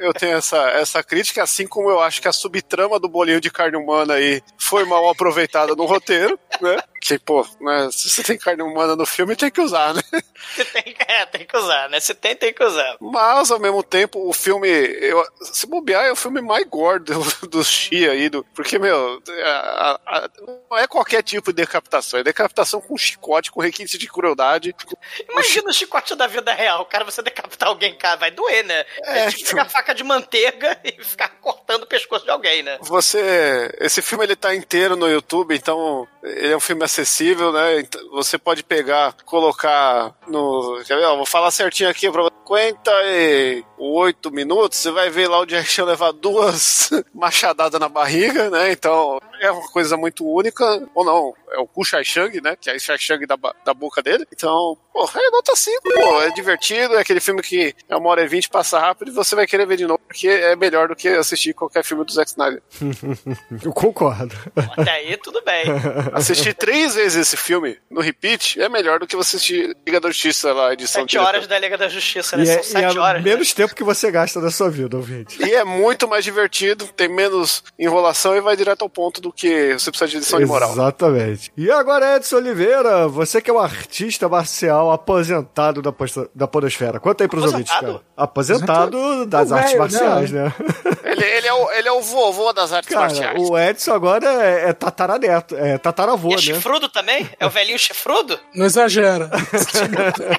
Speaker 9: eu tenho essa, essa crítica, assim como eu acho que a subtrama do bolinho de carne humana aí foi mal aproveitada no roteiro, né? Que, pô, né, se você tem carne humana no filme, tem que usar, né?
Speaker 6: Tem, é, tem que usar, né? Se tem, tem que usar.
Speaker 9: Mas, ao mesmo tempo, o filme, eu, se bobear, é o filme mais gore do, do Xia aí, do, porque, meu, a- a- a- não é qualquer tipo de decapitação, é decapitação com chicote, com requinte de crueldade.
Speaker 6: Imagina o chicote da vida real. Cara, você decapitar alguém, cara, vai doer, né? É,
Speaker 9: É,
Speaker 6: tipo pegar faca de manteiga <laughs> e ficar cortando o pescoço de alguém, né?
Speaker 9: Você, esse filme ele tá inteiro no YouTube, então ele é um filme acessível, né? Então, Você pode pegar, colocar no, quer ver? Ó, vou falar certinho aqui para 58 minutos, você vai ver lá o Jack Chan levar duas <laughs> machadadas na barriga, né? Então é uma coisa muito única, ou não, é o Ku Shai Shang, né? Que é o Shai Shang da, da boca dele. Então, pô, é nota 5, pô, é divertido, é aquele filme que é uma hora e vinte, passa rápido e você vai querer ver de novo, porque é melhor do que assistir qualquer filme do Zack Snyder. <laughs>
Speaker 7: Eu concordo.
Speaker 6: Até aí, tudo bem. <laughs>
Speaker 9: Assistir três vezes esse filme no repeat é melhor do que você assistir Liga da Justiça lá, edição
Speaker 6: Sete
Speaker 9: direta.
Speaker 6: horas da Liga da Justiça, né?
Speaker 7: E
Speaker 6: São
Speaker 7: é,
Speaker 6: sete
Speaker 7: é
Speaker 6: horas. né?
Speaker 7: menos tempo que você gasta na sua vida, ouvinte.
Speaker 9: E é muito mais divertido, tem menos enrolação e vai direto ao ponto do que você precisa de edição de moral.
Speaker 7: Exatamente. E agora, Edson Oliveira, você que é um artista marcial aposentado da, posta- da podosfera. Conta aí pros ouvintes, cara. Aposentado das
Speaker 11: O
Speaker 7: artes
Speaker 11: velho,
Speaker 7: marciais,
Speaker 11: né?
Speaker 7: né? <laughs>
Speaker 9: Ele, ele é o, ele é o vovô das artes
Speaker 7: Cara,
Speaker 9: marciais.
Speaker 7: o Edson agora é, é tataraneto, é tataravô,
Speaker 6: E é
Speaker 7: né?
Speaker 6: chifrudo também? É o velhinho chifrudo?
Speaker 11: Não exagera.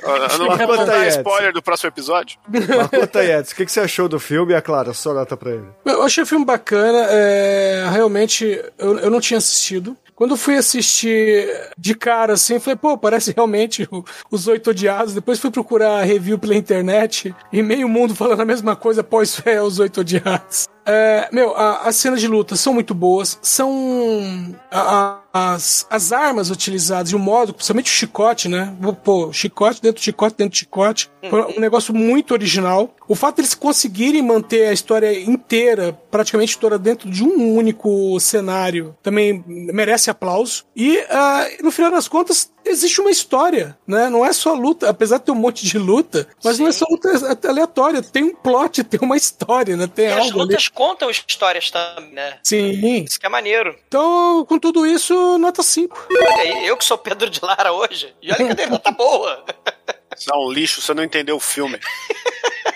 Speaker 9: Eu <laughs> não
Speaker 7: aí, Edson.
Speaker 9: spoiler do próximo episódio.
Speaker 7: Mas conta aí, Edson, o que, que você achou do filme? E, é claro, só nota pra ele.
Speaker 11: Eu achei o filme bacana, é, realmente eu, eu não tinha assistido. Quando fui assistir de cara assim, falei, pô, parece realmente os Oito Odiados. Depois fui procurar review pela internet e meio mundo <laughs> falando a mesma coisa após fé os Oito Odiados. É, meu, as cenas de luta são muito boas, são a- a- as, as armas utilizadas e o modo, principalmente o chicote, né? Pô, chicote dentro do chicote dentro do chicote. Um negócio muito original. O fato deles conseguirem manter a história inteira, praticamente toda dentro de um único cenário, também merece aplauso. E ah, no final das contas, existe uma história, né? Não é só luta, apesar de ter um monte de luta, mas não é só luta aleatória. Tem um plot, <laughs> tem uma história, né? Tem
Speaker 6: E as
Speaker 11: algo ali.
Speaker 6: lutas contam histórias também, né?
Speaker 11: Sim.
Speaker 6: Isso que é maneiro.
Speaker 11: Então, com tudo isso, nota 5.
Speaker 6: Olha aí, eu que sou Pedro de Lara hoje. E olha que a <laughs> nota tá boa.
Speaker 9: Você é um lixo, você não entendeu o filme. <laughs>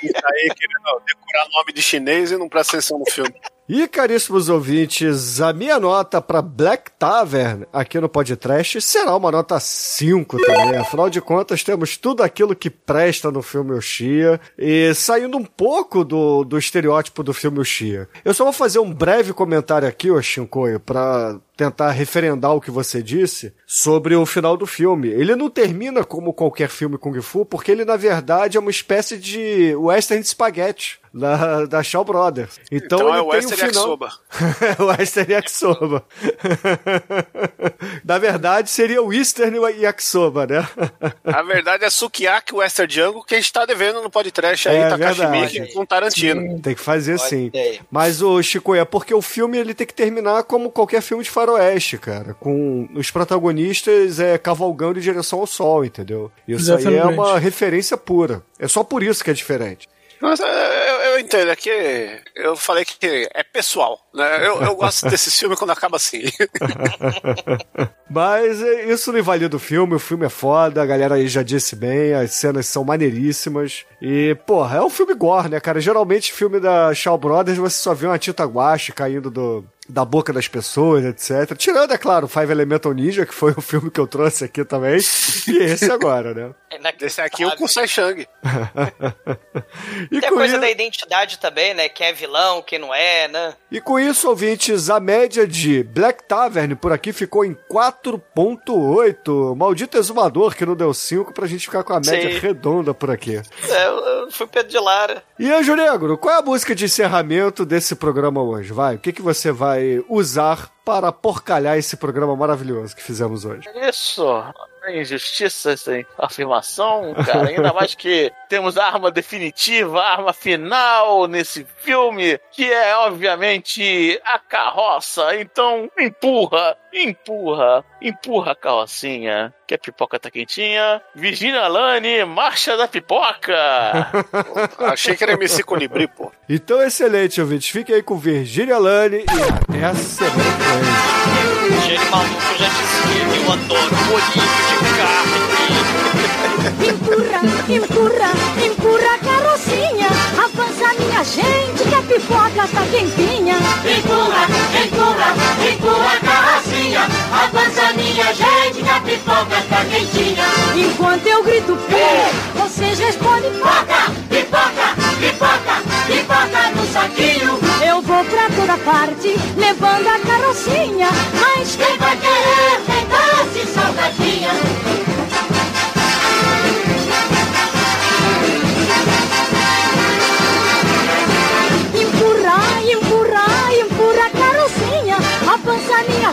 Speaker 9: E tá aí querendo decorar nome de chinês e não presta atenção no filme.
Speaker 7: E, caríssimos ouvintes, a minha nota para Black Tavern aqui no podcast será uma nota 5 também. Afinal de contas, temos tudo aquilo que presta no filme Uchiha e saindo um pouco do, do estereótipo do filme Uchiha. Eu só vou fazer um breve comentário aqui, ô Shinkoio, para tentar referendar o que você disse sobre o final do filme. Ele não termina como qualquer filme Kung Fu, porque ele, na verdade, é uma espécie de western de spaghetti da, da Shaw Brothers. Então,
Speaker 9: Então
Speaker 7: ele <laughs>
Speaker 9: é
Speaker 7: tem
Speaker 9: Western
Speaker 7: um final...
Speaker 9: Yakisoba.
Speaker 7: Western <laughs> Yakisoba. Na verdade, seria o Eastern Yakisoba, né?
Speaker 9: A verdade é Sukiyaki Western Django que a gente tá devendo no podcast aí,
Speaker 7: É
Speaker 9: Takashi. Miike com Tarantino.
Speaker 7: Tem que fazer sim.
Speaker 6: aí.
Speaker 7: Mas o Chico é porque o filme ele tem que terminar como qualquer filme de faroeste, cara, com os protagonistas é cavalgando em direção ao sol, entendeu? Isso aí é
Speaker 11: Exatamente.
Speaker 7: uma referência pura. É só por isso que é diferente.
Speaker 9: Mas é, eu, eu entendo, é que eu falei que é pessoal, né? Eu, eu gosto desse <laughs> filme quando acaba assim. <laughs>
Speaker 7: Mas é, isso não invalida o filme, o filme é foda, a galera aí já disse bem, as cenas são maneiríssimas. E, porra, é um filme gore, né, cara? Geralmente, filme da Shaw Brothers, você só vê uma tinta guache caindo do, da boca das pessoas, etc. Tirando, é claro, o Five Elemental Ninja, que foi o filme que eu trouxe aqui também, e esse agora, né?
Speaker 9: Esse aqui é o Kusai Shang. <laughs>
Speaker 7: E
Speaker 6: Tem a
Speaker 7: com
Speaker 6: coisa
Speaker 7: isso-
Speaker 6: da identidade também, né? Quem é vilão, quem não é, né?
Speaker 7: E com isso, ouvintes, a média de Black Tavern por aqui ficou em 4.8. Maldito exumador que não deu 5 pra gente ficar com a média
Speaker 6: Sim.
Speaker 7: redonda por aqui.
Speaker 6: É, eu, eu fui Pedro de Lara.
Speaker 7: E Anjo Negro, qual é a música de encerramento desse programa hoje? Vai, o que, que você vai usar para porcalhar esse programa maravilhoso que fizemos hoje.
Speaker 8: Isso. Injustiça essa afirmação, cara. Ainda mais que temos a arma definitiva, a arma final nesse filme, que é obviamente a carroça. Então empurra, empurra, empurra a carrocinha. Que a pipoca tá quentinha. Virginia Lane, marcha da pipoca! <laughs>
Speaker 9: Achei que era MC Colibri, pô.
Speaker 7: Então, excelente, ouvintes. Fiquem aí com Virginia Lane e até a semana que vem.
Speaker 6: Gênio maluco, eu já que eu adoro bolinho de carne.
Speaker 12: Empurra, empurra, empurra a carrocinha. Avança minha gente que a pipoca tá quentinha.
Speaker 13: Empurra, empurra, empurra a carrocinha. Avança minha gente que a pipoca tá quentinha.
Speaker 12: Enquanto eu grito pi, vocês respondem
Speaker 13: Pipoca, pipoca, pipoca, pipoca no saquinho.
Speaker 12: Eu vou pra toda parte, levando a carrocinha. Mas
Speaker 13: Quem vai querer tem doce salgadinha?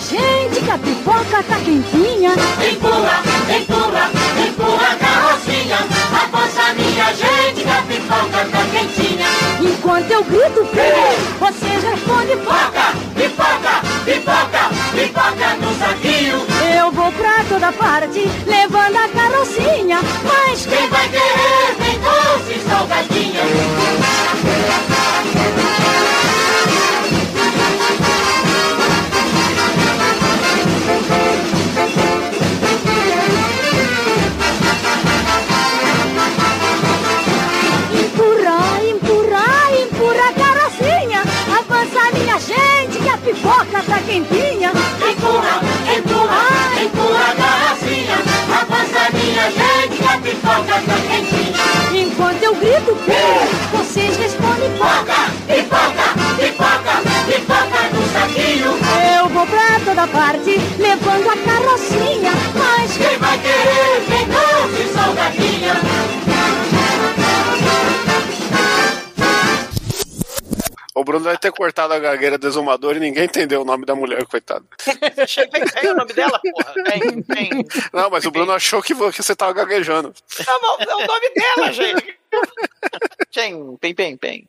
Speaker 12: Gente que a pipoca tá quentinha.
Speaker 13: Empurra, empurra, empurra a carrocinha. Avança minha gente que a pipoca tá quentinha.
Speaker 12: Enquanto eu grito pi, vocês respondem
Speaker 13: Pipoca, pipoca, pipoca, pipoca no saquinho.
Speaker 12: Eu vou pra toda parte, levando a carrocinha. Mas
Speaker 13: Quem vai querer tem doce salgadinha?
Speaker 12: Pipoca tá quentinha.
Speaker 13: Empurra, empurra, empurra a carrocinha. Avança minha gente a pipoca tá quentinha.
Speaker 12: Enquanto eu grito pi, vocês respondem
Speaker 13: Pipoca, pipoca, pipoca, pipoca no saquinho.
Speaker 12: Eu vou pra toda parte, levando a carrocinha. Mas
Speaker 13: Quem vai querer tem doce salgadinha?
Speaker 9: O Bruno deve ter cortado a gagueira do exumador e ninguém entendeu o nome da mulher, coitado.
Speaker 6: Bem, bem, o nome dela, porra. Bem, bem.
Speaker 9: Não, mas o Bruno achou que vo- que você tava gaguejando.
Speaker 6: É o nome dela, gente.
Speaker 8: Pem, pem, pem.